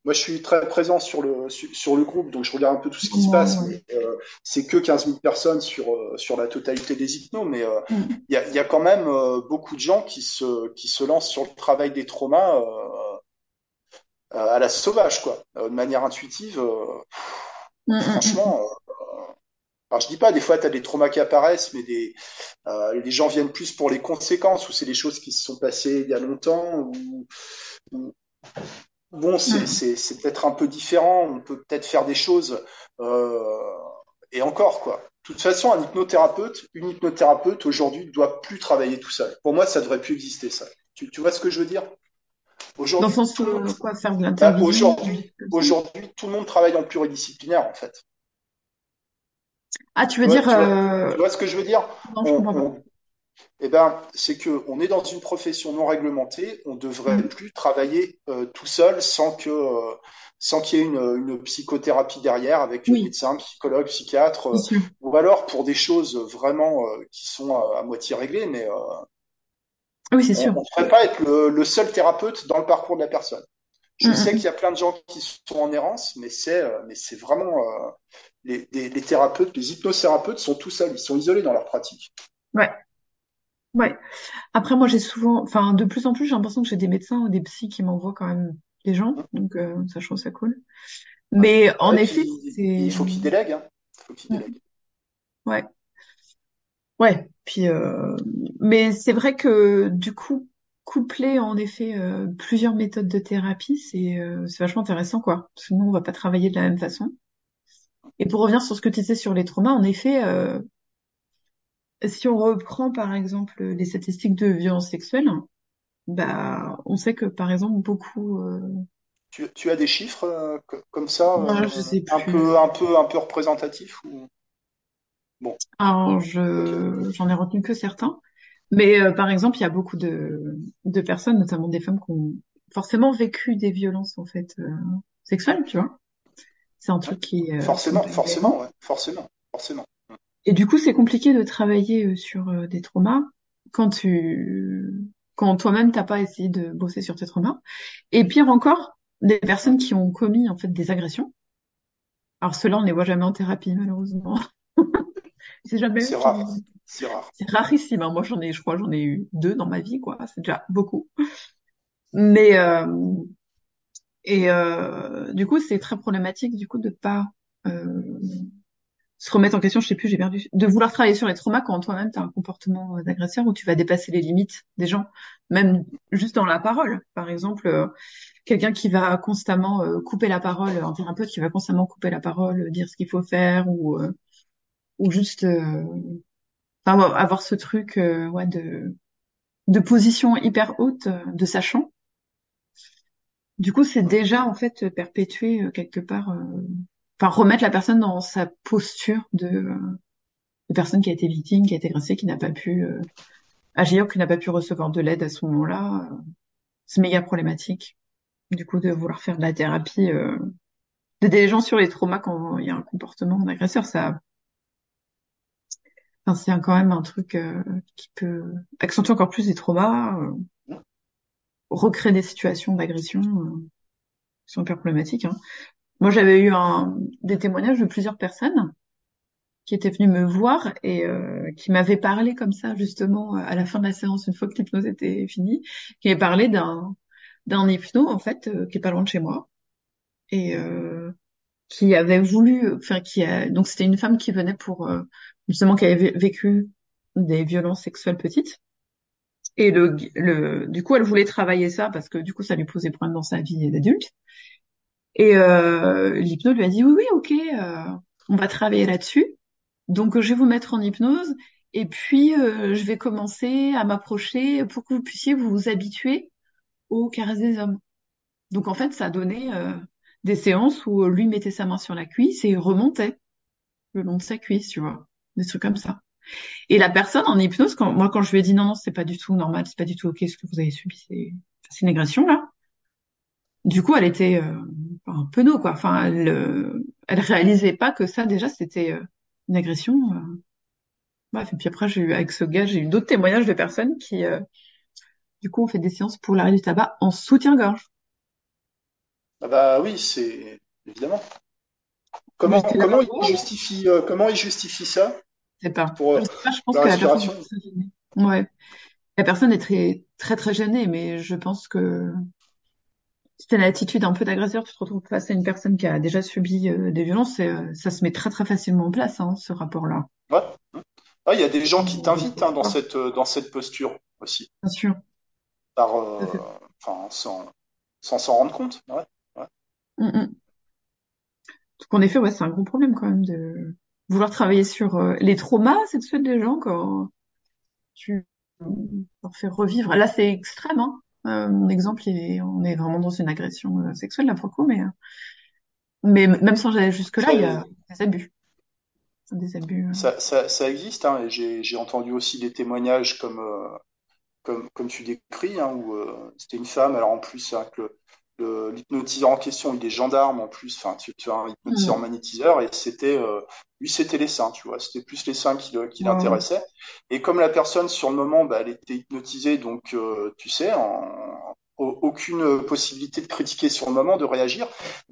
[SPEAKER 2] moi, je suis très présent sur le sur, le groupe, donc je regarde un peu tout ce qui se passe.
[SPEAKER 1] ouais.
[SPEAKER 2] Euh, c'est que 15 000 personnes sur euh, sur la totalité des hypnos. Mais euh,
[SPEAKER 1] Mm.
[SPEAKER 2] il y a, y a quand même euh, beaucoup de gens qui se qui se lancent sur le travail des traumas à la sauvage, quoi, de manière intuitive.
[SPEAKER 1] Mm, mm,
[SPEAKER 2] franchement. alors je dis pas, des fois tu as des traumas qui apparaissent, mais des, euh, les gens viennent plus pour les conséquences, ou c'est des choses qui se sont passées il y a longtemps, ou, ou- bon, c'est
[SPEAKER 1] Mm.
[SPEAKER 2] c'est peut-être un peu différent, on peut peut-être faire des choses, euh, et encore quoi. De toute façon, un hypnothérapeute, une hypnothérapeute aujourd'hui ne doit plus travailler tout seul. Pour moi, ça devrait plus exister ça. Tu, tu vois ce que je veux dire? Aujourd'hui, tout le monde,
[SPEAKER 1] où quoi, faire de
[SPEAKER 2] bah, tout le monde travaille en pluridisciplinaire en fait.
[SPEAKER 1] Ah, tu veux dire
[SPEAKER 2] tu vois,
[SPEAKER 1] euh...
[SPEAKER 2] tu vois ce que je veux dire?
[SPEAKER 1] Non, je
[SPEAKER 2] On,
[SPEAKER 1] comprends pas.
[SPEAKER 2] on, Eh ben, c'est que on est dans une profession non réglementée, on devrait
[SPEAKER 1] Mm.
[SPEAKER 2] plus travailler euh, tout seul sans que euh, sans qu'il y ait une, une psychothérapie derrière avec euh,
[SPEAKER 1] Oui,
[SPEAKER 2] médecin, psychologue, psychiatre, euh, ou alors pour des choses vraiment qui sont à, à moitié réglées, mais
[SPEAKER 1] Oui, c'est
[SPEAKER 2] on ne devrait pas être le, le seul thérapeute dans le parcours de la personne. Je
[SPEAKER 1] mm,
[SPEAKER 2] sais qu'il y a plein de gens qui sont en errance, mais c'est mais c'est vraiment les, les, les thérapeutes, les hypnothérapeutes sont tout seuls, ils sont isolés dans leur pratique.
[SPEAKER 1] Ouais, ouais. Après, moi, j'ai souvent, enfin, de plus en plus, j'ai l'impression que j'ai des médecins ou des psys qui m'envoient quand même des gens, donc euh, ça, je trouve ça cool.
[SPEAKER 2] Ouais.
[SPEAKER 1] Mais en effet,
[SPEAKER 2] puis il
[SPEAKER 1] c'est,
[SPEAKER 2] faut qu'ils délèguent, hein. Il faut qu'ils délèguent.
[SPEAKER 1] ouais, ouais. Puis, euh... mais c'est vrai que du coup, coupler en effet euh, plusieurs méthodes de thérapie, c'est euh, c'est vachement intéressant, quoi. Parce que nous, on va pas travailler de la même façon. Et pour revenir sur ce que tu disais sur les traumas, en effet, euh, si on reprend par exemple les statistiques de violence sexuelle, bah, on sait que par exemple beaucoup, euh,
[SPEAKER 2] Tu, tu as des chiffres euh, co- comme ça,
[SPEAKER 1] non, je
[SPEAKER 2] euh,
[SPEAKER 1] sais
[SPEAKER 2] un
[SPEAKER 1] plus.
[SPEAKER 2] peu, un peu, un peu représentatifs ou... Bon,
[SPEAKER 1] Alors, je, j'en ai retenu que certains. Mais par exemple, il y a beaucoup de, de personnes, notamment des femmes, qui ont forcément vécu des violences en fait sexuelles, tu vois. C'est un truc qui,
[SPEAKER 2] Forcément, forcément, ouais. Forcément, forcément.
[SPEAKER 1] Et du coup, c'est compliqué de travailler euh, sur euh, des traumas quand tu, quand toi-même t'as pas essayé de bosser sur tes traumas. Et pire encore, des personnes qui ont commis en fait des agressions. Alors ceux-là, on les voit jamais en thérapie, malheureusement. C'est jamais
[SPEAKER 2] C'est rare, c'est rare.
[SPEAKER 1] c'est rarissime. hein. Moi, j'en ai, je crois, j'en ai eu deux dans ma vie, quoi. C'est déjà beaucoup. Mais euh, et euh, du coup, c'est très problématique du coup de pas euh, se remettre en question. Je sais plus, j'ai perdu. De vouloir travailler sur les traumas quand toi-même tu as un comportement euh, d'agresseur où tu vas dépasser les limites des gens, même juste dans la parole. Par exemple, euh, quelqu'un qui va constamment euh, couper la parole, un thérapeute qui va constamment couper la parole, dire ce qu'il faut faire ou euh, ou juste avoir ce truc ouais de de position hyper haute de sachant. Du coup, c'est déjà en fait perpétuer euh, quelque part, enfin remettre la personne dans sa posture de, euh, de personne qui a été victime, qui a été agressée, qui n'a pas pu euh, agir, qui n'a pas pu recevoir de l'aide à ce moment-là. Euh, C'est méga problématique. Du coup, de vouloir faire de la thérapie, euh, d'aider les gens sur les traumas quand il y a un comportement d'agresseur, ça, enfin, c'est quand même un truc euh, qui peut accentuer encore plus les traumas, recréer des situations d'agression sont hyper problématiques. Hein. Moi, j'avais eu un, des témoignages de plusieurs personnes qui étaient venues me voir et euh, qui m'avaient parlé comme ça, justement, à la fin de la séance, une fois que l'hypnose était finie, qui m'avaient parlé d'un d'un hypno, en fait, euh, qui est pas loin de chez moi, et euh, qui avait voulu, enfin, qui a, donc c'était une femme qui venait pour, euh, justement, qui avait vé- vécu des violences sexuelles petites, Et le, le, du coup, elle voulait travailler ça parce que du coup, ça lui posait problème dans sa vie d'adulte. Et euh, l'hypno lui a dit oui, oui, ok, euh, on va travailler là-dessus. Donc, je vais vous mettre en hypnose et puis euh, je vais commencer à m'approcher pour que vous puissiez vous, habituer aux caresses des hommes. Donc, en fait, ça a donné euh, des séances où lui mettait sa main sur la cuisse et remontait le long de sa cuisse, tu vois, des trucs comme ça. Et la personne en hypnose, quand, moi, quand je lui ai dit non, non, c'est pas du tout normal, c'est pas du tout ok ce que vous avez subi, c'est une agression là. Du coup, elle était euh, un peu penaud, quoi. Enfin, elle, euh, elle réalisait pas que ça déjà c'était euh, une agression. Euh. Bref, et puis après, j'ai eu avec ce gars, j'ai eu d'autres témoignages de personnes qui, du coup, ont fait des séances pour l'arrêt du tabac en soutien-gorge.
[SPEAKER 2] Ah bah oui, c'est évidemment. Comment comment il justifie comment il justifie ça
[SPEAKER 1] pas. Pour, je sais pas, je pense que la personne est très gênée. Ouais. La personne est très, très, très gênée, mais je pense que si tu as l'attitude un peu d'agresseur, tu te retrouves face à une personne qui a déjà subi euh, des violences, euh, ça se met très, très facilement en place, hein, ce rapport-là.
[SPEAKER 2] Ouais. Ah, il y a des gens qui t'invitent hein, dans cette, euh, dans cette posture aussi.
[SPEAKER 1] Bien sûr.
[SPEAKER 2] Par, enfin, sans, sans s'en rendre compte. Ouais. ouais.
[SPEAKER 1] Mm -mm. Donc, en effet, ouais, c'est un gros problème quand même de, vouloir travailler sur euh, les traumas sexuels des gens quand tu leur fais revivre. Là, c'est extrême. Hein. Euh, mon exemple, on est vraiment dans une agression euh, sexuelle là pour le coup, mais mais même sans aller jusque là, il y a des abus.
[SPEAKER 2] Des abus. Ça, ça, ça existe. Hein, J'ai entendu aussi des témoignages comme comme comme tu décris, hein, où c'était une femme. Alors en plus, hein, que l'hypnotiseur en question, il est gendarme en plus, enfin tu, tu as un hypnotiseur mm. magnétiseur et c'était euh, lui c'était les seins, tu vois, c'était plus les seins qui, qui l'intéressaient. Et comme la personne sur le moment, bah, elle était hypnotisée, donc euh, tu sais, en, aucune possibilité de critiquer sur le moment, de réagir,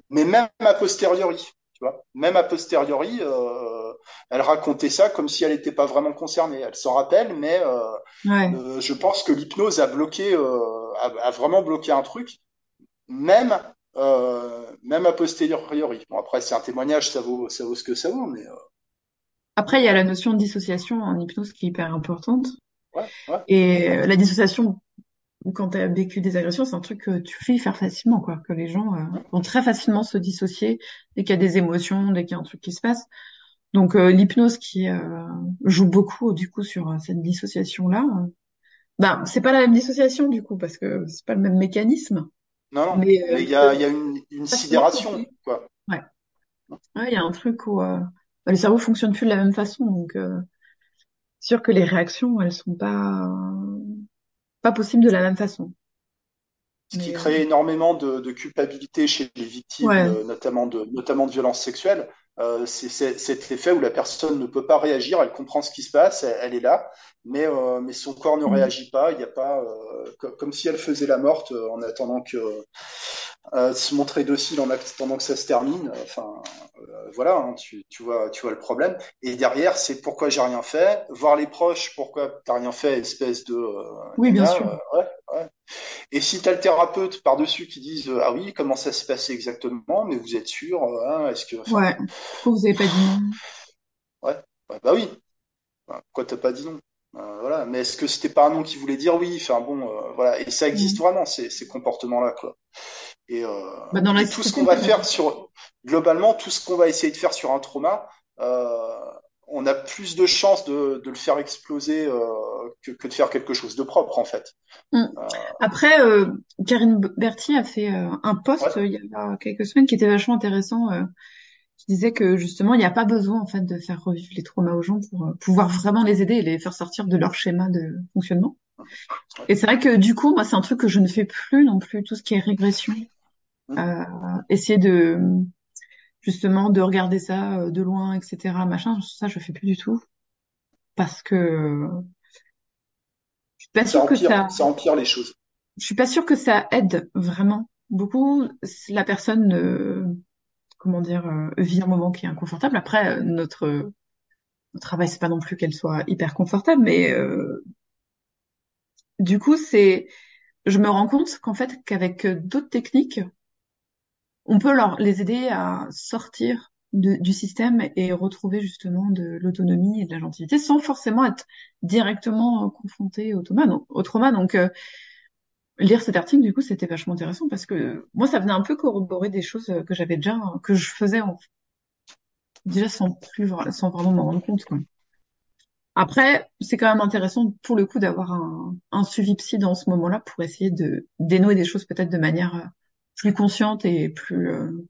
[SPEAKER 2] mais même a posteriori, tu vois, même a posteriori, euh, elle racontait ça comme si elle n'était pas vraiment concernée. Elle s'en rappelle, mais ouais. je pense que l'hypnose a bloqué, a, a, vraiment bloqué un truc même euh, même a posteriori. Bon après c'est un témoignage, ça vaut ça vaut ce que ça vaut, mais euh...
[SPEAKER 1] après il y a la notion de dissociation en hypnose qui est hyper importante.
[SPEAKER 2] Ouais, ouais.
[SPEAKER 1] Et euh, la dissociation quand tu as vécu des agressions, c'est un truc que tu fais faire facilement, quoi. Que les gens euh, vont très facilement se dissocier dès qu'il y a des émotions, dès qu'il y a un truc qui se passe. Donc euh, l'hypnose qui euh, joue beaucoup du coup sur cette dissociation là, ben c'est pas la même dissociation du coup parce que c'est pas le même mécanisme.
[SPEAKER 2] Non, mais euh, il y a, y a une, une sidération, quoi.
[SPEAKER 1] Ouais. Ouais, il y a un truc où euh, bah, le cerveau fonctionne plus de la même façon, donc euh, sûr que les réactions, elles sont pas pas possibles de la même façon.
[SPEAKER 2] Ce qui crée énormément de, de, culpabilité chez les victimes, notamment de notamment de violences sexuelles. Euh, c'est cet effet où la personne ne peut pas réagir, elle comprend ce qui se passe, elle, est là, mais, euh, mais son corps ne mm. réagit pas, il n'y a pas, euh, comme si elle faisait la morte euh, en attendant que se montrer docile en attendant que ça se termine. Enfin, voilà, hein, tu, tu, vois, tu vois le problème. Et derrière, c'est pourquoi j'ai rien fait, voir les proches, pourquoi t'as rien fait, espèce de.
[SPEAKER 1] oui, bien sûr.
[SPEAKER 2] Ouais, ouais. Et si tu as le thérapeute par-dessus qui dise Ah oui, comment ça s'est passé exactement, mais vous êtes sûr hein, Est-ce que.
[SPEAKER 1] Ouais, pourquoi vous avez pas dit non?
[SPEAKER 2] Ouais, bah oui. Pourquoi t'as pas dit non? Euh, voilà. Mais est-ce que c'était pas un nom qui voulait dire oui? Enfin bon, euh, voilà. Et ça existe vraiment ces, ces comportements-là, quoi. Et, euh, bah dans et tout ce qu'on va faire sur globalement, tout ce qu'on va essayer de faire sur un trauma, euh, on a plus de chances de, de le faire exploser euh, que, que, de faire quelque chose de propre, en fait.
[SPEAKER 1] Mm. Après, Karine Berthier a fait un post il y a quelques semaines qui était vachement intéressant qui disait que justement il n'y a pas besoin en fait de faire revivre les traumas aux gens pour euh, pouvoir vraiment les aider et les faire sortir de leur schéma de fonctionnement. Et c'est vrai que du coup moi c'est un truc que je ne fais plus non plus tout ce qui est régression, mmh. euh, essayer de justement de regarder ça euh, de loin etc machin ça je fais plus du tout parce que
[SPEAKER 2] je suis pas sûre que ça ça empire les choses.
[SPEAKER 1] Je suis pas sûre que ça aide vraiment beaucoup la personne ne comment dire, euh, vit un moment qui est inconfortable. Après, euh, notre, notre travail, c'est pas non plus qu'elle soit hyper confortable, mais euh, du coup, c'est, je me rends compte qu'en fait, qu'avec d'autres techniques, on peut leur les aider à sortir du système et retrouver justement de l'autonomie et de la gentilité sans forcément être directement confronté au trauma. Donc, au trauma. Donc, euh, lire cet article, du coup, c'était vachement intéressant parce que moi, ça venait un peu corroborer des choses que j'avais déjà, que je faisais en, déjà sans plus, sans vraiment m'en rendre compte, quoi. Après, c'est quand même intéressant pour le coup d'avoir un, un, suivi psy dans ce moment-là pour essayer de dénouer des choses peut-être de manière plus consciente et plus euh,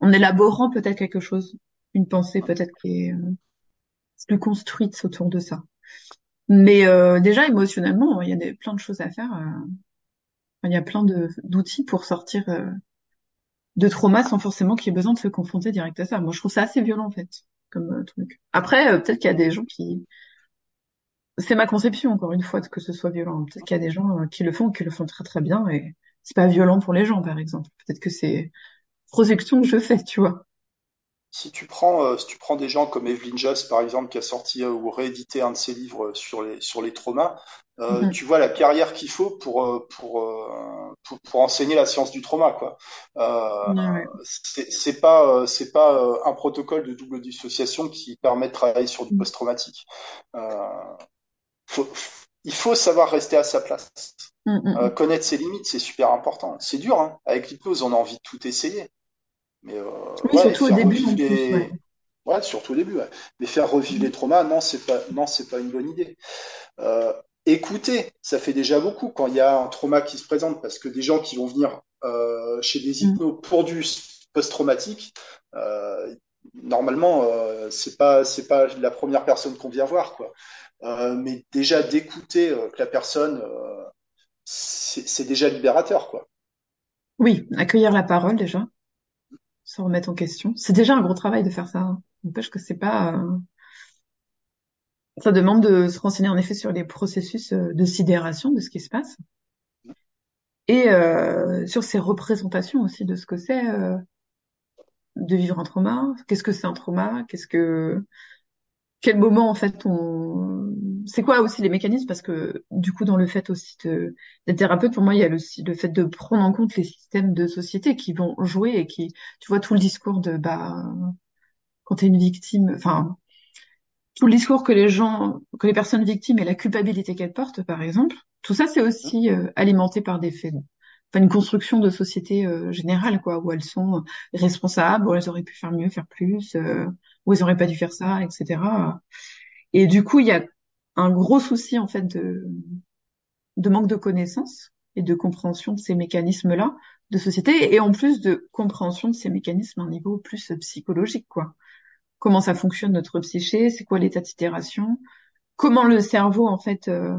[SPEAKER 1] en élaborant peut-être quelque chose, une pensée peut-être qui est euh, plus construite autour de ça. Mais euh, déjà émotionnellement, il y a des, plein de choses à faire. il y a plein d'outils pour sortir de trauma sans forcément qu'il y ait besoin de se confronter direct à ça. Moi, je trouve ça assez violent en fait comme truc. Après, peut-être qu'il y a des gens qui c'est ma conception, encore une fois, de que ce soit violent. Peut-être qu'il y a des gens euh, qui le font, qui le font très très bien, et c'est pas violent pour les gens, par exemple. Peut-être que c'est projection que je fais, tu vois.
[SPEAKER 2] Si tu prends, euh, si tu prends des gens comme Evelyn Joss, par exemple, qui a sorti euh, ou réédité un de ses livres sur les sur les traumas, mm-hmm. tu vois la carrière qu'il faut pour pour, pour, enseigner la science du trauma, quoi. C'est pas c'est pas un protocole de double dissociation qui permet de travailler sur du mm. Il faut savoir rester à sa place. Mm, mm, euh, mm. connaître ses limites, c'est super important. C'est dur, hein. Avec l'hypnose, on a envie de tout essayer.
[SPEAKER 1] Mais euh, surtout au début.
[SPEAKER 2] ouais. surtout au début. Mais faire revivre les traumas, non, c'est pas, non, c'est pas une bonne idée. Euh, écouter, ça fait déjà beaucoup quand il y a un trauma qui se présente, parce que des gens qui vont venir chez des hypnos pour du post-traumatique, normalement, c'est pas, c'est pas la première personne qu'on vient voir, quoi. Euh, mais déjà d'écouter euh, que la personne, euh, c'est déjà libérateur, quoi.
[SPEAKER 1] Oui, accueillir la parole déjà, se remettre en question. C'est déjà un gros travail de faire ça. Hein. N'empêche que c'est pas. Ça demande de se renseigner en effet sur les processus de sidération de ce qui se passe et euh, sur ces représentations aussi de ce que c'est euh, de vivre un trauma. Qu'est-ce que c'est un trauma? Qu'est-ce que quel moment en fait on c'est quoi aussi les mécanismes? Parce que du coup dans le fait aussi de d'être thérapeute pour moi il y a aussi le fait de prendre en compte les systèmes de société qui vont jouer et qui tu vois tout le discours de bah quand tu es une victime enfin tout le discours que les gens que les personnes victimes et la culpabilité qu'elles portent par exemple tout ça c'est aussi euh, alimenté par des faits une construction de société euh, générale quoi où elles sont responsables où elles auraient pu faire mieux faire plus euh, où ils auraient pas dû faire ça, etc. Et du coup, il y a un gros souci en fait de, manque de connaissances et de compréhension de ces mécanismes-là de société, et en plus de compréhension de ces mécanismes à un niveau plus psychologique, quoi. Comment ça fonctionne notre psyché, c'est quoi l'état d'itération, comment le cerveau en fait euh,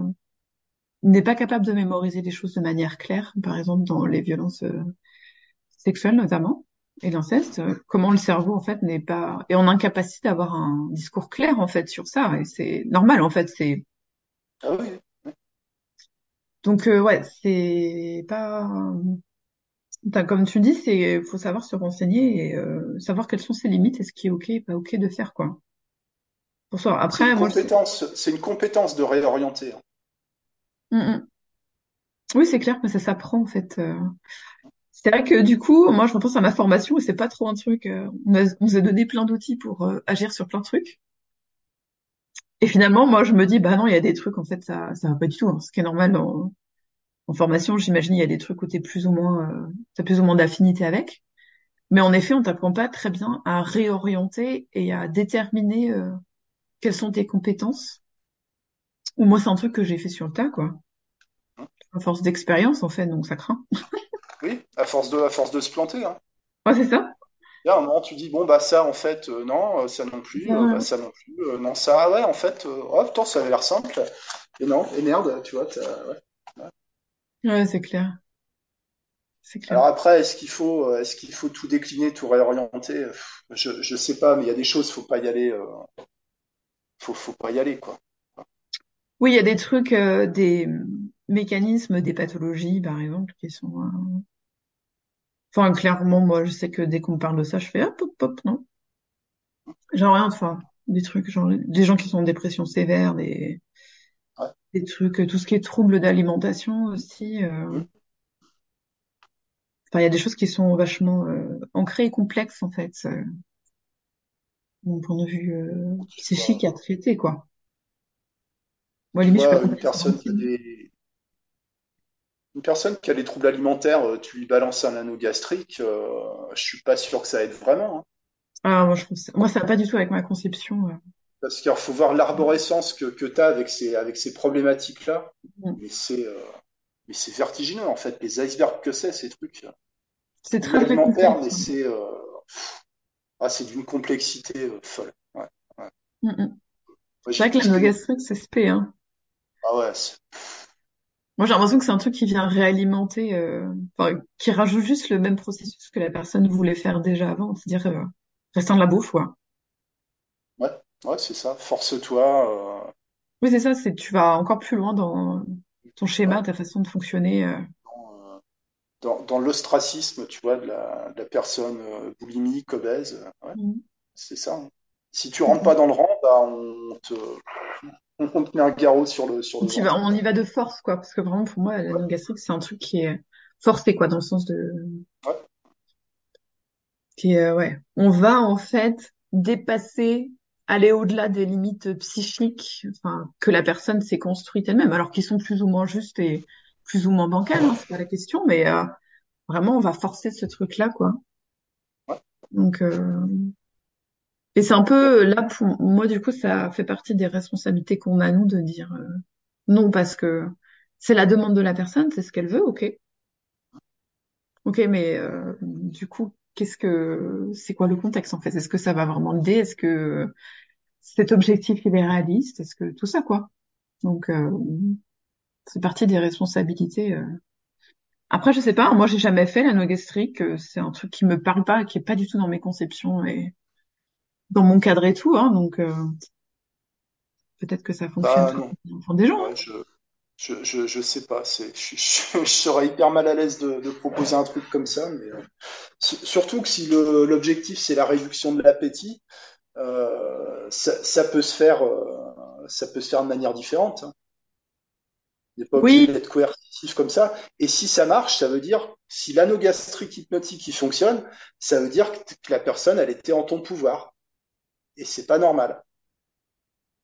[SPEAKER 1] n'est pas capable de mémoriser les choses de manière claire, par exemple dans les violences euh, sexuelles notamment et l'inceste, euh, comment le cerveau en fait n'est pas est en incapacité d'avoir un discours clair en fait sur ça et c'est normal en fait c'est
[SPEAKER 2] ah oui.
[SPEAKER 1] donc euh, ouais c'est pas comme tu dis c'est faut savoir se renseigner et euh, savoir quelles sont ses limites et ce qui est ok et pas ok de faire quoi
[SPEAKER 2] pour ça après c'est une compétence c'est une compétence de réorienter hein.
[SPEAKER 1] Mm, mm. oui c'est clair mais ça s'apprend en fait c'est vrai que du coup, moi, je repense à ma formation et c'est pas trop un truc. Euh, on, nous a donné plein d'outils pour euh, agir sur plein de trucs. Et finalement, moi, je me dis, bah non, il y a des trucs, en fait, ça, ça va pas du tout. Hein. Ce qui est normal en, formation, j'imagine, il y a des trucs où t'es plus ou moins, euh, t'as plus ou moins d'affinité avec. Mais en effet, on t'apprend pas très bien à réorienter et à déterminer euh, quelles sont tes compétences. Moi, c'est un truc que j'ai fait sur le tas, quoi. À force d'expérience, en fait, donc ça craint.
[SPEAKER 2] Oui, à force de, à force de se planter. Hein.
[SPEAKER 1] Ouais, c'est ça.
[SPEAKER 2] Il y a un moment, tu dis, bon, bah ça, en fait, euh, non, euh, ça non plus, euh, bah, ça non plus, non, ça, ouais, en fait, oh, putain, ça avait l'air simple. Et non, et merde, tu vois, ouais.
[SPEAKER 1] Ouais, c'est clair.
[SPEAKER 2] clair. Alors après, est-ce qu'il faut, est-ce qu'il faut tout décliner, tout réorienter? Je, je sais pas, mais il y a des choses, faut pas y aller, faut, faut pas y aller, quoi.
[SPEAKER 1] Oui, il y a des trucs, des mécanismes, des pathologies, par exemple, qui sont Enfin, clairement, moi, je sais que dès qu'on me parle de ça, je fais hop, hop, hop, non? Genre rien, enfin, des trucs, genre, des gens qui sont en dépression sévère, des, des trucs, tout ce qui est trouble d'alimentation aussi. Euh... Enfin, il y a des choses qui sont vachement euh, ancrées et complexes, en fait. mon point de vue euh, psychique à traiter, quoi.
[SPEAKER 2] Moi, limite, je une personne qui a des... Une personne qui a des troubles alimentaires, euh, tu lui balances un anneau gastrique, euh, je suis pas sûr que ça aide vraiment. Hein.
[SPEAKER 1] Ah, moi, je trouve ça... moi, ça va pas du tout avec ma conception.
[SPEAKER 2] Parce qu'il faut voir l'arborescence que, que tu as avec ces, avec ces problématiques-là. Mm. Mais c'est mais c'est vertigineux, en fait. Les icebergs que c'est, ces trucs?
[SPEAKER 1] C'est très alimentaire,
[SPEAKER 2] mais c'est ah, c'est d'une complexité folle. Ouais.
[SPEAKER 1] Mm, mm. C'est vrai que l'anneau gastrique, c'est spé, hein.
[SPEAKER 2] Ah ouais.
[SPEAKER 1] Moi, j'ai l'impression que c'est un truc qui vient réalimenter, euh, enfin, qui rajoute juste le même processus que la personne voulait faire déjà avant, c'est-à-dire euh, restant de la bouffe, quoi.
[SPEAKER 2] Ouais, ouais, c'est ça. Force-toi. Euh...
[SPEAKER 1] Oui, c'est ça. C'est tu vas encore plus loin dans ton schéma, ta façon de fonctionner. Euh.
[SPEAKER 2] Dans, dans, dans l'ostracisme, tu vois, de la, de la personne euh, boulimique, obèse. Ouais, mm. C'est ça. Hein. Si tu rentres pas dans le rang, bah on te on met un garrot sur le sur le.
[SPEAKER 1] On y, va, on y va de force quoi, parce que vraiment pour moi la gastrique c'est un truc qui est forcé quoi, dans le sens de.
[SPEAKER 2] Ouais.
[SPEAKER 1] Qui est, ouais. On va en fait dépasser, aller au-delà des limites psychiques, enfin que la personne s'est construite elle-même, alors qu'ils sont plus ou moins justes et plus ou moins bancales, hein, c'est pas la question, mais euh, vraiment on va forcer ce truc là quoi.
[SPEAKER 2] Ouais.
[SPEAKER 1] Donc euh, et c'est un peu là pour moi du coup ça fait partie des responsabilités qu'on a nous de dire euh, non parce que c'est la demande de la personne, c'est ce qu'elle veut, ok. Ok, mais euh, du coup, qu'est-ce que c'est quoi le contexte en fait? Est-ce que ça va vraiment l'aider? Est-ce que cet objectif il est réaliste? Est-ce que tout ça quoi? Donc euh, c'est partie des responsabilités. Après, je sais pas. Moi, j'ai jamais fait l'anneau gastrique. C'est un truc qui me parle pas, qui est pas du tout dans mes conceptions et dans mon cadre et tout, hein, donc euh, peut-être que ça fonctionne
[SPEAKER 2] pour des gens. Hein. je, je, je, je, sais pas, c'est, je, je, serais hyper mal à l'aise de, de, proposer un truc comme ça, mais euh, surtout que si l'objectif c'est la réduction de l'appétit, euh, ça, ça, peut se faire, ça peut se faire de manière différente. Hein. Il n'est pas obligé d'être coercitif comme ça. Et si ça marche, ça veut dire, si l'anogastrique hypnotique fonctionne, ça veut dire que la personne, elle était en ton pouvoir et c'est pas normal.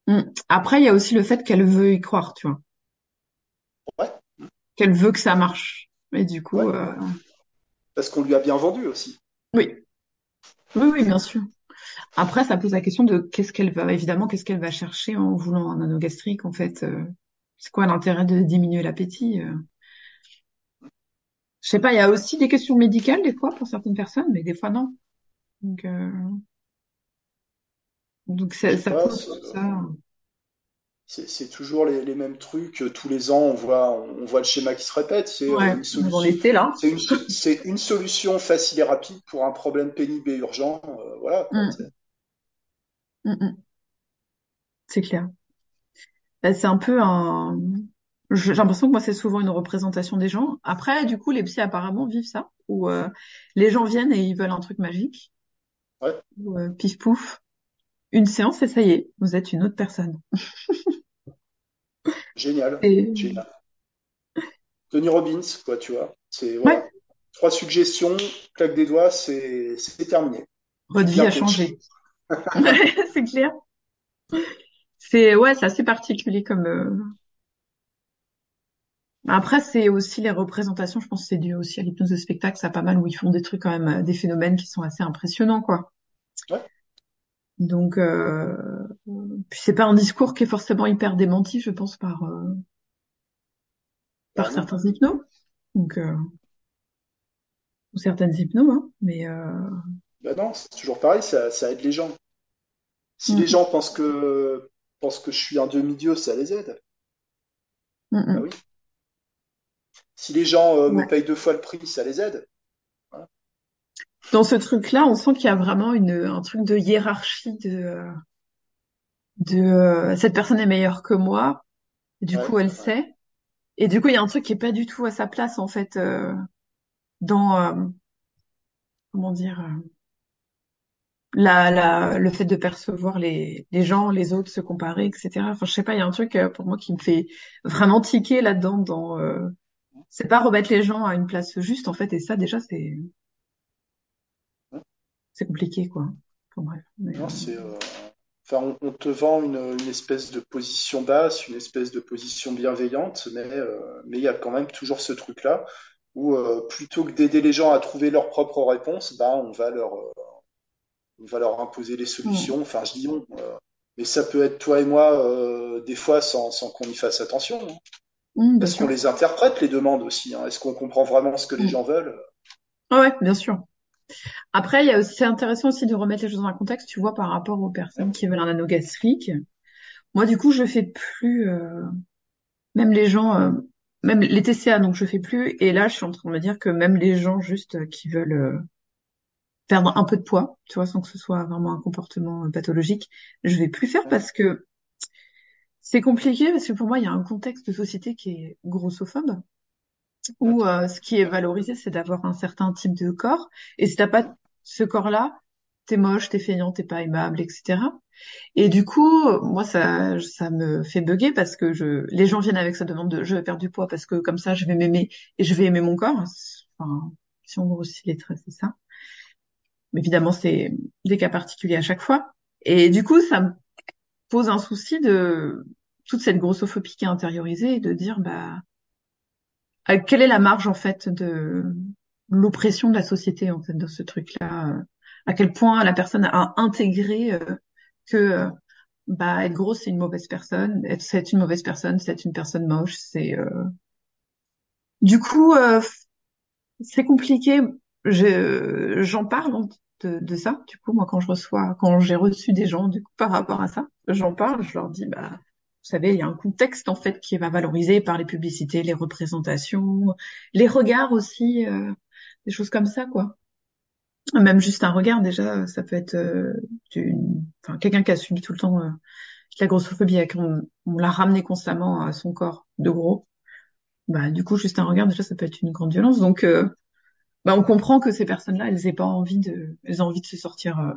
[SPEAKER 1] Hmm. Après, il y a aussi le fait qu'elle veut y croire, tu vois.
[SPEAKER 2] Ouais.
[SPEAKER 1] Qu'elle veut que ça marche. Et du coup. Euh...
[SPEAKER 2] Parce qu'on lui a bien vendu aussi.
[SPEAKER 1] Oui. Oui, oui, bien sûr. Après, ça pose la question de qu'est-ce qu'elle va, évidemment, qu'est-ce qu'elle va chercher en voulant un anneau gastrique, en fait. Euh, c'est quoi l'intérêt de diminuer l'appétit euh? Je sais pas, il y a aussi des questions médicales, des fois, pour certaines personnes, mais des fois, non. Donc, euh... Donc ça, ça
[SPEAKER 2] C'est toujours les, les, mêmes trucs. Tous les ans, on voit, on voit le schéma qui se répète. C'est
[SPEAKER 1] ouais, une solution. là.
[SPEAKER 2] C'est une, une, solution facile et rapide pour un problème pénible et urgent. Euh, voilà.
[SPEAKER 1] Mm. Mm, mm. C'est clair. Bah, c'est un peu un. J'ai l'impression que moi c'est souvent une représentation des gens. Après, du coup, les psys apparemment vivent ça, où euh, les gens viennent et ils veulent un truc magique.
[SPEAKER 2] Ouais.
[SPEAKER 1] euh, pif pouf une séance et ça y est, vous êtes une autre personne.
[SPEAKER 2] Génial. Génial. Tony Robbins, quoi, tu vois. C'est ouais. trois suggestions, claque des doigts, c'est terminé.
[SPEAKER 1] Votre vie a changé. c'est clair. C'est ouais, c'est assez particulier comme. Euh... Après, c'est aussi les représentations. Je pense que c'est dû aussi à l'hypnose de spectacle. Ça pas mal où ils font des trucs quand même, des phénomènes qui sont assez impressionnants, quoi.
[SPEAKER 2] Ouais.
[SPEAKER 1] Donc, euh, puis c'est pas un discours qui est forcément hyper démenti, je pense, par euh, par certains hypnos, donc euh, ou certaines hypnos, hein, mais. Euh...
[SPEAKER 2] Bah non, c'est toujours pareil, ça, ça aide les gens. Si mm. les gens pensent que pensent que je suis un demi-dieu, ça les aide.
[SPEAKER 1] Mm -mm.
[SPEAKER 2] Bah oui. Si les gens euh, ouais. me payent deux fois le prix, ça les aide
[SPEAKER 1] dans ce truc-là, on sent qu'il y a vraiment une, un truc de hiérarchie de, de euh, cette personne est meilleure que moi. du ouais, coup, elle sait. Et du coup, il y a un truc qui est pas du tout à sa place en fait euh, dans euh, comment dire euh, la, la, le fait de percevoir les, les gens, les autres, se comparer, etc. Enfin, je sais pas, il y a un truc euh, pour moi qui me fait vraiment tiquer là-dedans. Dans, c'est pas remettre les gens à une place juste en fait. Et ça, déjà, c'est c'est compliqué, quoi.
[SPEAKER 2] Non, c'est. Enfin, on, te vend une, une, espèce de position basse, une espèce de position bienveillante, mais mais il y a quand même toujours ce truc-là où plutôt que d'aider les gens à trouver leurs propres réponses, bah on va leur on va leur imposer les solutions. Mm. Enfin, je dis on, mais ça peut être toi et moi des fois sans, sans qu'on y fasse attention. Hein. Mm, Est-ce qu'on les interprète les demandes aussi hein Est-ce qu'on comprend vraiment ce que les mm. gens veulent?
[SPEAKER 1] Ouais, bien sûr. Après, il y a aussi, c'est intéressant aussi de remettre les choses dans un contexte, tu vois, par rapport aux personnes qui veulent un anneau. Moi, du coup, je fais plus, euh, même les gens, euh, même les TCA, donc je fais plus. Et là, je suis en train de me dire que même les gens juste euh, qui veulent perdre un peu de poids, tu vois, sans que ce soit vraiment un comportement pathologique, je vais plus faire parce que c'est compliqué parce que pour moi, il y a un contexte de société qui est grossophobe où euh, ce qui est valorisé, c'est d'avoir un certain type de corps. Et si t'as pas ce corps-là, t'es moche, t'es feignant, t'es pas aimable, etc. Et du coup, moi, ça, ça me fait bugger parce que je, les gens viennent avec sa demande de je vais perdre du poids parce que comme ça, je vais m'aimer et je vais aimer mon corps. Enfin, si on grossit les traits, c'est ça. Mais évidemment, c'est des cas particuliers à chaque fois. Et du coup, ça me pose un souci de toute cette grossophobie qui est intériorisée et de dire, bah, euh, quelle est la marge en fait de l'oppression de la société en fait dans ce truc-là euh, À quel point la personne a intégré euh, que bah être grosse c'est une mauvaise personne, être c'est une mauvaise personne, c'est une personne moche, c'est du coup c'est compliqué. Je, j'en parle de, de, ça. Du coup, moi, quand je reçois, quand j'ai reçu des gens, du coup, par rapport à ça, j'en parle. Je leur dis, bah, savez, il y a un contexte en fait qui va valoriser par les publicités, les représentations, les regards aussi, euh, des choses comme ça, quoi. Même juste un regard, déjà, ça peut être euh, quelqu'un qui a subi tout le temps euh, la grossophobie, on, on l'a ramené constamment à son corps de gros. Bah, du coup, juste un regard, déjà, ça peut être une grande violence. Donc, euh, bah, on comprend que ces personnes-là, elles aient pas envie de, elles ont envie de se sortir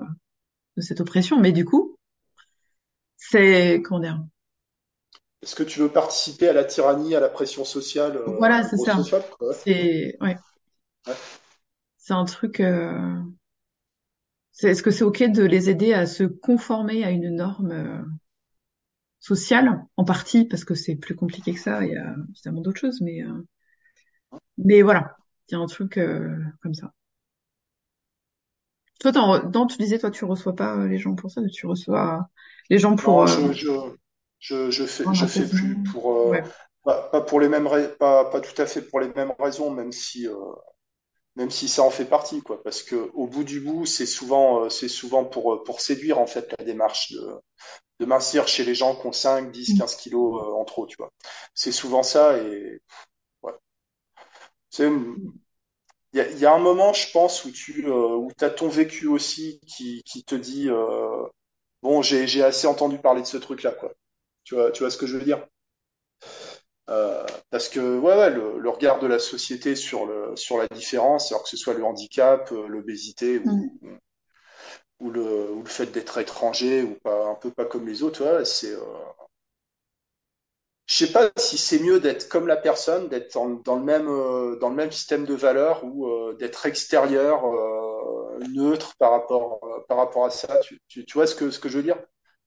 [SPEAKER 1] de cette oppression. Mais du coup, c'est comment dire
[SPEAKER 2] est-ce que tu veux participer à la tyrannie, à la pression sociale
[SPEAKER 1] euh, Voilà, c'est ça. C'est ouais. C'est un truc. Euh... Est-ce que c'est ok de les aider à se conformer à une norme euh, sociale en partie parce que c'est plus compliqué que ça. Il y a évidemment d'autres choses, mais euh, mais voilà, il y a un truc comme ça. Toi, dans, tu disais, toi, tu reçois pas les gens pour ça, tu reçois les gens pour.
[SPEAKER 2] Non, je, je fais, je fais plus pour, euh, pas, pour les mêmes, pas, pas tout à fait pour les mêmes raisons, même si, euh, même si ça en fait partie, quoi. Parce que au bout du bout, c'est souvent, euh, c'est souvent pour, pour séduire en fait la démarche de, de mincir chez les gens qui ont 5, 10, 15 kilos en trop, tu vois. C'est souvent ça et ouais. C'est il y a, y a, un moment, je pense, où tu où as ton vécu aussi qui, qui te dit bon, j'ai assez entendu parler de ce truc-là, quoi. Tu vois, tu vois ce que je veux dire? Euh, parce que ouais, ouais le, regard de la société sur le sur la différence, alors que ce soit le handicap, euh, l'obésité ou, mm. ou, le, ou le fait d'être étranger ou pas un peu pas comme les autres, ouais, c'est euh... je sais pas si c'est mieux d'être comme la personne, d'être dans, le même euh, dans le même système de valeurs ou d'être extérieur, neutre par rapport par rapport à ça. Tu, tu, tu vois ce que ce que je veux dire?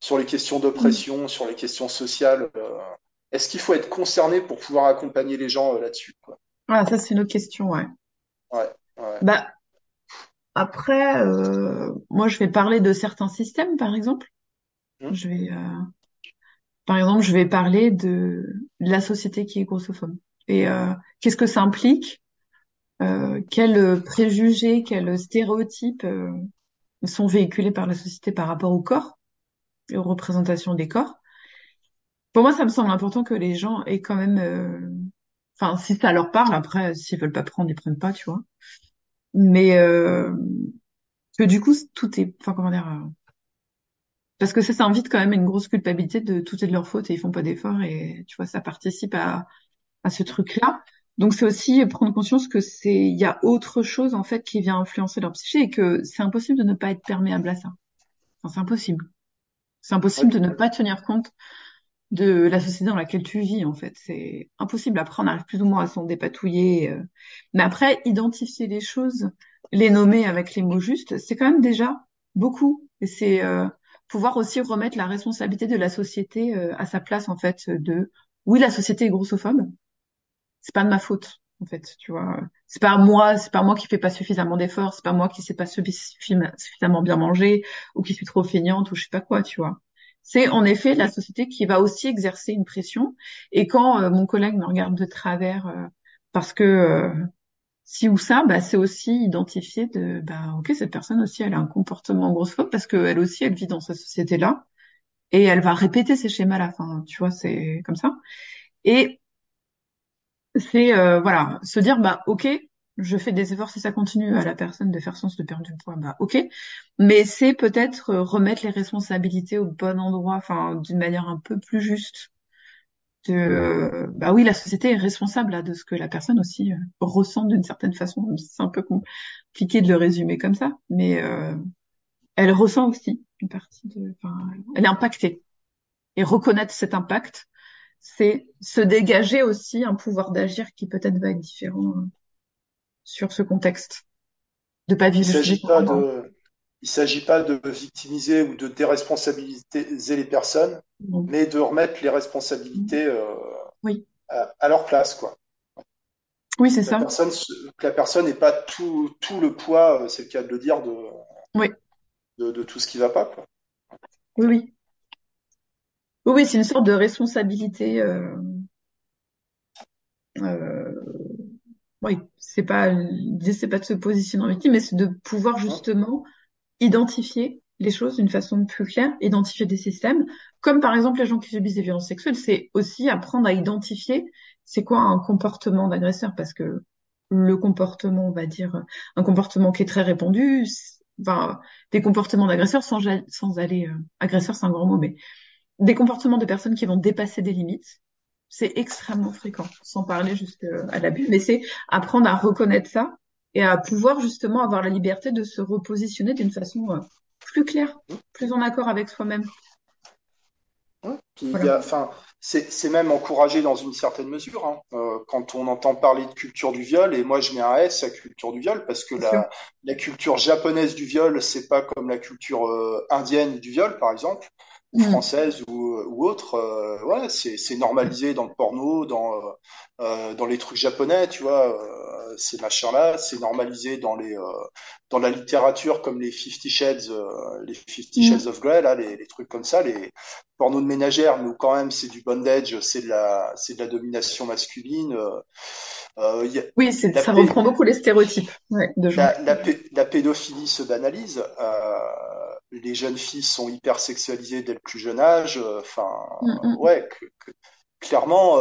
[SPEAKER 2] Sur les questions d'oppression, mm. sur les questions sociales. Euh, est-ce qu'il faut être concerné pour pouvoir accompagner les gens euh, là-dessus
[SPEAKER 1] Ah, ça c'est une autre question, ouais.
[SPEAKER 2] Ouais. ouais.
[SPEAKER 1] Bah après, euh, moi je vais parler de certains systèmes, par exemple. Hum. Je vais, par exemple, je vais parler de, la société qui est grossophobe et qu'est-ce que ça implique, quels préjugés, quels stéréotypes sont véhiculés par la société par rapport au corps? Aux représentations des corps. Pour moi, ça me semble important que les gens aient quand même, euh, enfin, si ça leur parle, après, s'ils veulent pas prendre, ils prennent pas, tu vois. Mais euh, que du coup, tout est, enfin, comment dire, euh, parce que ça, ça invite quand même une grosse culpabilité de tout est de leur faute et ils font pas d'efforts et tu vois, ça participe à, à ce truc-là. Donc c'est aussi prendre conscience que c'est, il y a autre chose en fait qui vient influencer leur psyché et que c'est impossible de ne pas être perméable à ça. Enfin, c'est impossible. C'est impossible de ne pas tenir compte de la société dans laquelle tu vis, en fait. C'est impossible. Après, on arrive plus ou moins à s'en dépatouiller. Euh. Mais après, identifier les choses, les nommer avec les mots justes, c'est quand même déjà beaucoup. Et c'est euh, pouvoir aussi remettre la responsabilité de la société euh, à sa place en fait. De oui, la société est grossophobe, c'est pas de ma faute en fait, tu vois. C'est pas moi, c'est pas moi qui fais pas suffisamment d'efforts, c'est pas moi qui sais pas suffisamment bien manger ou qui suis trop feignante ou je sais pas quoi, tu vois. C'est en effet la société qui va aussi exercer une pression. Et quand euh, mon collègue me regarde de travers euh, parce que euh, si ou ça, bah, c'est aussi identifier de, bah, ok, cette personne aussi, elle a un comportement grossophobe parce qu'elle aussi, elle vit dans cette société-là et elle va répéter ces schémas-là. Enfin, tu vois, c'est comme ça. Et c'est voilà, se dire bah ok, je fais des efforts si ça continue à la personne de faire sens de perdre du poids, bah ok. Mais c'est peut-être euh, remettre les responsabilités au bon endroit, enfin d'une manière un peu plus juste. De, euh, bah oui, la société est responsable là, de ce que la personne aussi euh, ressent d'une certaine façon. C'est un peu compliqué de le résumer comme ça, mais elle ressent aussi une partie de, enfin, elle est impactée. Et reconnaître cet impact, c'est se dégager aussi un pouvoir d'agir qui peut-être va être différent sur ce contexte. De pas vivre.
[SPEAKER 2] Il s'agit pas de, il s'agit pas de victimiser ou de déresponsabiliser les personnes, mais de remettre les responsabilités euh,
[SPEAKER 1] oui.
[SPEAKER 2] à, leur place, quoi.
[SPEAKER 1] Oui, c'est ça.
[SPEAKER 2] Personne, que la personne n'ait pas tout, tout le poids, euh, c'est le cas de le dire, de,
[SPEAKER 1] oui.
[SPEAKER 2] de, de tout ce qui va pas, quoi.
[SPEAKER 1] Oui, oui. Oui, oui, c'est une sorte de responsabilité. Euh, euh, oui, c'est pas l'idée, c'est pas de se positionner en victime, mais c'est de pouvoir justement identifier les choses d'une façon plus claire, identifier des systèmes, comme par exemple les gens qui subissent des violences sexuelles, c'est aussi apprendre à identifier c'est quoi un comportement d'agresseur, parce que le comportement, on va dire, un comportement qui est très répandu, enfin, des comportements d'agresseurs sans, sans aller, euh, agresseur c'est un grand mot, mais des comportements de personnes qui vont dépasser des limites, c'est extrêmement fréquent, sans parler jusqu'à l'abus, mais c'est apprendre à reconnaître ça et à pouvoir justement avoir la liberté de se repositionner d'une façon euh, plus claire, plus en accord avec soi-même.
[SPEAKER 2] enfin, c'est même encouragé dans une certaine mesure. Hein. Euh, quand on entend parler de culture du viol, et moi je mets un S à culture du viol parce que la, la, culture japonaise du viol, c'est pas comme la culture euh, indienne du viol, par exemple. Mm. française ou, ou autre, euh, ouais, c'est, normalisé dans le porno, dans euh, euh dans les trucs japonais, tu vois, euh, ces machins-là, c'est normalisé dans les euh, dans la littérature comme les Fifty Shades, les Fifty mm. Shades of Grey, là, les, les, trucs comme ça, les pornos de ménagère, nous quand même c'est du bondage, c'est de la c'est de la domination masculine.
[SPEAKER 1] Y a, oui, c'est, ça reprend beaucoup les stéréotypes ouais, de
[SPEAKER 2] la, la, pédophilie se banalise. Euh, les jeunes filles sont hyper sexualisées dès le plus jeune âge. Euh, enfin, mm, mm. ouais, clairement,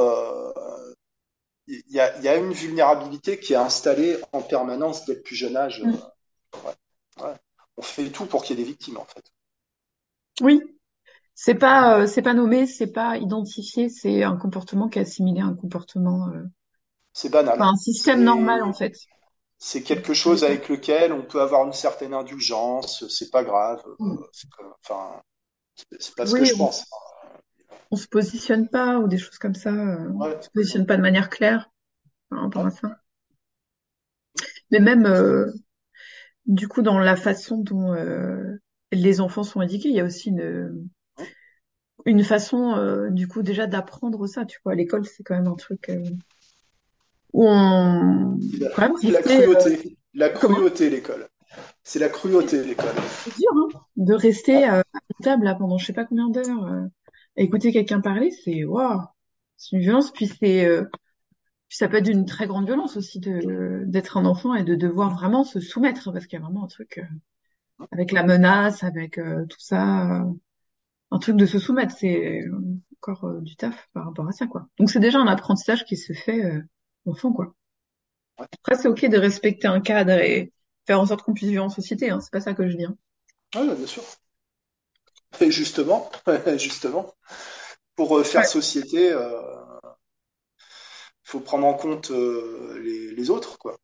[SPEAKER 2] il euh, y, a, y, a, une vulnérabilité qui est installée en permanence dès le plus jeune âge. Mm. Euh, ouais, On fait tout pour qu'il y ait des victimes, en fait.
[SPEAKER 1] Oui, c'est pas, c'est pas nommé, c'est pas identifié, c'est un comportement qui est assimilé à un comportement.
[SPEAKER 2] c'est banal.
[SPEAKER 1] un système normal, en fait
[SPEAKER 2] c'est quelque chose avec lequel on peut avoir une certaine indulgence, c'est pas grave. Mm. Enfin, c'est pas ce que je pense.
[SPEAKER 1] On se positionne pas ou des choses comme ça. Euh, on se positionne pas de manière claire par rapport ça. Mais même, euh, du coup, dans la façon dont euh, les enfants sont éduqués, il y a aussi une une façon, du coup, déjà d'apprendre ça. Tu vois, à l'école, c'est quand même un truc où on
[SPEAKER 2] la, la cruauté, la cruauté l'école. C'est la cruauté l'école.
[SPEAKER 1] C'est dur hein, de rester euh, à table là, pendant je sais pas combien d'heures, euh, écouter quelqu'un parler, c'est waouh, c'est une violence. Puis c'est, euh, puis ça peut être d'une très grande violence aussi de d'être un enfant et de devoir vraiment se soumettre parce qu'il y a vraiment un truc euh, avec la menace, avec euh, tout ça, un truc de se soumettre, c'est encore du taf par rapport à ça quoi. Donc c'est déjà un apprentissage qui se fait fond, quoi. Après, c'est ok de respecter un cadre et faire en sorte qu'on puisse vivre en société, hein. c'est pas ça que je dis. Hein.
[SPEAKER 2] Ah, bien sûr. Et justement, justement, pour euh, faire société, il euh, faut prendre en compte euh, les, autres, quoi.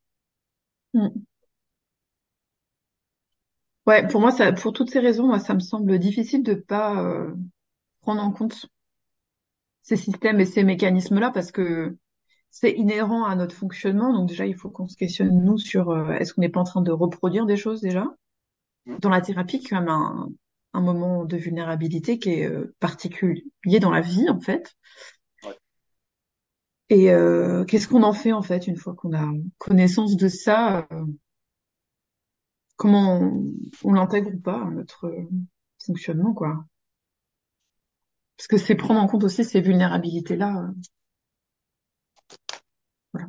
[SPEAKER 1] Hmm. Ouais, pour moi, ça, pour toutes ces raisons, moi, ça me semble difficile de pas prendre en compte ces systèmes et ces mécanismes-là parce que c'est inhérent à notre fonctionnement. Donc déjà, il faut qu'on se questionne nous sur euh, est-ce qu'on n'est pas en train de reproduire des choses déjà? Dans la thérapie, quand même, un, un moment de vulnérabilité qui est euh, particulier dans la vie en fait. Et euh, qu'est-ce qu'on en fait en fait une fois qu'on a connaissance de ça euh, Comment on, l'intègre ou pas à notre fonctionnement quoi? Parce que c'est prendre en compte aussi ces vulnérabilités là. Voilà.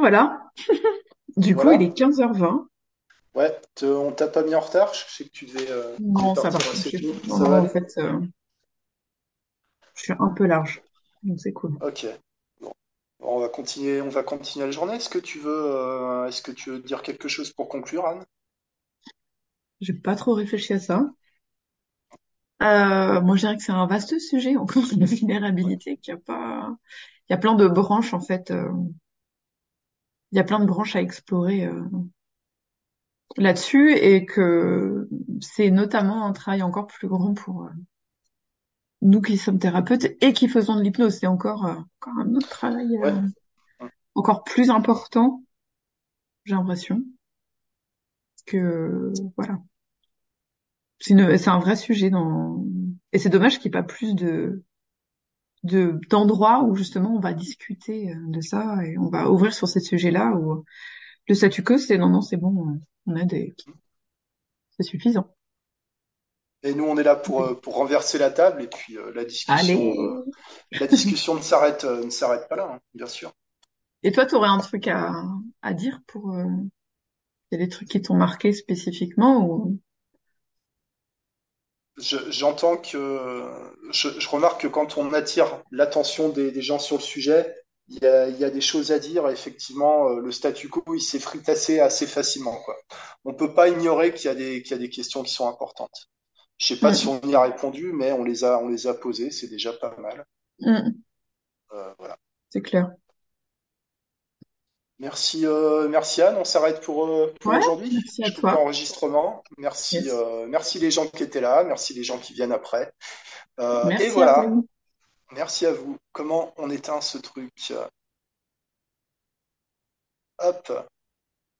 [SPEAKER 1] Voilà. du coup, il est 15h20.
[SPEAKER 2] Ouais, on t'a pas mis en retard Je sais que tu devais. Euh,
[SPEAKER 1] non, ça va. Non, en fait, je suis un peu large, donc c'est cool.
[SPEAKER 2] Ok. Bon. On va continuer, on va continuer la journée. Est-ce que tu veux, euh, est-ce que tu veux dire quelque chose pour conclure, Anne?
[SPEAKER 1] J'ai pas trop réfléchi à ça. Euh, moi, je dirais que c'est un vaste sujet encore la vulnérabilité, qu'il y a pas, il y a plein de branches en fait. Euh, il y a plein de branches à explorer là-dessus et que c'est notamment un travail encore plus grand pour nous qui sommes thérapeutes et qui faisons de l'hypnose, c'est encore, euh, encore un autre travail euh, encore plus important, j'ai l'impression. Que voilà. C'est un vrai sujet dans et c'est dommage qu'il n'y ait pas plus de de d'endroits où justement on va discuter euh, de ça et on va ouvrir sur ces sujets-là où le statu quo c'est non non c'est bon on a des c'est suffisant.
[SPEAKER 2] Et nous, on est là pour, euh, pour renverser la table et puis euh, la discussion, euh, la discussion ne s'arrête ne s'arrête pas là, hein, bien sûr.
[SPEAKER 1] Et toi, tu aurais un truc à, à dire pour il y a des trucs qui t'ont marqué spécifiquement ou
[SPEAKER 2] J'entends que je, je, remarque que quand on attire l'attention des, des, gens sur le sujet, il y a, il y a des choses à dire. Effectivement, le statu quo, il s'effrite assez, assez facilement. Quoi. On peut pas ignorer qu'il y, a des, qu'il y a des questions qui sont importantes. Je sais pas si on y a répondu, mais on les a, on les a posées, c'est déjà pas mal.
[SPEAKER 1] Mm. Euh, voilà. C'est clair.
[SPEAKER 2] Merci, euh, merci Anne. On s'arrête pour, euh, pour aujourd'hui.
[SPEAKER 1] Merci à toi.
[SPEAKER 2] Enregistrement. Merci, euh, merci les gens qui étaient là. Merci les gens qui viennent après. Euh, et voilà. Merci à vous. Comment on éteint ce truc? Hop.